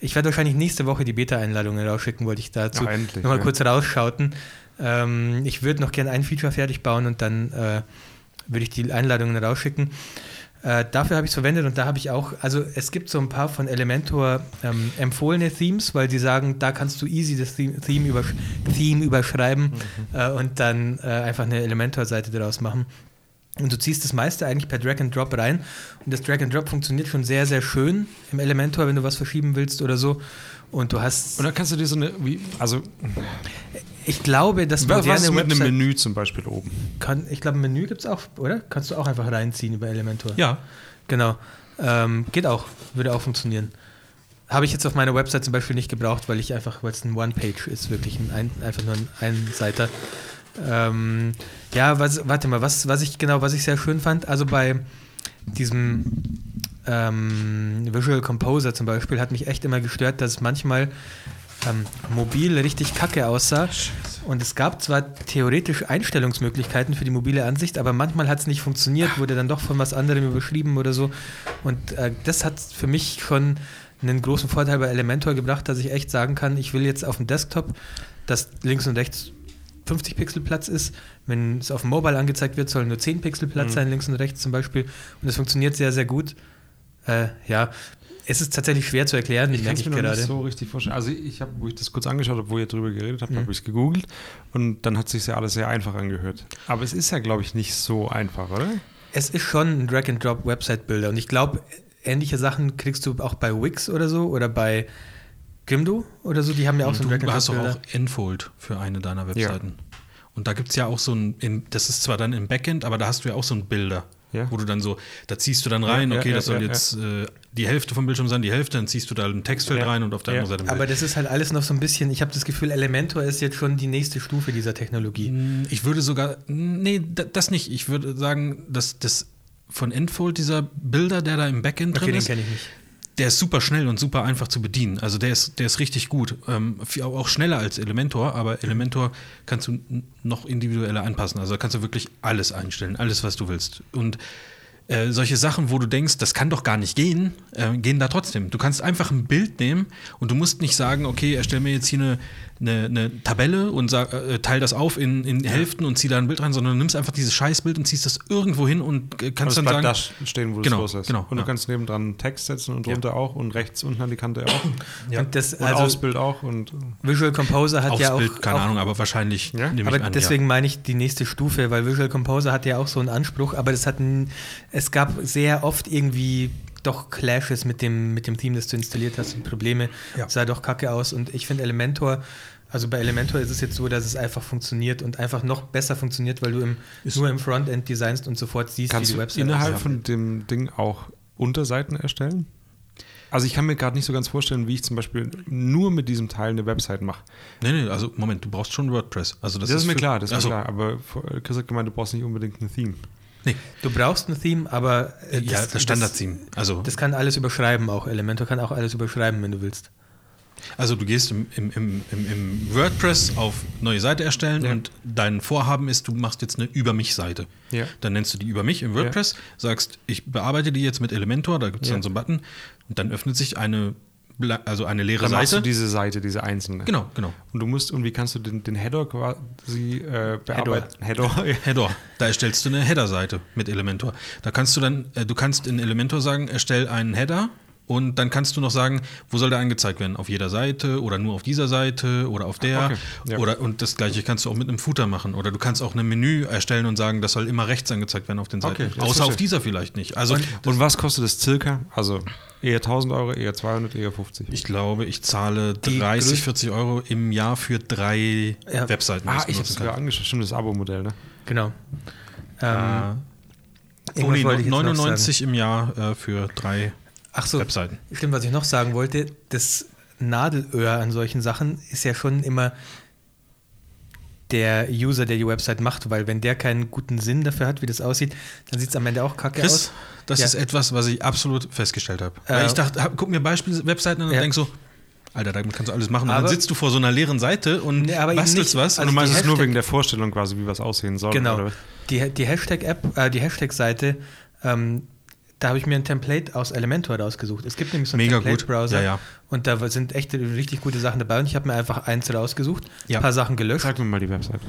Ich werde wahrscheinlich nächste Woche die Beta-Einladungen rausschicken, wollte ich dazu Ja, endlich, nochmal ja. kurz rausschauten. Ähm, ich würde noch gerne ein Feature fertig bauen und dann äh, würde ich die Einladungen rausschicken. Äh, dafür habe ich es verwendet und da habe ich auch, also es gibt so ein paar von Elementor ähm, empfohlene Themes, weil die sagen, da kannst du easy das Theme, Theme, übersch Theme überschreiben äh, und dann äh, einfach eine Elementor-Seite daraus machen. Und du ziehst das meiste eigentlich per Drag and Drop rein. Und das Drag and Drop funktioniert schon sehr, sehr schön im Elementor, wenn du was verschieben willst oder so. Und du hast. Und dann kannst du dir so eine, wie, also ich glaube, das was moderne ist mit einem Website Menü zum Beispiel oben? kann, ich glaube, ein Menü gibt es auch, oder? Kannst du auch einfach reinziehen über Elementor. Ja, Genau. Ähm, geht auch. Würde auch funktionieren. Habe ich jetzt auf meiner Website zum Beispiel nicht gebraucht, weil ich einfach, weil es ein One-Page ist, wirklich ein, ein, einfach nur ein Einseiter. Ähm, ja, was, warte mal, was, was ich genau, was ich sehr schön fand, also bei diesem ähm, Visual Composer zum Beispiel hat mich echt immer gestört, dass es manchmal ähm, mobil richtig kacke aussah. Und es gab zwar theoretisch Einstellungsmöglichkeiten für die mobile Ansicht, aber manchmal hat es nicht funktioniert, wurde dann doch von was anderem überschrieben oder so. Und äh, das hat für mich schon einen großen Vorteil bei Elementor gebracht, dass ich echt sagen kann, ich will jetzt auf dem Desktop, dass links und rechts 50 Pixel Platz ist. Wenn es auf dem Mobile angezeigt wird, sollen nur 10 Pixel Platz Mhm. sein, links und rechts zum Beispiel. Und es funktioniert sehr, sehr gut. Äh, ja, es ist tatsächlich schwer zu erklären, Ich kann es mir gerade. nicht so richtig vorstellen. Also ich habe, wo ich das kurz angeschaut habe, wo ihr drüber geredet habt, Mhm. habe ich es gegoogelt und dann hat sich ja alles sehr einfach angehört. Aber es ist ja, glaube ich, nicht so einfach, oder? Es ist schon ein Drag-and-Drop-Website-Builder und ich glaube, ähnliche Sachen kriegst du auch bei Wix oder so oder bei Gimdo oder so. Die haben ja auch so einen du hast doch Drag-and-Drop-Builder. auch Enfold für eine deiner Webseiten. Und da gibt es ja auch so ein, das ist zwar dann im Backend, aber da hast du ja auch so ein Bilder, Ja. wo du dann so, da ziehst du dann rein, Ja, okay, ja, das soll jetzt äh, die Hälfte vom Bildschirm sein, die Hälfte, dann ziehst du da ein Textfeld rein und auf der anderen Seite Aber das ist halt alles noch so ein bisschen, ich habe das Gefühl, Elementor ist jetzt schon die nächste Stufe dieser Technologie. Mm, Ich würde sogar, nee, da- das nicht. Ich würde sagen, dass das von Enfold, dieser Bilder, der da im Backend Okay, drin den ist, kenne ich nicht. Der ist super schnell und super einfach zu bedienen. Also der ist, der ist richtig gut. Ähm, auch schneller als Elementor, aber Elementor kannst du noch individueller anpassen. Also da kannst du wirklich alles einstellen, alles, was du willst. Und äh, solche Sachen, wo du denkst, das kann doch gar nicht gehen, äh, gehen da trotzdem. Du kannst einfach ein Bild nehmen und du musst nicht sagen, okay, erstell mir jetzt hier eine, eine, eine Tabelle und sag, äh, teil das auf in, in Hälften und zieh da ein Bild rein, sondern du nimmst einfach dieses Scheißbild und ziehst das irgendwo hin und äh, kannst es dann bleibt sagen, da stehen, wo du Genau, es loslässt. genau, und ja. du kannst nebendran einen Text setzen und Ja. drunter auch und rechts unten an die Kante auch. Ja. Und das, Und also Ausbild auch und Visual Composer hat aufs ja auch, Bild, keine auch Ahnung, aber wahrscheinlich Ja? nehme aber ich an, deswegen meine ich die nächste Stufe, weil Visual Composer hat ja auch so einen Anspruch, aber das hat ein, es gab sehr oft irgendwie doch Clashes mit dem, mit dem Theme, das du installiert hast und Probleme. Ja. Sah doch kacke aus und ich finde Elementor, also bei Elementor ist es jetzt so, dass es einfach funktioniert und einfach noch besser funktioniert, weil du im, nur im Frontend designst und sofort siehst, kannst wie die du Website innerhalb aussieht. von dem Ding auch Unterseiten erstellen? Also ich kann mir gerade nicht so ganz vorstellen, wie ich zum Beispiel nur mit diesem Teil eine Website mache. Nee, nee, also Moment, du brauchst schon WordPress. Also das, Das, ist mir klar, das ist Ach so. mir klar. Aber Chris hat gemeint, du brauchst nicht unbedingt ein Theme. Nee, Du brauchst ein Theme, aber äh, ja, das Standard-Theme. Also, Das kann alles überschreiben auch. Elementor kann auch alles überschreiben, wenn du willst. Also du gehst im, im, im, im, WordPress auf neue Seite erstellen Ja. und dein Vorhaben ist, du machst jetzt eine Über mich-Seite. Ja. Dann nennst du die Über mich im WordPress, sagst, ich bearbeite die jetzt mit Elementor, da gibt es Ja. dann so einen Button und dann öffnet sich eine, also eine leere Dann machst du Seite. diese Seite, diese einzelne. Genau, genau. Und du musst, und wie kannst du den, den Header quasi äh, bearbeiten? Header. ja. Header. Da erstellst du eine Header-Seite mit Elementor. Da kannst du dann, äh, du kannst in Elementor sagen, erstell einen Header und dann kannst du noch sagen, wo soll der angezeigt werden? Auf jeder Seite oder nur auf dieser Seite oder auf der. Okay, ja. Oder und das gleiche kannst du auch mit einem Footer machen. Oder du kannst auch ein Menü erstellen und sagen, das soll immer rechts angezeigt werden auf den Seiten. Okay, Außer auf dieser vielleicht nicht. Also Und was kostet das circa? Also eher 1000 Euro, eher 200, eher 50. ich glaube, ich zahle Die 30, größ- 40 Euro im Jahr für drei Ja. Webseiten. ah, ich habe es sogar angeschaut. Stimmt, das Abo-Modell, ne? Genau. Ähm, Äh, oh nee, wollte ich jetzt noch 99 im Jahr äh, für drei Ach so, Webseiten. stimmt, was ich noch sagen wollte, das Nadelöhr an solchen Sachen ist ja schon immer der User, der die Website macht, weil wenn der keinen guten Sinn dafür hat, wie das aussieht, dann sieht es am Ende auch kacke Chris, aus. das Ja. ist etwas, was ich absolut festgestellt habe. Äh, Weil ich dachte, hab, guck mir Beispiel-Webseiten an und Ja. denk so, Alter, damit kannst du alles machen. Und Aber- dann sitzt du vor so einer leeren Seite und Nee, bastelst nicht. was. Also Und du meinst es nur wegen der Vorstellung quasi, wie was aussehen soll? Genau. Oder? Die, die Hashtag-App, äh, die Hashtag-Seite, ähm, da habe ich mir ein Template aus Elementor rausgesucht. Es gibt nämlich so einen. Template-Browser. Ja, ja. Und da sind echt richtig gute Sachen dabei. Und ich habe mir einfach eins rausgesucht, Ja. ein paar Sachen gelöscht. Sag mir mal die Website.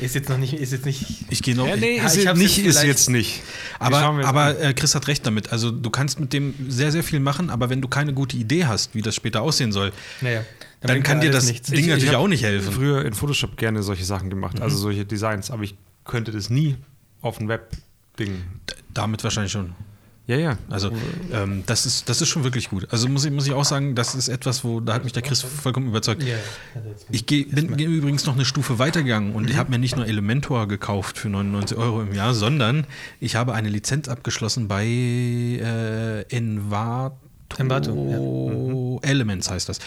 Ist jetzt noch nicht, ist jetzt nicht. Ich gehe noch. Ja, nee, ist ich jetzt nicht, jetzt ist jetzt nicht. Aber, aber äh, Chris hat recht damit. Also du kannst mit dem sehr, sehr viel machen, aber wenn du keine gute Idee hast, wie das später aussehen soll, Naja, dann bringt kann dir das nichts. Ding Ich- ich natürlich hab auch nicht helfen. früher in Photoshop gerne solche Sachen gemacht, also solche Designs, aber ich könnte das nie auf ein Web-Ding. Damit wahrscheinlich schon. Ja, ja. Also ähm, das, ist, das ist schon wirklich gut. Also muss ich, muss ich auch sagen, das ist etwas, wo da hat mich der Chris vollkommen überzeugt. Ich geh, bin geh übrigens noch eine Stufe weitergegangen und ich habe mir nicht nur Elementor gekauft für 99 Euro im Jahr, sondern ich habe eine Lizenz abgeschlossen bei äh, Envato. Envato, Elements heißt das.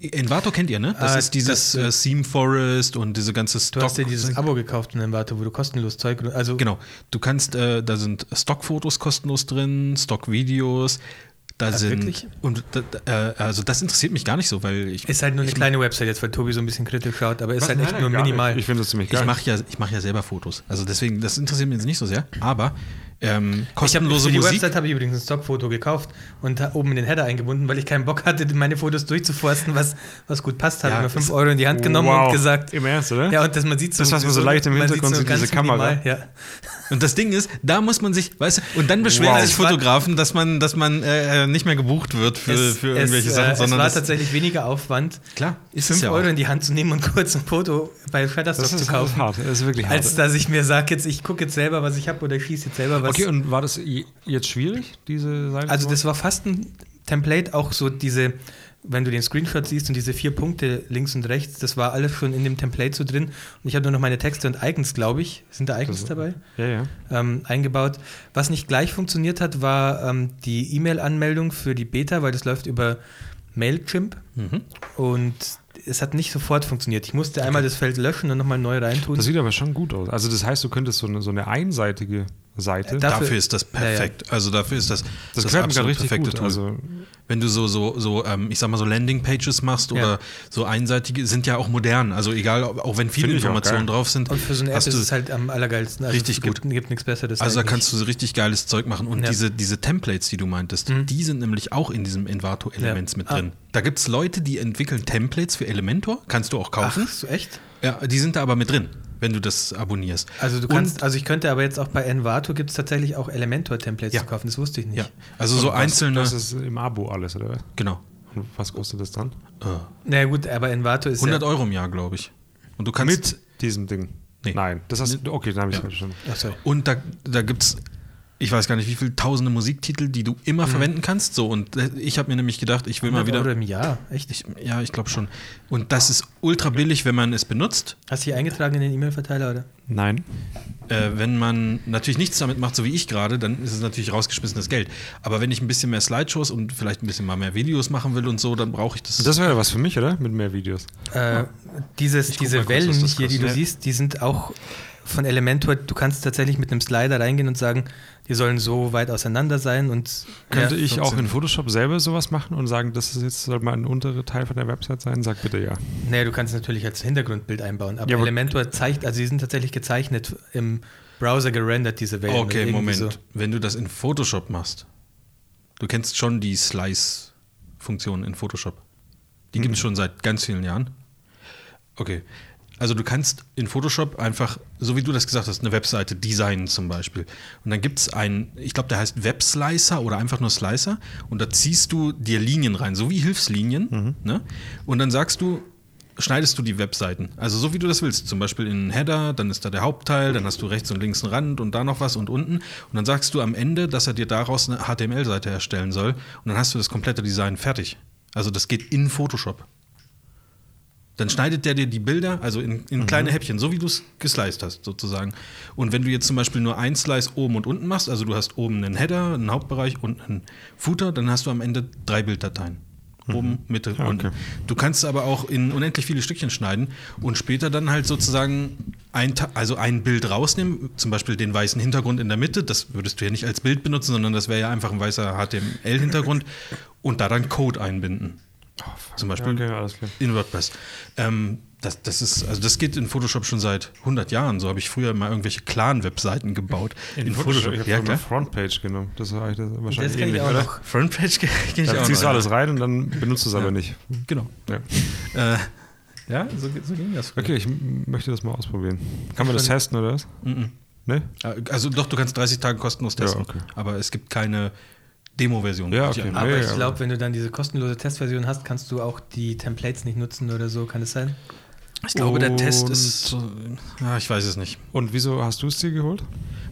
Envato kennt ihr, ne? Das Ah, ist dieses das, äh, Theme Forest und diese ganze Du Stock. hast dir dieses Abo gekauft in Envato, wo du kostenlos Zeug. Also Genau. Du kannst, äh, da sind Stockfotos kostenlos drin, Stockvideos. Da Ach, sind wirklich? und da, äh, also das interessiert mich gar nicht so, weil ich ist halt nur eine kleine Website jetzt, weil Tobi so ein bisschen kritisch schaut, aber ist Was? halt echt Nein, nur minimal. nicht. Ich finde das ziemlich geil. ich mache ja ich mache ja selber Fotos. Also deswegen das interessiert mich jetzt nicht so sehr, aber ähm, Ich habe kostenlose für die Musik Website habe ich übrigens ein Stockfoto gekauft und oben in den Header eingebunden, weil ich keinen Bock hatte, meine Fotos durchzuforsten, was, was gut passt. Habe Ja, ich mir 5 ist- Euro in die Hand genommen wow. und gesagt, Im Ernst, oder? ja, und das man sieht so. Das, was man so leicht im Hintergrund so sieht, diese ganz Kamera. minimal, Ja. Und das Ding ist, da muss man sich, weißt du, und dann beschweren Wow. sich Es war- Fotografen, dass man, dass man äh, nicht mehr gebucht wird für, Es, für irgendwelche es, Sachen, äh, es sondern war das, tatsächlich weniger Aufwand, klar, ist 5 es ja Euro auch. in die Hand zu nehmen und kurz ein Foto bei Shutterstock das zu ist kaufen. hart. Das ist wirklich hart. Als dass ich mir sage, jetzt ich gucke jetzt selber, was ich habe oder ich schieße jetzt selber was. okay, und war das je- jetzt schwierig, diese Seite? Also das war fast ein Template, auch so diese, wenn du den Screenshot siehst und diese vier Punkte links und rechts, das war alles schon in dem Template so drin. Und ich habe nur noch meine Texte und Icons, glaube ich, sind da Icons dabei, Ja, ja. ähm, eingebaut. Was nicht gleich funktioniert hat, war ähm, die E-Mail-Anmeldung für die Beta, weil das läuft über Mailchimp Mhm. und es hat nicht sofort funktioniert. Ich musste einmal das Feld löschen und nochmal neu reintun. Das sieht aber schon gut aus. Also das heißt, du könntest so eine, so eine einseitige Seite. Äh, da- Dafür, Dafür- ist das Ja, ja. perfekt. Also dafür ist das das mir gerade richtig perfekte gut. Tool. Also Wenn du so, so, so ähm, ich sag mal, so Landingpages machst oder Ja. so einseitige, sind ja auch modern. Also egal, auch wenn viele Informationen drauf sind. und für so eine App hast ist es halt am allergeilsten. Also Richtig es gibt, gut. gibt nichts Besseres. Also da kannst du so richtig geiles Zeug machen. Und Ja. diese, diese Templates, die du meintest, Mhm. die sind nämlich auch in diesem Envato-Elements Ja. mit Ah. drin. Da gibt es Leute, die entwickeln Templates für Elementor. Kannst du auch kaufen. Ach, so echt? Ja, die sind da aber mit drin, wenn du das abonnierst. Also du Und- kannst, also ich könnte aber jetzt auch bei Envato gibt es tatsächlich auch Elementor-Templates Ja. zu kaufen, das wusste ich nicht. Ja, also so was- einzelne. Das ist im Abo alles, oder? was? genau. Und was kostet das dann? Äh, Na gut, aber Envato ist 100 ja, Euro im Jahr, glaube ich. Und du kannst. Mit diesem Ding? Nee. Nein. Das hast du. Okay, dann habe ich Ja. verstanden. Ach so. Und da, da gibt es, ich weiß gar nicht, wie viele tausende Musiktitel, die du immer verwenden kannst. So, und äh, ich habe mir nämlich gedacht, ich will mal 100 wieder. Euro im Jahr, echt? Ich, ja, ich glaube schon. Und das ist ultra billig, wenn man es benutzt. Hast du hier eingetragen in den E-Mail-Verteiler, oder? Nein. Äh, wenn man natürlich nichts damit macht, so wie ich gerade, dann ist es natürlich rausgeschmissenes Geld. Aber wenn ich ein bisschen mehr Slideshows und vielleicht ein bisschen mal mehr Videos machen will und so, dann brauche ich das. Das wäre was für mich, oder? Mit mehr Videos. Äh, dieses, Ich diese Wellen hier, die du siehst, die sind auch von Elementor. Du kannst tatsächlich mit einem Slider reingehen und sagen, die sollen so weit auseinander sein und Könnte ja, ich auch in. Photoshop selber sowas machen und sagen, das ist jetzt soll mal ein unterer Teil von der Website sein? Sag bitte ja. Nee, du kannst es natürlich als Hintergrundbild einbauen, aber, Ja, aber- Elementor zeigt, also die sind tatsächlich gezeichnet im Browser gerendert, diese Wellen. okay, Moment. so. Wenn du das in Photoshop machst, du kennst schon die Slice-Funktion in Photoshop. Die gibt es schon seit ganz vielen Jahren. Okay. Also du kannst in Photoshop einfach, so wie du das gesagt hast, eine Webseite designen zum Beispiel. Und dann gibt es einen, ich glaube, der heißt Webslicer oder einfach nur Slicer. Und da ziehst du dir Linien rein, so wie Hilfslinien. Ne? Und dann sagst du, schneidest du die Webseiten. Also so wie du das willst. Zum Beispiel in einen Header, dann ist da der Hauptteil, dann hast du rechts und links einen Rand und da noch was und unten. Und dann sagst du am Ende, dass er dir daraus eine HTML-Seite erstellen soll. Und dann hast du das komplette Design fertig. Also das geht in Photoshop. Dann schneidet der dir die Bilder, also in, in kleine Häppchen, so wie du es gesliced hast, sozusagen. Und wenn du jetzt zum Beispiel nur ein Slice oben und unten machst, also du hast oben einen Header, einen Hauptbereich und einen Footer, dann hast du am Ende drei Bilddateien. Oben, Mitte, Ja, unten. okay. Du kannst aber auch in unendlich viele Stückchen schneiden und später dann halt sozusagen ein, also ein Bild rausnehmen, zum Beispiel den weißen Hintergrund in der Mitte, das würdest du ja nicht als Bild benutzen, sondern das wäre ja einfach ein weißer HTML-Hintergrund und da dann Code einbinden. Zum Beispiel Okay, alles klar. in WordPress. Ähm, das, das ist, also das geht in Photoshop schon seit 100 Jahren. So habe ich früher mal irgendwelche Clan-Webseiten gebaut. Ich habe Ja. Frontpage genommen. Das war eigentlich das Das wahrscheinlich ich ähnlich, auch oder? noch. Frontpage gehe ich Da auch ziehst du alles rein und dann benutzt du es aber Ja. nicht. Genau. Ja. Äh, ja, so, so ging das. früher. Okay, ich möchte das mal ausprobieren. Kann man das testen oder was? Mhm. Ne? Also doch, du kannst 30 Tage kostenlos Ja, testen. okay. Aber es gibt keine Demo-Version. Ja, okay. Aber Ja, ich glaube, wenn du dann diese kostenlose Testversion hast, kannst du auch die Templates nicht nutzen oder so, kann es sein? Ich glaube, der Test Und- ist. so- Ja, ich weiß es nicht. Und wieso hast du es dir geholt?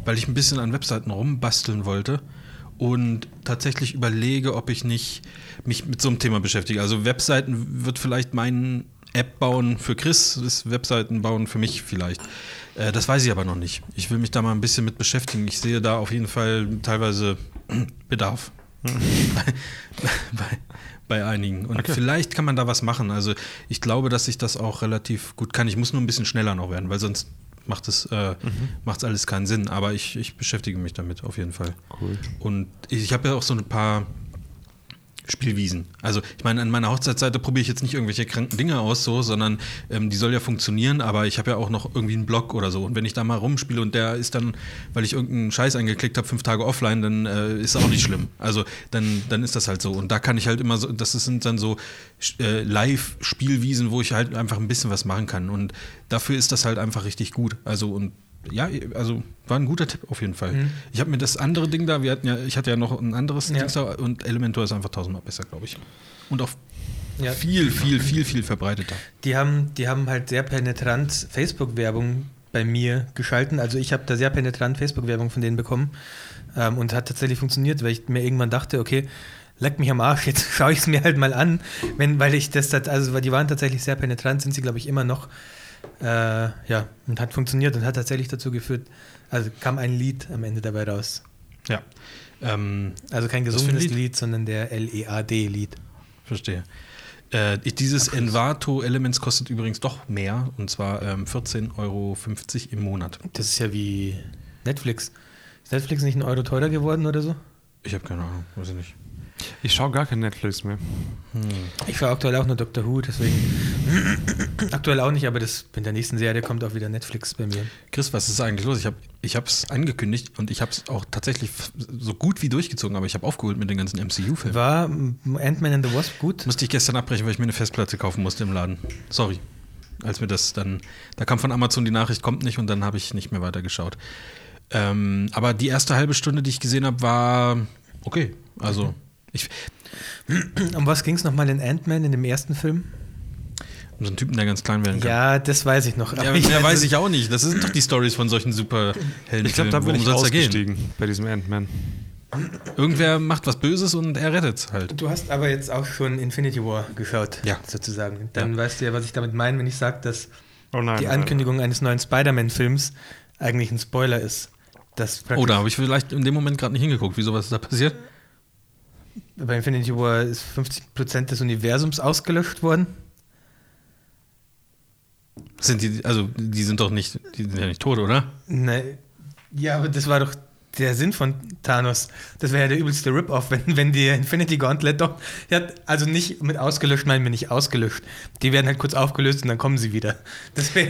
Weil ich ein bisschen an Webseiten rumbasteln wollte und tatsächlich überlege, ob ich nicht mich mit so einem Thema beschäftige. Also Webseiten wird vielleicht mein App bauen für Chris, ist Webseiten bauen für mich vielleicht. Äh, das weiß ich aber noch nicht. Ich will mich da mal ein bisschen mit beschäftigen. Ich sehe da auf jeden Fall teilweise Bedarf. bei, bei, bei einigen. Und Okay. vielleicht kann man da was machen. Also ich glaube, dass ich das auch relativ gut kann. Ich muss nur ein bisschen schneller noch werden, weil sonst macht es äh, macht's alles keinen Sinn. Aber ich, ich beschäftige mich damit auf jeden Fall. Cool. Und ich, ich habe ja auch so ein paar Spielwiesen. Also ich meine, an meiner Hochzeitsseite probiere ich jetzt nicht irgendwelche kranken Dinge aus, so, sondern ähm, die soll ja funktionieren, aber ich habe ja auch noch irgendwie einen Blog oder so. Und wenn ich da mal rumspiele und der ist dann, weil ich irgendeinen Scheiß eingeklickt habe, fünf Tage offline, dann äh, ist auch nicht schlimm. Also dann, dann ist das halt so. Und da kann ich halt immer so, das sind dann so äh, Live-Spielwiesen, wo ich halt einfach ein bisschen was machen kann. Und dafür ist das halt einfach richtig gut. Also und ja, also war ein guter Tipp auf jeden Fall. Mhm. Ich habe mir das andere Ding da, wir hatten ja, ich hatte ja noch ein anderes Ja. Ding da und Elementor ist einfach tausendmal besser, glaube ich. Und auch Ja. viel, viel, viel, viel verbreiteter. Die haben, die haben halt sehr penetrant Facebook-Werbung bei mir geschalten. Also ich habe da sehr penetrant Facebook-Werbung von denen bekommen ähm, und hat tatsächlich funktioniert, weil ich mir irgendwann dachte, okay, leck mich am Arsch, jetzt schaue ich es mir halt mal an, wenn, weil ich das, also weil die waren tatsächlich sehr penetrant, sind sie glaube ich immer noch. Äh, ja, und hat funktioniert und hat tatsächlich dazu geführt, also kam ein Lied am Ende dabei raus. Ja. Ähm, Also kein gesungenes Lied? Lied? sondern der L-E-A-D-Lied. verstehe. Äh, dieses Envato Elements kostet übrigens doch mehr und zwar ähm, 14,50 Euro im Monat. Das ist ja wie Netflix. Ist Netflix nicht ein Euro teurer geworden oder so? Ich habe keine Ahnung, weiß ich nicht. Ich schaue gar kein Netflix mehr. Ich schaue aktuell auch nur Doctor Who, deswegen. aktuell auch nicht, aber das, in der nächsten Serie kommt auch wieder Netflix bei mir. Chris, was ist eigentlich los? Ich habe ich es angekündigt und ich habe es auch tatsächlich so gut wie durchgezogen, aber ich habe aufgeholt mit den ganzen MCU-Filmen. War Ant-Man and the Wasp gut? Musste ich gestern abbrechen, weil ich mir eine Festplatte kaufen musste im Laden. Sorry. Als mir das dann, da kam von Amazon die Nachricht, kommt nicht und dann habe ich nicht mehr weitergeschaut. Ähm, aber die erste halbe Stunde, die ich gesehen habe, war okay. Also, ich, Um was ging es nochmal in Ant-Man in dem ersten Film? um so einen Typen, der ganz klein werden kann. Ja, das weiß ich noch. Ja, aber mehr weiß es- ich auch nicht. Das sind doch die Stories von solchen Superhelden. Ich glaube, da bin ich da gehen? ausgestiegen bei diesem Ant-Man. Irgendwer macht was Böses und er rettet halt. Du hast aber jetzt auch schon Infinity War geschaut, Ja. sozusagen. Dann Ja. weißt du ja, was ich damit meine, wenn ich sage, dass Oh nein. die Ankündigung eines neuen Spider-Man-Films eigentlich ein Spoiler ist. Das praktisch- Oh, da habe ich vielleicht in dem Moment gerade nicht hingeguckt. Wieso, was ist da passiert? Bei Infinity War ist 50% des Universums ausgelöscht worden. Sind die, also die sind doch nicht, die sind ja nicht tot, oder? Ne, ja, aber das war doch der Sinn von Thanos. Das wäre ja der übelste Rip-Off, wenn, wenn die Infinity Gauntlet doch. Ja, also nicht mit ausgelöscht, meinen wir nicht ausgelöscht. Die werden halt kurz aufgelöst und dann kommen sie wieder.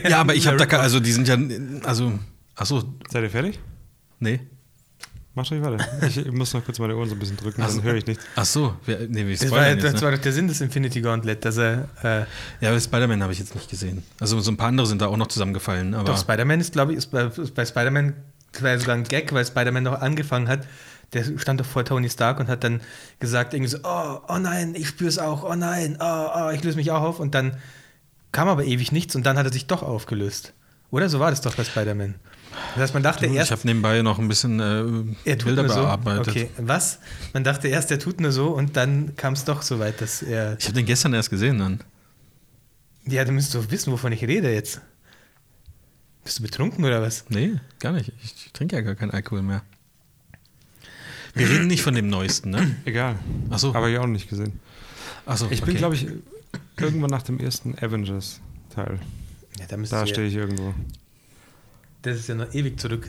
Ja, aber ich habe da, also die sind ja, also, ach so, Seid ihr fertig? nee. Macht euch weiter. Ich muss noch kurz meine Ohren so ein bisschen drücken, Ach so. dann höre ich nichts. Ach so, nee, wir Das, war, spoilern das jetzt, war ne? doch der Sinn des Infinity Gauntlet, dass er. Äh, Ja, aber Spider-Man habe ich jetzt nicht gesehen. Also so ein paar andere sind da auch noch zusammengefallen, aber doch, Spider-Man ist, glaube ich, ist bei, ist bei Spider-Man war ja sogar ein Gag, weil Spider-Man noch angefangen hat. Der stand doch vor Tony Stark und hat dann gesagt, irgendwie so: Oh, oh nein, ich spüre es auch, oh nein, oh, oh, ich löse mich auch auf. Und dann kam aber ewig nichts und dann hat er sich doch aufgelöst. Oder so war das doch bei Spider-Man. Das heißt, man dachte ich erst, habe nebenbei noch ein bisschen äh, er tut Bilder so. bearbeitet. Okay, was? Man dachte erst, er tut nur so und dann kam es doch so weit, dass er. Ich habe den gestern erst gesehen dann. Ja, du müsstest doch wissen, wovon ich rede jetzt. Bist du betrunken oder was? Nee, gar nicht. Ich trinke ja gar keinen Alkohol mehr. Wir reden nicht von dem Neuesten, ne? Egal. Ach so. Aber ich auch noch nicht gesehen. Ach so, Ich bin, okay. glaube ich, irgendwann nach dem ersten Avengers-Teil. Ja, da Da du stehe ich irgendwo. Das ist ja noch ewig zurück.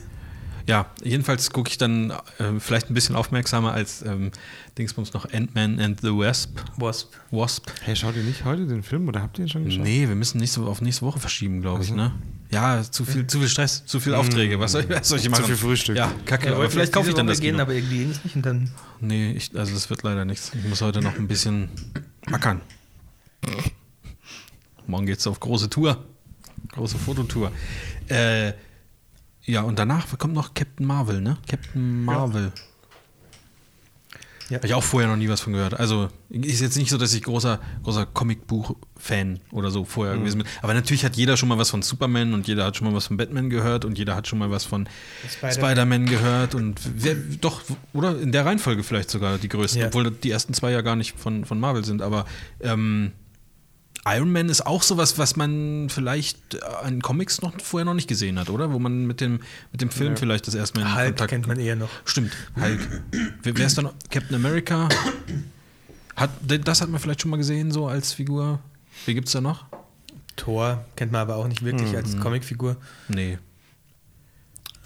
Ja, jedenfalls gucke ich dann äh, vielleicht ein bisschen aufmerksamer als ähm, Dingsbums noch Ant-Man and the Wasp. Wasp. Wasp. Hey, schaut ihr nicht heute den Film oder habt ihr ihn schon geschaut? Nee, wir müssen nächste, auf nächste Woche verschieben, glaube ich, so. ne? Ja, zu viel, zu viel Stress, zu viel Aufträge. Was soll ich, was soll ich machen? viel Frühstück. Ja, kacke. Ja, aber vielleicht kaufe ich dann das gehen, Kino. aber irgendwie eh nicht und dann. Nee, ich, also das wird leider nichts. Ich muss heute noch ein bisschen ackern. Morgen geht's auf große Tour. Große Fototour. Äh, ja, und danach kommt noch Captain Marvel, ne? Captain Marvel. Ja. Habe ich auch vorher noch nie was von gehört. Also ist jetzt nicht so, dass ich großer, großer Comicbuch-Fan oder so vorher gewesen bin. Aber natürlich hat jeder schon mal was von Superman und jeder hat schon mal was von Batman gehört und jeder hat schon mal was von Spider- Spider-Man gehört und wer, doch, oder in der Reihenfolge vielleicht sogar die größten, Ja. obwohl die ersten zwei ja gar nicht von, von Marvel sind. Aber ähm, Iron Man ist auch sowas, was man vielleicht an Comics noch vorher noch nicht gesehen hat, oder? Wo man mit dem, mit dem Film vielleicht das erste Mal in Hulk Kontakt kennt man eher noch. Stimmt, Hulk. Wer, ist dann noch? Captain America? Hat, das hat man vielleicht schon mal gesehen, so als Figur. Wie gibt's da noch? Thor kennt man aber auch nicht wirklich Mhm. als Comicfigur. Nee.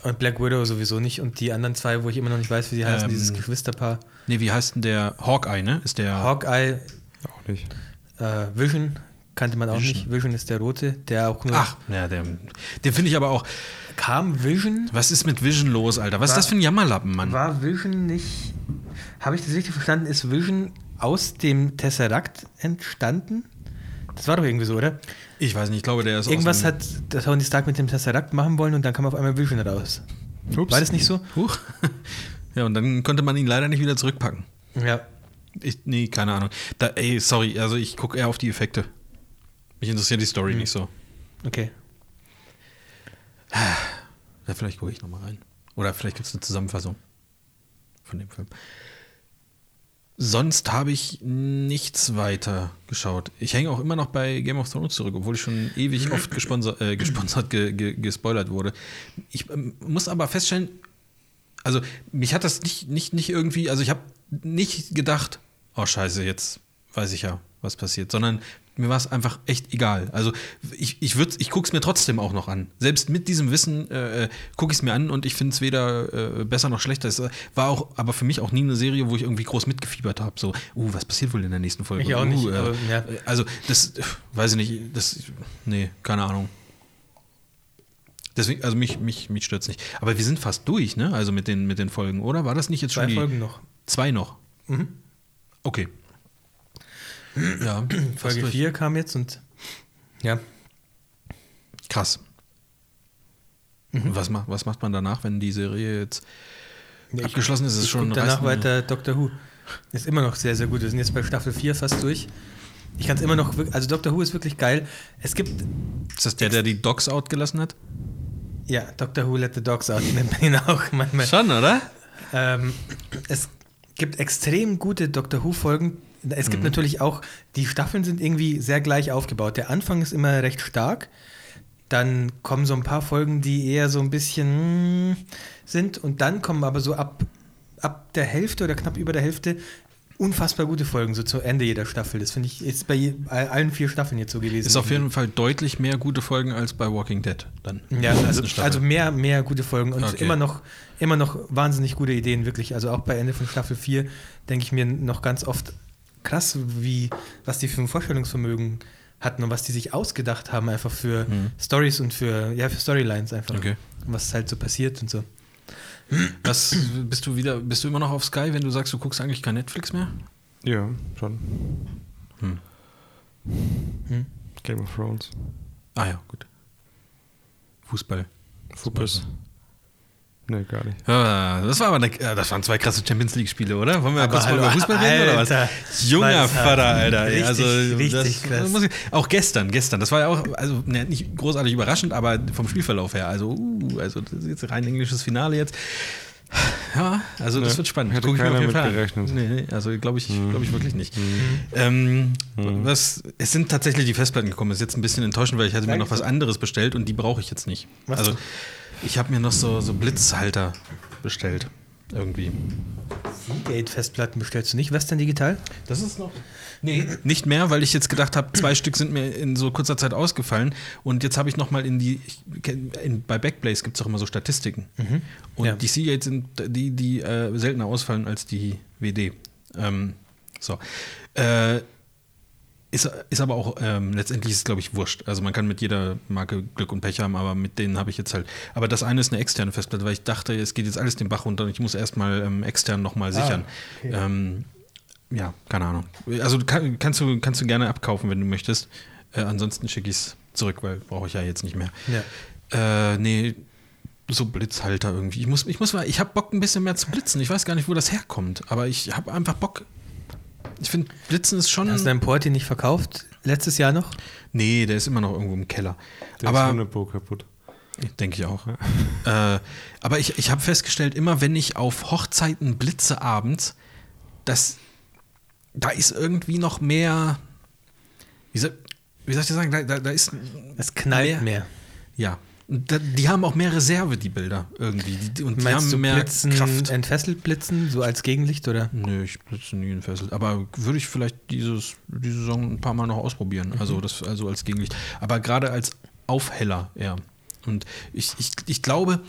Und Black Widow sowieso nicht. Und die anderen zwei, wo ich immer noch nicht weiß, wie sie heißen, Ähm, dieses Geschwisterpaar. Nee, wie heißt denn der Hawkeye, ne? Ist der. Hawkeye, Auch nicht. äh, Vision kannte man auch Vision. nicht. Vision ist der rote, der auch nur. Ach, ja, der, den finde ich aber auch. Kam Vision? Was ist mit Vision los, Alter? Was ist War- das für ein Jammerlappen, Mann? War Vision nicht. Habe ich das richtig verstanden? Ist Vision aus dem Tesseract entstanden? Das war doch irgendwie so, oder? Ich weiß nicht, ich glaube, der ist Irgendwas hat der Tony Stark mit dem Tesseract machen wollen und dann kam auf einmal Vision raus. Ups. War das nicht so? Huch. Ja, und dann konnte man ihn leider nicht wieder zurückpacken. Ja. Ich, nee, keine Ahnung. Da, ey, sorry, also ich gucke eher auf die Effekte. Mich interessiert die Story nicht so. Okay. Ja, vielleicht gucke ich nochmal rein. Oder vielleicht gibt es eine Zusammenfassung von dem Film. Sonst habe ich nichts weiter geschaut. Ich hänge auch immer noch bei Game of Thrones zurück, obwohl ich schon ewig oft gesponsert, äh, gesponsert ge, ge, gespoilert wurde. Ich ähm, muss aber feststellen, also mich hat das nicht, nicht, nicht irgendwie, also ich habe nicht gedacht, oh scheiße, jetzt weiß ich ja, was passiert, sondern mir war es einfach echt egal. Also ich, ich, würd- ich gucke es mir trotzdem auch noch an. Selbst mit diesem Wissen äh, gucke ich es mir an und ich finde es weder äh, besser noch schlechter. Es äh, war auch, aber für mich auch nie eine Serie, wo ich irgendwie groß mitgefiebert habe. So, uh, was passiert wohl in der nächsten Folge? Ich auch nicht, Uh, äh, aber, ja. Also das, äh, weiß ich nicht, das, nee, keine Ahnung. Deswegen, also mich, mich, mich stört es nicht. Aber wir sind fast durch, ne? Also mit den, mit den Folgen, oder? War das nicht jetzt schon Zwei Folgen noch. Zwei noch. Mhm. Okay. Ja, Folge durch. 4 kam jetzt und ja. Krass. Mhm. Was, macht, was macht man danach, wenn die Serie jetzt Ich- abgeschlossen ist? Ist Ich schon danach weiter Doctor Who. Ist immer noch sehr, sehr gut. Wir sind jetzt bei Staffel 4 fast durch. Ich kann es immer noch, also Doctor Who ist wirklich geil. Es gibt, Ist das der, der die Dogs outgelassen hat? ja, Doctor Who Let the Dogs Out nennt man ihn auch manchmal. Schon, oder? Ähm, es gibt extrem gute Doctor Who-Folgen. Es Mhm. gibt natürlich auch, die Staffeln sind irgendwie sehr gleich aufgebaut. Der Anfang ist immer recht stark. Dann kommen so ein paar Folgen, die eher so ein bisschen sind. Und dann kommen aber so ab, ab der Hälfte oder knapp über der Hälfte unfassbar gute Folgen, so zu Ende jeder Staffel. Das finde ich ist bei je, allen vier Staffeln jetzt so gewesen. Ist auf jeden Fall deutlich mehr gute Folgen als bei Walking Dead dann. Ja, also, also mehr, mehr gute Folgen und Okay. immer noch, immer noch wahnsinnig gute Ideen, wirklich. Also auch bei Ende von Staffel 4 denke ich mir noch ganz oft krass, wie, was die für ein Vorstellungsvermögen hatten und was die sich ausgedacht haben, einfach für Mhm. Stories und für, ja, für Storylines einfach. Okay. Und was halt so passiert und so. Was bist du wieder, bist du immer noch auf Sky, wenn du sagst, du guckst eigentlich kein Netflix mehr? Ja, schon. Hm. Hm? Game of Thrones. Ah ja, gut. Fußball. Fuppes. Nee, gar nicht. Ja, das war aber eine, ja, das waren zwei krasse Champions League Spiele, oder? Wollen wir Aber kurz mal hallo, über Fußball reden oder was? Junger Was, Vater, Alter. richtig, also richtig das, krass. ich, auch gestern, gestern. Das war ja auch also ne, nicht großartig überraschend, aber vom Spielverlauf her. Also, uh, also das ist jetzt rein englisches Finale jetzt. Ja, also das Ja, wird spannend. hätte Guck ich mir auf jeden Fall. Nee, nee, also glaube ich, Mhm. glaube ich wirklich nicht. Mhm. Ähm, Mhm. was, es sind tatsächlich die Festplatten gekommen. Das ist jetzt ein bisschen enttäuschend, weil ich hatte mir Danke. noch was anderes bestellt und die brauche ich jetzt nicht. Was also? Ich habe mir noch so, so Blitzhalter bestellt. Irgendwie. Seagate-Festplatten bestellst du nicht Western Digital? Das ist noch. Nee, nicht mehr, weil ich jetzt gedacht habe, zwei Stück sind mir in so kurzer Zeit ausgefallen. Und jetzt habe ich noch mal in die. In, bei Backblaze gibt es auch immer so Statistiken. Und Ja. die Seagate sind die, die äh, seltener ausfallen als die WD. Ähm, so. Äh, ist, ist aber auch ähm, letztendlich ist es, glaube ich, wurscht. Also man kann mit jeder Marke Glück und Pech haben, aber mit denen habe ich jetzt halt. Aber das eine ist eine externe Festplatte, weil ich dachte, es geht jetzt alles den Bach runter und ich muss erstmal ähm, extern nochmal sichern. okay. Ähm, ja, keine Ahnung. Also kann, kannst, du, kannst du gerne abkaufen, wenn du möchtest. Äh, ansonsten schicke ich es zurück, weil brauche ich ja jetzt nicht mehr. Ja. Äh, nee, so Blitzhalter irgendwie. Ich muss, ich muss mal, ich habe Bock ein bisschen mehr zu blitzen. Ich weiß gar nicht, wo das herkommt, aber ich habe einfach Bock. Ich finde, Blitzen ist schon. Hast du deinen Porti nicht verkauft? Letztes Jahr noch? Nee, der ist immer noch irgendwo im Keller. Der ist aber 100 Pro kaputt. denke ich auch. äh, aber ich, ich habe festgestellt, immer wenn ich auf Hochzeiten blitze abends, dass da ist irgendwie noch mehr. Wie soll, wie soll ich das sagen? Da, da, da ist. Es knallt mehr. Ja. Da, die haben auch mehr Reserve, die Bilder irgendwie. Die, und die Meinst haben du mehr Blitzen, Kraft. entfesselt Blitzen, so als Gegenlicht oder? Nö, ich blitze nie entfesselt. Aber würde ich vielleicht dieses, diese Saison ein paar Mal noch ausprobieren. Also, das, also als Gegenlicht. Aber gerade als Aufheller eher. Und ich, ich, ich glaube,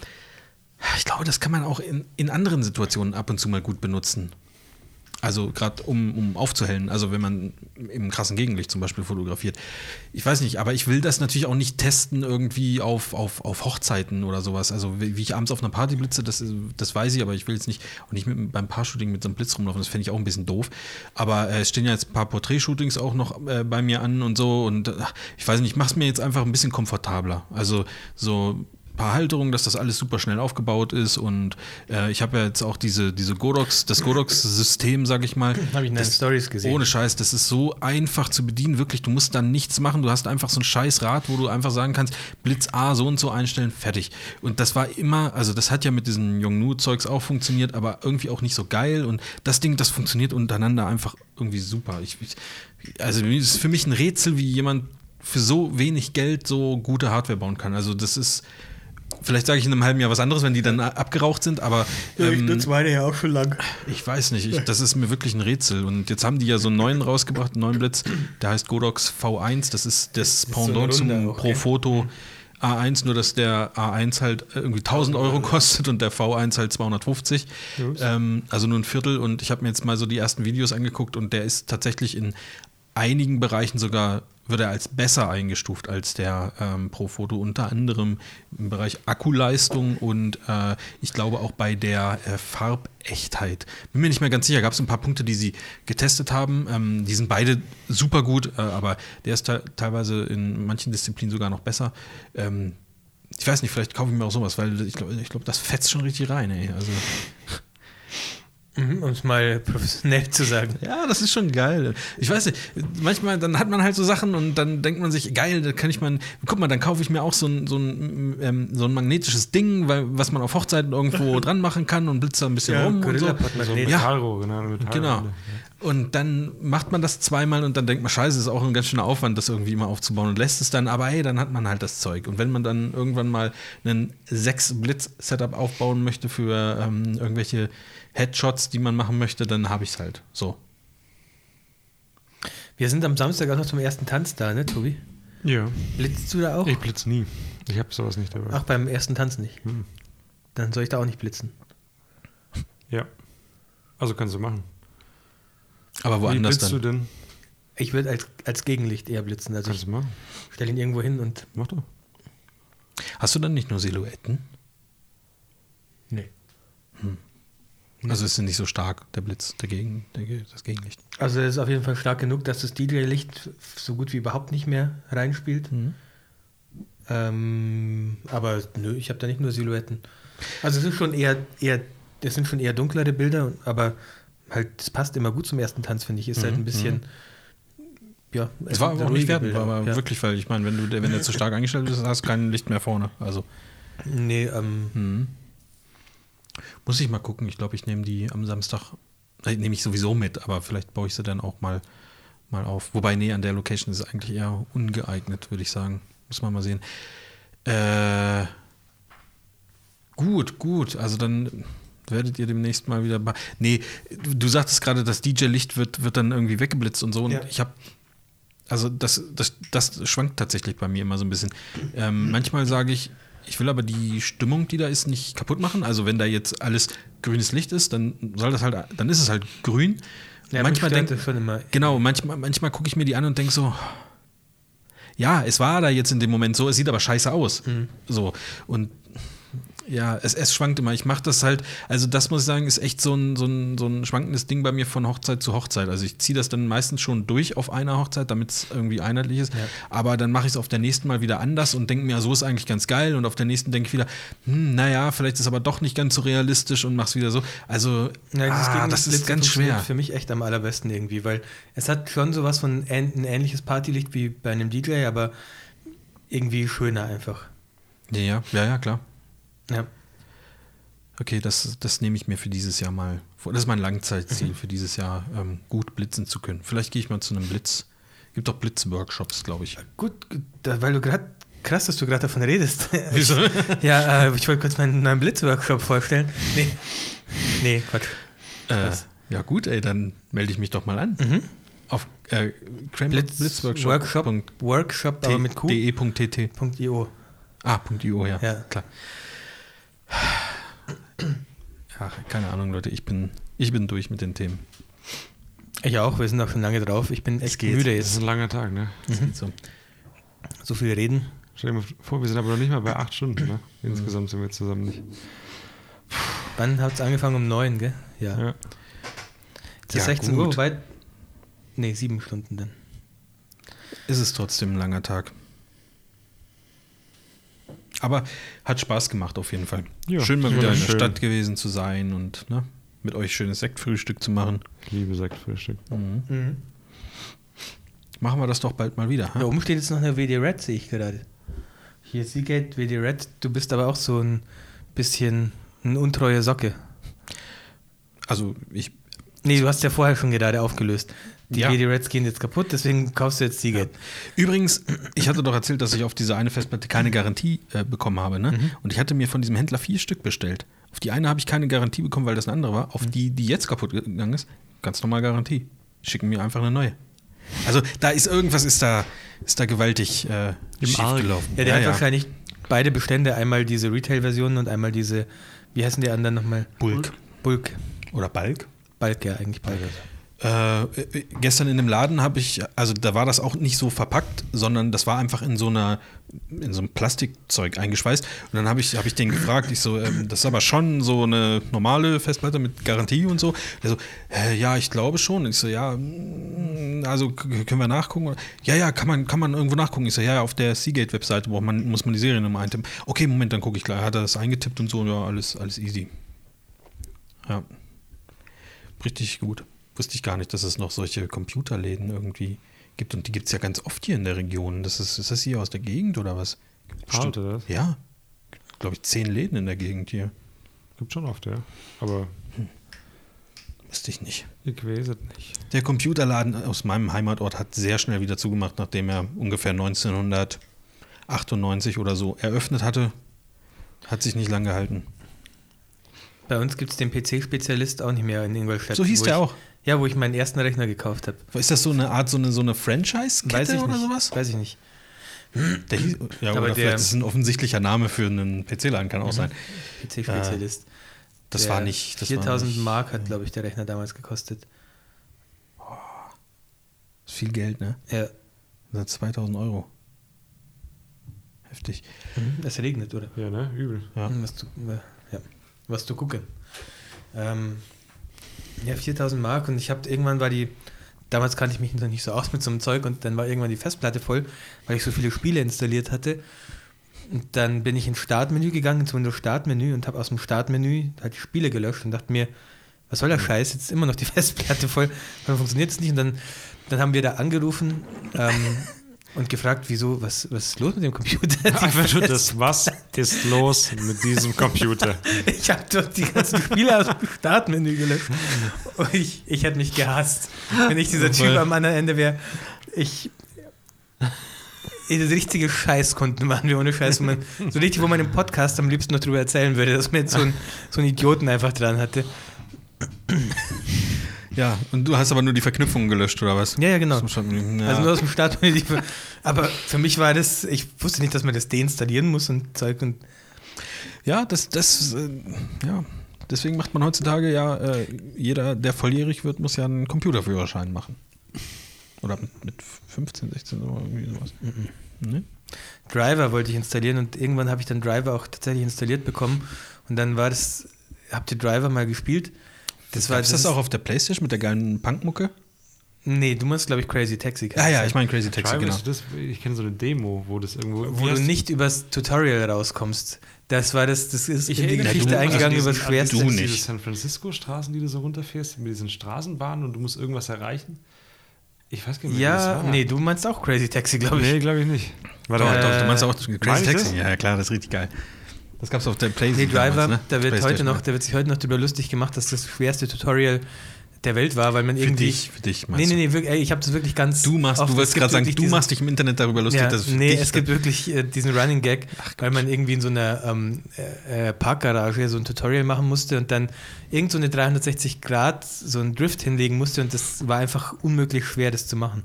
ich glaube, das kann man auch in, in anderen Situationen ab und zu mal gut benutzen. Also gerade um, um aufzuhellen, also wenn man im krassen Gegenlicht zum Beispiel fotografiert. Ich weiß nicht, aber ich will das natürlich auch nicht testen irgendwie auf, auf, auf Hochzeiten oder sowas. Also wie, ich abends auf einer Party blitze, das, das weiß ich, aber ich will jetzt nicht, auch nicht mit, beim Paar-Shooting mit so einem Blitz rumlaufen, das fände ich auch ein bisschen doof. Aber äh, es stehen ja jetzt ein paar Porträt-Shootings auch noch äh, bei mir an und so und äh, ich weiß nicht, ich mache es mir jetzt einfach ein bisschen komfortabler. Also so paar Halterungen, dass das alles super schnell aufgebaut ist und äh, ich habe ja jetzt auch diese, diese Godox, das Godox-System, sag ich mal. Habe ich in Das- Stories gesehen. Ohne Scheiß, das ist so einfach zu bedienen, wirklich. Du musst dann nichts machen. Du hast einfach so ein scheiß Rad, wo du einfach sagen kannst, Blitz A so und so einstellen, fertig. Und das war immer, also das hat ja mit diesen Yongnu-Zeugs auch funktioniert, aber irgendwie auch nicht so geil. Und das Ding, das funktioniert untereinander einfach irgendwie super. Ich, ich, also es ist für mich ein Rätsel, wie jemand für so wenig Geld so gute Hardware bauen kann. Also das ist, vielleicht sage ich in einem halben Jahr was anderes, wenn die dann abgeraucht sind, aber ähm, meine ja auch schon lang. ich weiß nicht, ich, das ist mir wirklich ein Rätsel. Und jetzt haben die ja so einen neuen rausgebracht, einen neuen Blitz, der heißt Godox V1. Das ist das ist so Pendant eine zum auch, Pro ja. Foto A1, nur dass der A1 halt irgendwie 1000 Euro kostet und der V1 halt 250. Ähm, also nur ein Viertel. Und ich habe mir jetzt mal so die ersten Videos angeguckt und der ist tatsächlich in einigen Bereichen sogar wird er als besser eingestuft als der ähm, Pro Foto, unter anderem im Bereich Akkuleistung und äh, ich glaube auch bei der äh, Farbechtheit. Bin mir nicht mehr ganz sicher, gab es ein paar Punkte, die sie getestet haben. Ähm, die sind beide super gut, äh, aber der ist te teilweise in manchen Disziplinen sogar noch besser. Ähm, ich weiß nicht, vielleicht kaufe ich mir auch sowas, weil ich glaube, ich glaub, das fetzt schon richtig rein. Ey. Also, um es mal professionell zu sagen. Ja, das ist schon geil. Ich weiß nicht, manchmal, dann hat man halt so Sachen und dann denkt man sich, geil, da kann ich mal, guck mal, dann kaufe ich mir auch so ein, so ein, ähm, so ein magnetisches Ding, weil, was man auf Hochzeiten irgendwo dran machen kann und blitzt da ein bisschen Ja, rum und so. Magnet. Ja. Metallrohr, genau. Metallrohr. Genau. Und dann macht man das zweimal und dann denkt man, scheiße, ist auch ein ganz schöner Aufwand, das irgendwie immer aufzubauen und lässt es dann, aber hey, dann hat man halt das Zeug. Und wenn man dann irgendwann mal einen sechs Blitz-Setup aufbauen möchte für ähm, irgendwelche Headshots, die man machen möchte, dann habe ich es halt. So. Wir sind am Samstag auch noch zum ersten Tanz da, ne, Tobi? Ja. Blitzt du da auch? Ich blitze nie. Ich habe sowas nicht dabei. Ach, beim ersten Tanz nicht. Hm. Dann soll ich da auch nicht blitzen. Ja. Also kannst du machen. Aber Wie woanders blitzt du dann. denn? Ich würde als, als Gegenlicht eher blitzen. Also Kannst ich du machen. stelle ihn irgendwo hin und. Mach doch. Hast du dann nicht nur Silhouetten? Nee. Also ist es nicht so stark, der Blitz, der Gegen, der, das Gegenlicht. Also es ist auf jeden Fall stark genug, dass das DJ-Licht so gut wie überhaupt nicht mehr reinspielt. Ähm, aber nö, ich habe da nicht nur Silhouetten. Also es ist schon eher, eher, das sind schon eher dunklere Bilder, aber halt, es passt immer gut zum ersten Tanz, finde ich. Ist halt ein bisschen, ja. Es war aber auch nicht wertend, aber ja. wirklich, weil ich meine, wenn du wenn der zu stark eingestellt ist, hast du kein Licht mehr vorne. Also Nee, ähm, hm. muss ich mal gucken. Ich glaube, ich nehme die am Samstag, äh, nehme ich sowieso mit, aber vielleicht baue ich sie dann auch mal, mal auf. Wobei, nee, an der Location ist es eigentlich eher ungeeignet, würde ich sagen. Muss man mal sehen. Äh, gut, gut. Also dann, werdet ihr demnächst mal wieder. Nee, du sagtest gerade, das DJ-Licht wird, wird dann irgendwie weggeblitzt und so. Und Ja. ich habe. Also, das, das, das schwankt tatsächlich bei mir immer so ein bisschen. Ähm, manchmal sage ich, ich will aber die Stimmung, die da ist, nicht kaputt machen. Also, wenn da jetzt alles grünes Licht ist, dann soll das halt, dann ist es halt grün. Ja, manchmal mich stört denk, das schon immer. Genau, manchmal, manchmal gucke ich mir die an und denke so, ja, es war da jetzt in dem Moment so, es sieht aber scheiße aus. So. Und ja, es, es schwankt immer. Ich mache das halt, also das muss ich sagen, ist echt so ein, so, ein, so ein schwankendes Ding bei mir von Hochzeit zu Hochzeit. Also ich ziehe das dann meistens schon durch auf einer Hochzeit, damit es irgendwie einheitlich ist. Ja. Aber dann mache ich es auf der nächsten Mal wieder anders und denke mir, so ist eigentlich ganz geil. Und auf der nächsten denke ich wieder, hm, naja, vielleicht ist es aber doch nicht ganz so realistisch und mach's wieder so. Also, Ja, ah, das ist ganz schwer. Für mich echt am allerbesten irgendwie, weil es hat schon sowas von ähn ein ähnliches Partylicht wie bei einem DJ, aber irgendwie schöner einfach. Ja, ja, ja, klar. Ja. Okay, das, das nehme ich mir für dieses Jahr mal vor. Das ist mein Langzeitziel für dieses Jahr, ähm, gut blitzen zu können. Vielleicht gehe ich mal zu einem Blitz. Gibt doch Blitzworkshops, glaube ich. Gut, weil du gerade, krass, dass du gerade davon redest. Wieso? ja, äh, ich wollte kurz meinen neuen Blitzworkshop vorstellen. Nee, nee, Quatsch. Äh, ja, gut, ey, dann melde ich mich doch mal an. Mhm. Auf äh, Blitz, Blitzworkshop. Workshop, Workshop, aber mit Q. de.tt. .io. Ah, .io, ja. Ja. Klar. Ach, keine Ahnung, Leute, ich bin, ich bin durch mit den Themen. Ich auch, wir sind auch schon lange drauf. Ich bin echt geht. müde Das ist jetzt. ein langer Tag, ne? Geht so. So viel reden. Stell dir mal vor, wir sind aber noch nicht mal bei acht Stunden, ne? Insgesamt sind wir zusammen nicht. Wann hat es angefangen? Um neun, gell? Ja. Ja. Jetzt ist Ja, 16 gut. Uhr, weit. Nee, sieben Stunden dann. Ist es trotzdem ein langer Tag. Aber hat Spaß gemacht auf jeden Fall. Ja, schön mal wieder in der. Stadt gewesen zu sein und ne, mit euch schönes Sektfrühstück zu machen. Ich liebe Sektfrühstück. Mhm. Machen wir das doch bald mal wieder. Da oben steht jetzt noch eine WD Red, sehe ich gerade. Hier Seagate, WD Red. Du bist aber auch so ein bisschen eine untreue Socke. Also ich, Nee, du hast ja vorher schon gerade aufgelöst. Die Ja. WD Reds gehen jetzt kaputt, deswegen kaufst du jetzt Seagate. übrigens, ich hatte doch erzählt, dass ich auf diese eine Festplatte keine Garantie äh, bekommen habe. Ne? Und ich hatte mir von diesem Händler vier Stück bestellt. Auf die eine habe ich keine Garantie bekommen, weil das eine andere war. Auf die, die jetzt kaputt gegangen ist, ganz normal Garantie. Schicken mir einfach eine neue. Also da ist irgendwas ist da, ist da gewaltig äh, schief Argen. gelaufen. Ja, der hat wahrscheinlich beide Bestände, einmal diese Retail-Version und einmal diese, wie heißen die anderen nochmal? Bulk. Bulk. Oder Balk. Balk, ja, eigentlich Balk. Äh, äh, gestern in dem Laden habe ich, also da war das auch nicht so verpackt, sondern das war einfach in so einer, in so einem Plastikzeug eingeschweißt. Und dann habe ich, hab ich den gefragt, ich so, ähm, das ist aber schon so eine normale Festplatte mit Garantie und so. Der so, äh, ja, ich glaube schon. Ich so, ja, mm, also können wir nachgucken? Ja, ja, kann man, kann man irgendwo nachgucken. Ich so, ja, ja, auf der Seagate-Webseite braucht man, muss man die Seriennummer eintippen. Okay, Moment, dann gucke ich gleich. Hat er das eingetippt und so, ja, alles, alles easy. Ja. Richtig gut. Wusste ich gar nicht, dass es noch solche Computerläden irgendwie gibt. Und die gibt es ja ganz oft hier in der Region. Das ist, ist das hier aus der Gegend oder was? Oder was? Ja. Glaube ich, zehn Läden in der Gegend hier. Gibt schon oft, ja. Aber Wusste ich nicht. ich weiß es nicht. Der Computerladen aus meinem Heimatort hat sehr schnell wieder zugemacht, nachdem er ungefähr 1998 oder so eröffnet hatte. Hat sich nicht lang gehalten. Bei uns gibt es den PC-Spezialist auch nicht mehr in Ingolstadt. So hieß der ich, auch. Ja, wo ich meinen ersten Rechner gekauft habe. Ist das so eine Art, so eine, so eine Franchise-Kette oder nicht. sowas? Weiß ich nicht. Der hieß, ja, Aber oder der- vielleicht ist es ein offensichtlicher Name für einen PC-Laden, kann auch sein. PC-Spezialist. Das Der war nicht. Das war 4000 nicht, Mark hat, glaube ich, der Rechner damals gekostet. ist viel Geld, ne? Ja. Das sind 2000 Euro. Heftig. Es regnet, oder? Ja, ne? Übel. Ja. Was du, äh, ja. Was du gucken. Ähm, ja, 4000 Mark und ich habe irgendwann war die, damals kannte ich mich noch nicht so aus mit so einem Zeug und dann war irgendwann die Festplatte voll, weil ich so viele Spiele installiert hatte. Und dann bin ich ins Startmenü gegangen, ins Windows Startmenü und habe aus dem Startmenü halt die Spiele gelöscht und dachte mir, was soll der Scheiß? Jetzt ist immer noch die Festplatte voll, warum funktioniert es nicht? Und dann, dann haben wir da angerufen ähm, und gefragt, wieso, was, was ist los mit dem Computer? Einfach nur das, was ist los mit diesem Computer? Ich habe dort die ganzen Spiele aus dem Startmenü gelöscht. Und ich, ich hätte mich gehasst, wenn ich dieser Typ am anderen Ende wäre. Ich, ey, richtige Scheißkunden waren wir ohne Scheiß. wo Man, so richtig, wo man im Podcast am liebsten noch drüber erzählen würde, dass man jetzt so, ein, so einen Idioten einfach dran hatte. Ja, und du hast aber nur die Verknüpfungen gelöscht, oder was? Ja, ja, genau. Schon- ja. Also nur aus dem Start. Aber für mich war das, ich wusste nicht, dass man das deinstallieren muss und Zeug und Ja, das, das, äh, ja. Deswegen macht man heutzutage ja, äh, jeder, der volljährig wird, muss ja einen Computerführerschein machen. Oder mit, mit 15, 16 oder irgendwie sowas. Ne? Driver wollte ich installieren und irgendwann habe ich dann Driver auch tatsächlich installiert bekommen und dann war das, habt ihr Driver mal gespielt? Das war Gab's das auch auf der Playstation mit der geilen Punkmucke? Nee, du meinst glaube ich Crazy Taxi. Ja, ja, ich meine Crazy Taxi, genau. das, ich kenne so eine Demo, wo das irgendwo. wo du nicht übers Tutorial rauskommst. Das war das, das ist Ich in die Geschichte also eingegangen diesen- über das Schwerste. du Diese nicht. San Francisco-Straßen, die du so runterfährst, mit diesen Straßenbahnen und du musst irgendwas erreichen. Ich weiß gar nicht, Ja, das war. nee, du meinst auch Crazy Taxi, glaube ich. Nee, glaube ich nicht. Warte mal. doch, du meinst auch meine Crazy Taxi? das? Ja, ja, klar, das ist richtig geil. Das gab's auf der Playstation. Nee, Driver, damals, ne? da, wird heute noch, da wird sich heute noch darüber lustig gemacht, dass das schwerste Tutorial der Welt war, weil man Für irgendwie. dich, für dich Nee, meinst nee, nee, wirklich, ey, ich habe das wirklich ganz. Du machst, oft- du es wolltest gerade sagen, wirklich du diesen- machst dich im Internet darüber lustig, Ja, dass es für nee, dich es gibt wirklich äh, diesen Running Gag, weil man irgendwie in so einer ähm, äh, äh, Parkgarage so ein Tutorial machen musste und dann irgend so eine 360 Grad so einen Drift hinlegen musste und das war einfach unmöglich schwer, das zu machen.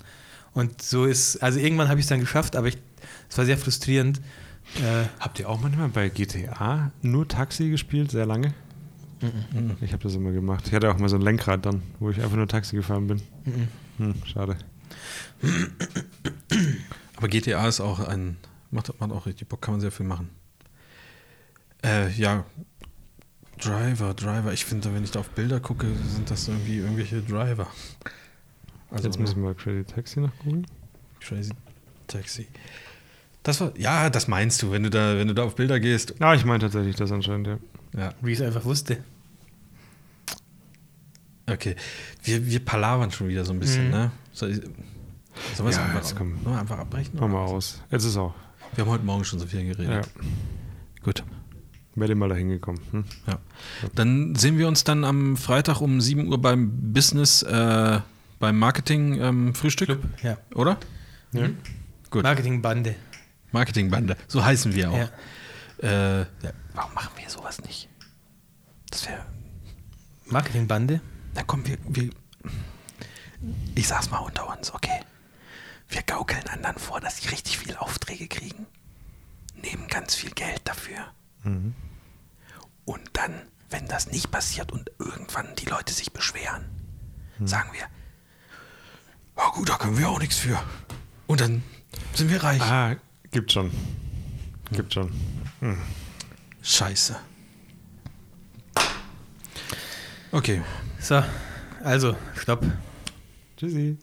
Und so ist, also irgendwann habe ich es dann geschafft, aber es war sehr frustrierend. Äh, Habt ihr auch manchmal bei GTA nur Taxi gespielt, sehr lange? Ich habe das immer gemacht. Ich hatte auch mal so ein Lenkrad dann, wo ich einfach nur Taxi gefahren bin. Hm, schade. Aber GTA ist auch ein, macht, macht auch richtig Bock, kann man sehr viel machen. Äh, ja, Driver, Driver. Ich finde, wenn ich da auf Bilder gucke, sind das irgendwie irgendwelche Driver. Also Jetzt müssen wir Crazy Taxi noch googeln. Crazy Taxi. Das war, ja, das meinst du, wenn du da, wenn du da auf Bilder gehst. Ja, ich meine tatsächlich das anscheinend, ja. Ja, wie ich es einfach wusste. okay. Wir, wir palavern schon wieder so ein bisschen, Mhm. ne? So, sollen wir es Ja, einfach, wir einfach abbrechen? Mach mal aus. Jetzt ist auch. Wir haben heute Morgen schon so viel geredet. Ja. Gut. Wäre mal dahin gekommen. Hm? Ja. Dann sehen wir uns dann am Freitag um 7 Uhr beim Business, äh, beim Marketing-Frühstück, Club, ja. oder? Ja. Gut. Marketingbande. Marketingbande. So heißen wir auch. Ja. Äh, ja. Warum machen wir sowas nicht? Das wäre. Marketingbande? Na komm, wir, wir. Ich sag's mal unter uns, okay? Wir gaukeln anderen vor, dass sie richtig viele Aufträge kriegen. Nehmen ganz viel Geld dafür. Und dann, wenn das nicht passiert und irgendwann die Leute sich beschweren, sagen wir, ja gut, da können wir auch nichts für. Und dann sind wir reich. Ah, gibt schon. Gibt schon. Scheiße. Okay. So, also, stopp. Tschüssi.